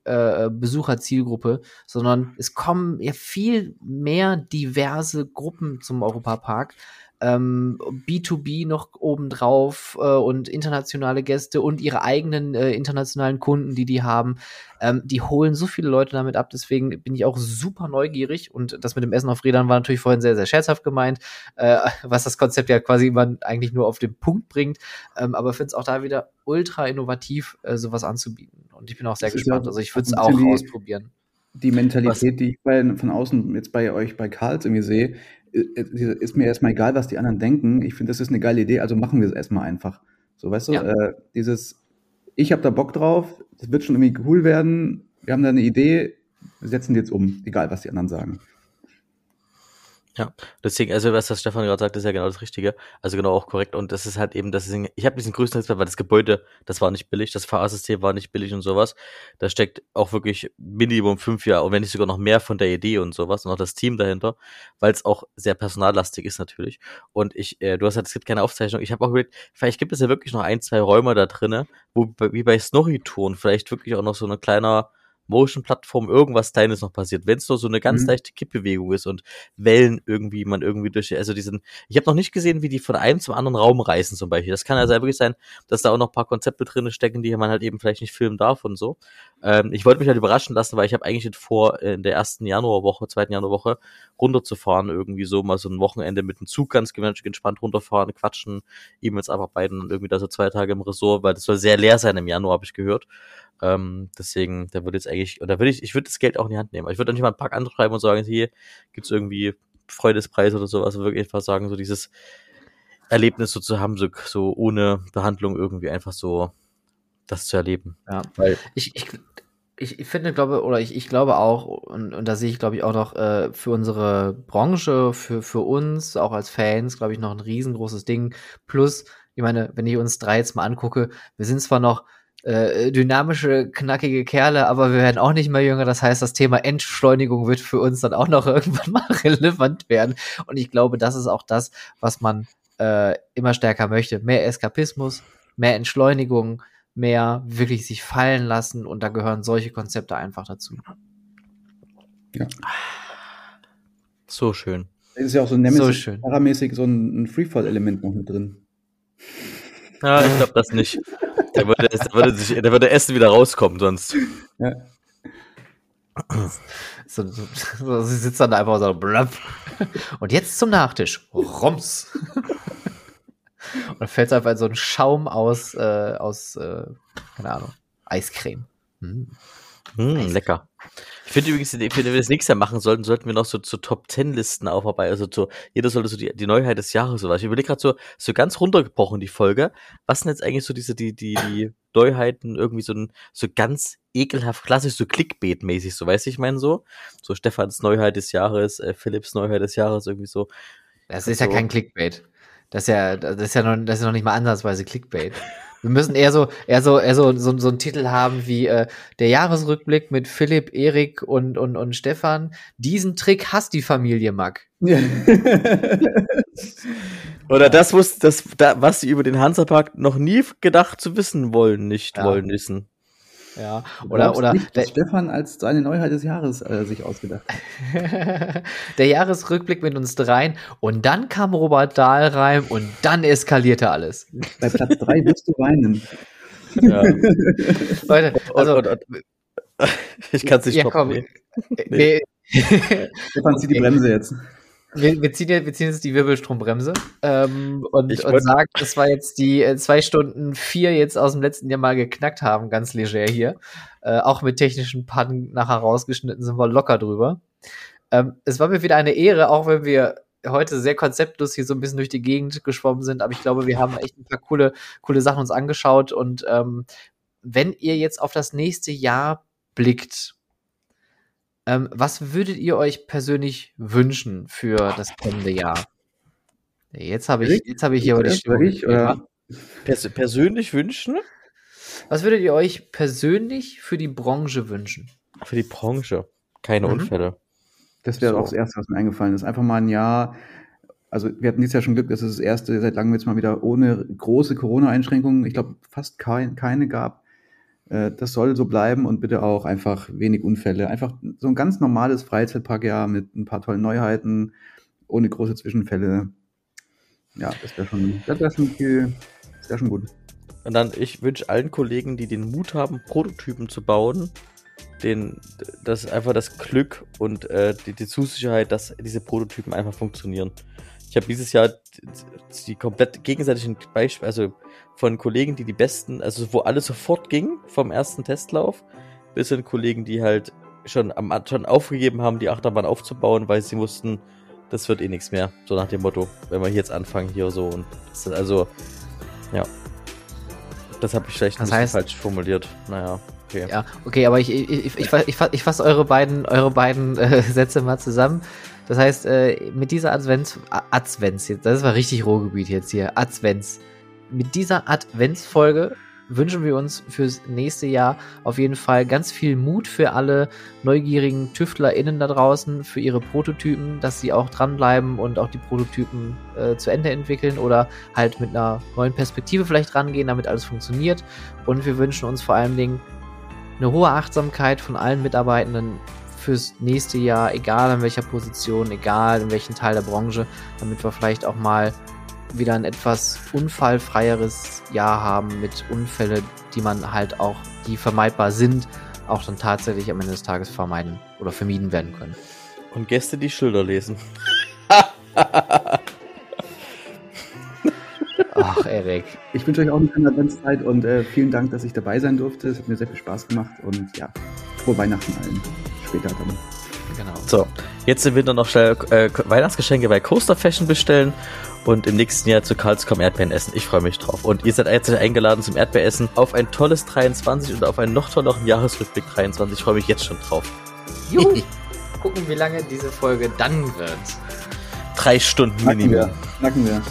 [SPEAKER 1] Besucherzielgruppe, sondern es kommen ja viel mehr diverse Gruppen zum Europapark ähm, B2B noch obendrauf äh, und internationale Gäste und ihre eigenen äh, internationalen Kunden, die die haben. Ähm, die holen so viele Leute damit ab. Deswegen bin ich auch super neugierig. Und das mit dem Essen auf Rädern war natürlich vorhin sehr, sehr scherzhaft gemeint, äh, was das Konzept ja quasi immer eigentlich nur auf den Punkt bringt. Ähm, aber finde es auch da wieder ultra innovativ, äh, sowas anzubieten. Und ich bin auch sehr das gespannt. Also ich würde es auch ausprobieren
[SPEAKER 3] die Mentalität, was? die ich bei, von außen jetzt bei euch bei Karls irgendwie sehe, ist mir erstmal egal, was die anderen denken. Ich finde, das ist eine geile Idee, also machen wir es erstmal einfach. So, weißt du,
[SPEAKER 1] Ja.
[SPEAKER 3] äh, dieses, ich habe da Bock drauf, das wird schon irgendwie cool werden, wir haben da eine Idee, wir setzen die jetzt um, egal was die anderen sagen.
[SPEAKER 2] Deswegen, also was das Stefan gerade sagt, ist ja genau das Richtige. Also genau auch korrekt. Und das ist halt eben, das ist, ich habe diesen größten Respekt, weil das Gebäude, das war nicht billig, das Fahrsystem war nicht billig und sowas. Da steckt auch wirklich Minimum fünf Jahre und wenn nicht sogar noch mehr von der Idee und sowas und auch das Team dahinter, weil es auch sehr personallastig ist natürlich. Und ich, äh, du hast halt, es gibt keine Aufzeichnung. Ich habe auch überlegt, vielleicht gibt es ja wirklich noch ein, zwei Räume da drinne, wo wie bei Snorri-Touren vielleicht wirklich auch noch so ein kleiner Motion-Plattform irgendwas Kleines noch passiert. Wenn es nur so eine ganz
[SPEAKER 3] Mhm.
[SPEAKER 2] leichte Kippbewegung ist und Wellen irgendwie, man irgendwie durch, also diesen, ich habe noch nicht gesehen, wie die von einem zum anderen Raum reisen zum Beispiel. Das kann ja sehr wirklich sein, dass da auch noch ein paar Konzepte drin stecken, die man halt eben vielleicht nicht filmen darf und so. Ähm, ich wollte mich halt überraschen lassen, weil ich habe eigentlich vor, in der ersten Januarwoche, zweiten Januarwoche runterzufahren, irgendwie so mal so ein Wochenende mit dem Zug ganz gemütlich entspannt runterfahren, quatschen, E-Mails abarbeiten und irgendwie da so zwei Tage im Ressort, weil das soll sehr leer sein im Januar, habe ich gehört. Ähm, deswegen, da würde jetzt eigentlich, oder würde ich, ich würde das Geld auch in die Hand nehmen. Ich würde dann nicht mal einen Pack anschreiben und sagen, hier gibt's irgendwie Freudespreis oder sowas, also wirklich einfach sagen, so dieses Erlebnis so zu haben, so, so ohne Behandlung irgendwie einfach so das zu erleben.
[SPEAKER 1] Ja.
[SPEAKER 2] Weil,
[SPEAKER 1] Ich, ich, ich, ich finde, glaube, oder ich, ich glaube auch, und, und da sehe ich, glaube ich, auch noch äh, für unsere Branche, für, für uns, auch als Fans, glaube ich, noch ein riesengroßes Ding. Plus, ich meine, wenn ich uns drei jetzt mal angucke, wir sind zwar noch äh, dynamische, knackige Kerle, aber wir werden auch nicht mehr jünger. Das heißt, das Thema Entschleunigung wird für uns dann auch noch irgendwann mal relevant werden. Und ich glaube, das ist auch das, was man äh, immer stärker möchte. Mehr Eskapismus, mehr Entschleunigung, mehr wirklich sich fallen lassen und da gehören solche Konzepte einfach dazu.
[SPEAKER 2] so schön.
[SPEAKER 3] Es ist ja auch so
[SPEAKER 1] So
[SPEAKER 3] Nemesis
[SPEAKER 1] schön.
[SPEAKER 3] paramäßig so ein, ein Freefall-Element noch mit drin.
[SPEAKER 2] Ja, ich glaube das nicht. Der würde, der würde sich, der würde Essen wieder rauskommen, sonst.
[SPEAKER 3] Ja.
[SPEAKER 1] So, so, so, sie sitzt dann da einfach so blöpp. Und jetzt zum Nachtisch. Rums. Und dann fällt einfach in so ein Schaum aus, äh, aus äh, keine Ahnung, Eiscreme. Hm.
[SPEAKER 2] Hm, lecker. Ich finde übrigens, wenn wir das nächste Jahr machen sollten, sollten wir noch so zu Top Ten Listen aufarbeiten. Also so, jeder sollte so die, die Neuheit des Jahres sowas. Ich überlege gerade so, so ganz runtergebrochen die Folge. Was sind jetzt eigentlich so diese, die, die, die Neuheiten irgendwie so ein, so ganz ekelhaft klassisch, so Clickbait-mäßig, so weiß ich meine so. So Stefans Neuheit des Jahres, äh, Philips Neuheit des Jahres, irgendwie so.
[SPEAKER 1] Das ist ja
[SPEAKER 2] So.
[SPEAKER 1] kein Clickbait. Das ist ja, das ist ja noch, das ist noch nicht mal ansatzweise Clickbait. Wir müssen eher so, eher so, eher so, so, so einen Titel haben wie äh, der Jahresrückblick mit Philipp, Erik und, und, und Stefan. Diesen Trick hasst die Familie Mack.
[SPEAKER 2] Oder das, was, das, da, was sie über den Hansapark noch nie gedacht zu wissen wollen, nicht
[SPEAKER 1] Ja.
[SPEAKER 2] wollen wissen.
[SPEAKER 1] Ja. Oder, oder
[SPEAKER 3] nicht, dass
[SPEAKER 1] der,
[SPEAKER 3] Stefan als seine Neuheit des Jahres äh, sich ausgedacht hat.
[SPEAKER 1] der Jahresrückblick mit uns dreien. Und dann kam Robert Dahlreim und dann eskalierte alles.
[SPEAKER 3] Bei Platz 3 wirst du weinen.
[SPEAKER 2] Ja.
[SPEAKER 1] Leute, also,
[SPEAKER 2] und, und, und, ich kann es nicht
[SPEAKER 1] ja,
[SPEAKER 2] stoppen.
[SPEAKER 1] komm.
[SPEAKER 2] nee.
[SPEAKER 1] Nee.
[SPEAKER 3] Stefan, zieh die Bremse jetzt.
[SPEAKER 1] Wir, wir, ziehen, jetzt- wir ziehen jetzt die Wirbelstrombremse ähm, und,
[SPEAKER 2] Ich
[SPEAKER 1] und sagen, dass wir jetzt die äh, zwei Stunden vier jetzt aus dem letzten Jahr mal geknackt haben, ganz leger hier. Äh, auch mit technischen Pannen nachher rausgeschnitten sind wir locker drüber. Ähm, es war mir wieder eine Ehre, auch wenn wir heute sehr konzeptlos hier so ein bisschen durch die Gegend geschwommen sind, aber ich glaube, wir haben echt ein paar coole, coole Sachen uns angeschaut und ähm, wenn ihr jetzt auf das nächste Jahr blickt, ähm, was würdet ihr euch persönlich wünschen für das kommende Jahr? Jetzt habe ich, jetzt habe ich hier aber die Stimmung.
[SPEAKER 3] ich, oder?
[SPEAKER 2] Pers persönlich wünschen?
[SPEAKER 1] Was würdet ihr euch persönlich für die Branche wünschen?
[SPEAKER 2] Für die Branche. Keine
[SPEAKER 1] Mhm.
[SPEAKER 2] Unfälle.
[SPEAKER 3] Das wäre
[SPEAKER 2] So.
[SPEAKER 3] auch das Erste, was mir eingefallen ist. Einfach mal ein Jahr. Also wir hatten dieses Jahr schon Glück, dass es das erste seit langem jetzt mal wieder ohne große Corona-Einschränkungen, ich glaube fast kein, keine gab. Äh, Das soll so bleiben und bitte auch einfach wenig Unfälle. Einfach so ein ganz normales Freizeitparkjahr mit ein paar tollen Neuheiten, ohne große Zwischenfälle. Ja, das wäre schon, wäre schon wäre schon gut.
[SPEAKER 2] Und dann, ich wünsche allen Kollegen, die den Mut haben, Prototypen zu bauen, den, das einfach das Glück und äh, die, die Zusicherheit, dass diese Prototypen einfach funktionieren. Ich habe dieses Jahr die, die komplett gegenseitigen Beispiele, also von Kollegen, die die besten, also wo alles sofort ging vom ersten Testlauf, bis hin Kollegen, die halt schon am schon aufgegeben haben, die Achterbahn aufzubauen, weil sie wussten, das wird eh nichts mehr. So nach dem Motto, wenn wir jetzt anfangen hier so und das ist also, ja. Das habe ich vielleicht
[SPEAKER 1] Das
[SPEAKER 2] ein bisschen
[SPEAKER 1] heißt-
[SPEAKER 2] falsch formuliert. Naja, okay.
[SPEAKER 1] Ja, okay, aber ich, ich, ich, ich, ich, fa- ich fasse eure beiden, eure beiden äh, Sätze mal zusammen. Das heißt, äh, mit dieser Advents, Advents, jetzt, das war richtig Ruhrgebiet jetzt hier, Advents. Mit dieser Adventsfolge wünschen wir uns fürs nächste Jahr auf jeden Fall ganz viel Mut für alle neugierigen TüftlerInnen da draußen, für ihre Prototypen, dass sie auch dranbleiben und auch die Prototypen äh, zu Ende entwickeln oder halt mit einer neuen Perspektive vielleicht rangehen, damit alles funktioniert. Und wir wünschen uns vor allen Dingen eine hohe Achtsamkeit von allen Mitarbeitenden fürs nächste Jahr, egal in welcher Position, egal in welchem Teil der Branche, damit wir vielleicht auch mal wieder ein etwas unfallfreieres Jahr haben mit Unfälle, die man halt auch, die vermeidbar sind, auch dann tatsächlich am Ende des Tages vermeiden oder vermieden werden können.
[SPEAKER 2] Und Gäste, die Schilder lesen.
[SPEAKER 1] Ach, Erik.
[SPEAKER 3] Ich wünsche euch auch eine schöne Adventszeit und äh, vielen Dank, dass ich dabei sein durfte. Es hat mir sehr viel Spaß gemacht und ja, frohe Weihnachten allen. Später dann.
[SPEAKER 2] So, jetzt im Winter noch schnell äh, Weihnachtsgeschenke bei Coaster Fashion bestellen und im nächsten Jahr zu Karlscom Erdbeeren essen. Ich freue mich drauf. Und ihr seid herzlich eingeladen zum Erdbeeressen auf ein tolles 23 und auf einen noch tolleren Jahresrückblick 23. Ich freue mich jetzt schon drauf.
[SPEAKER 1] Juhu. Gucken, wie lange diese Folge dann wird.
[SPEAKER 2] Drei Stunden
[SPEAKER 3] Knacken
[SPEAKER 2] Minimum.
[SPEAKER 3] wir. Knacken wir.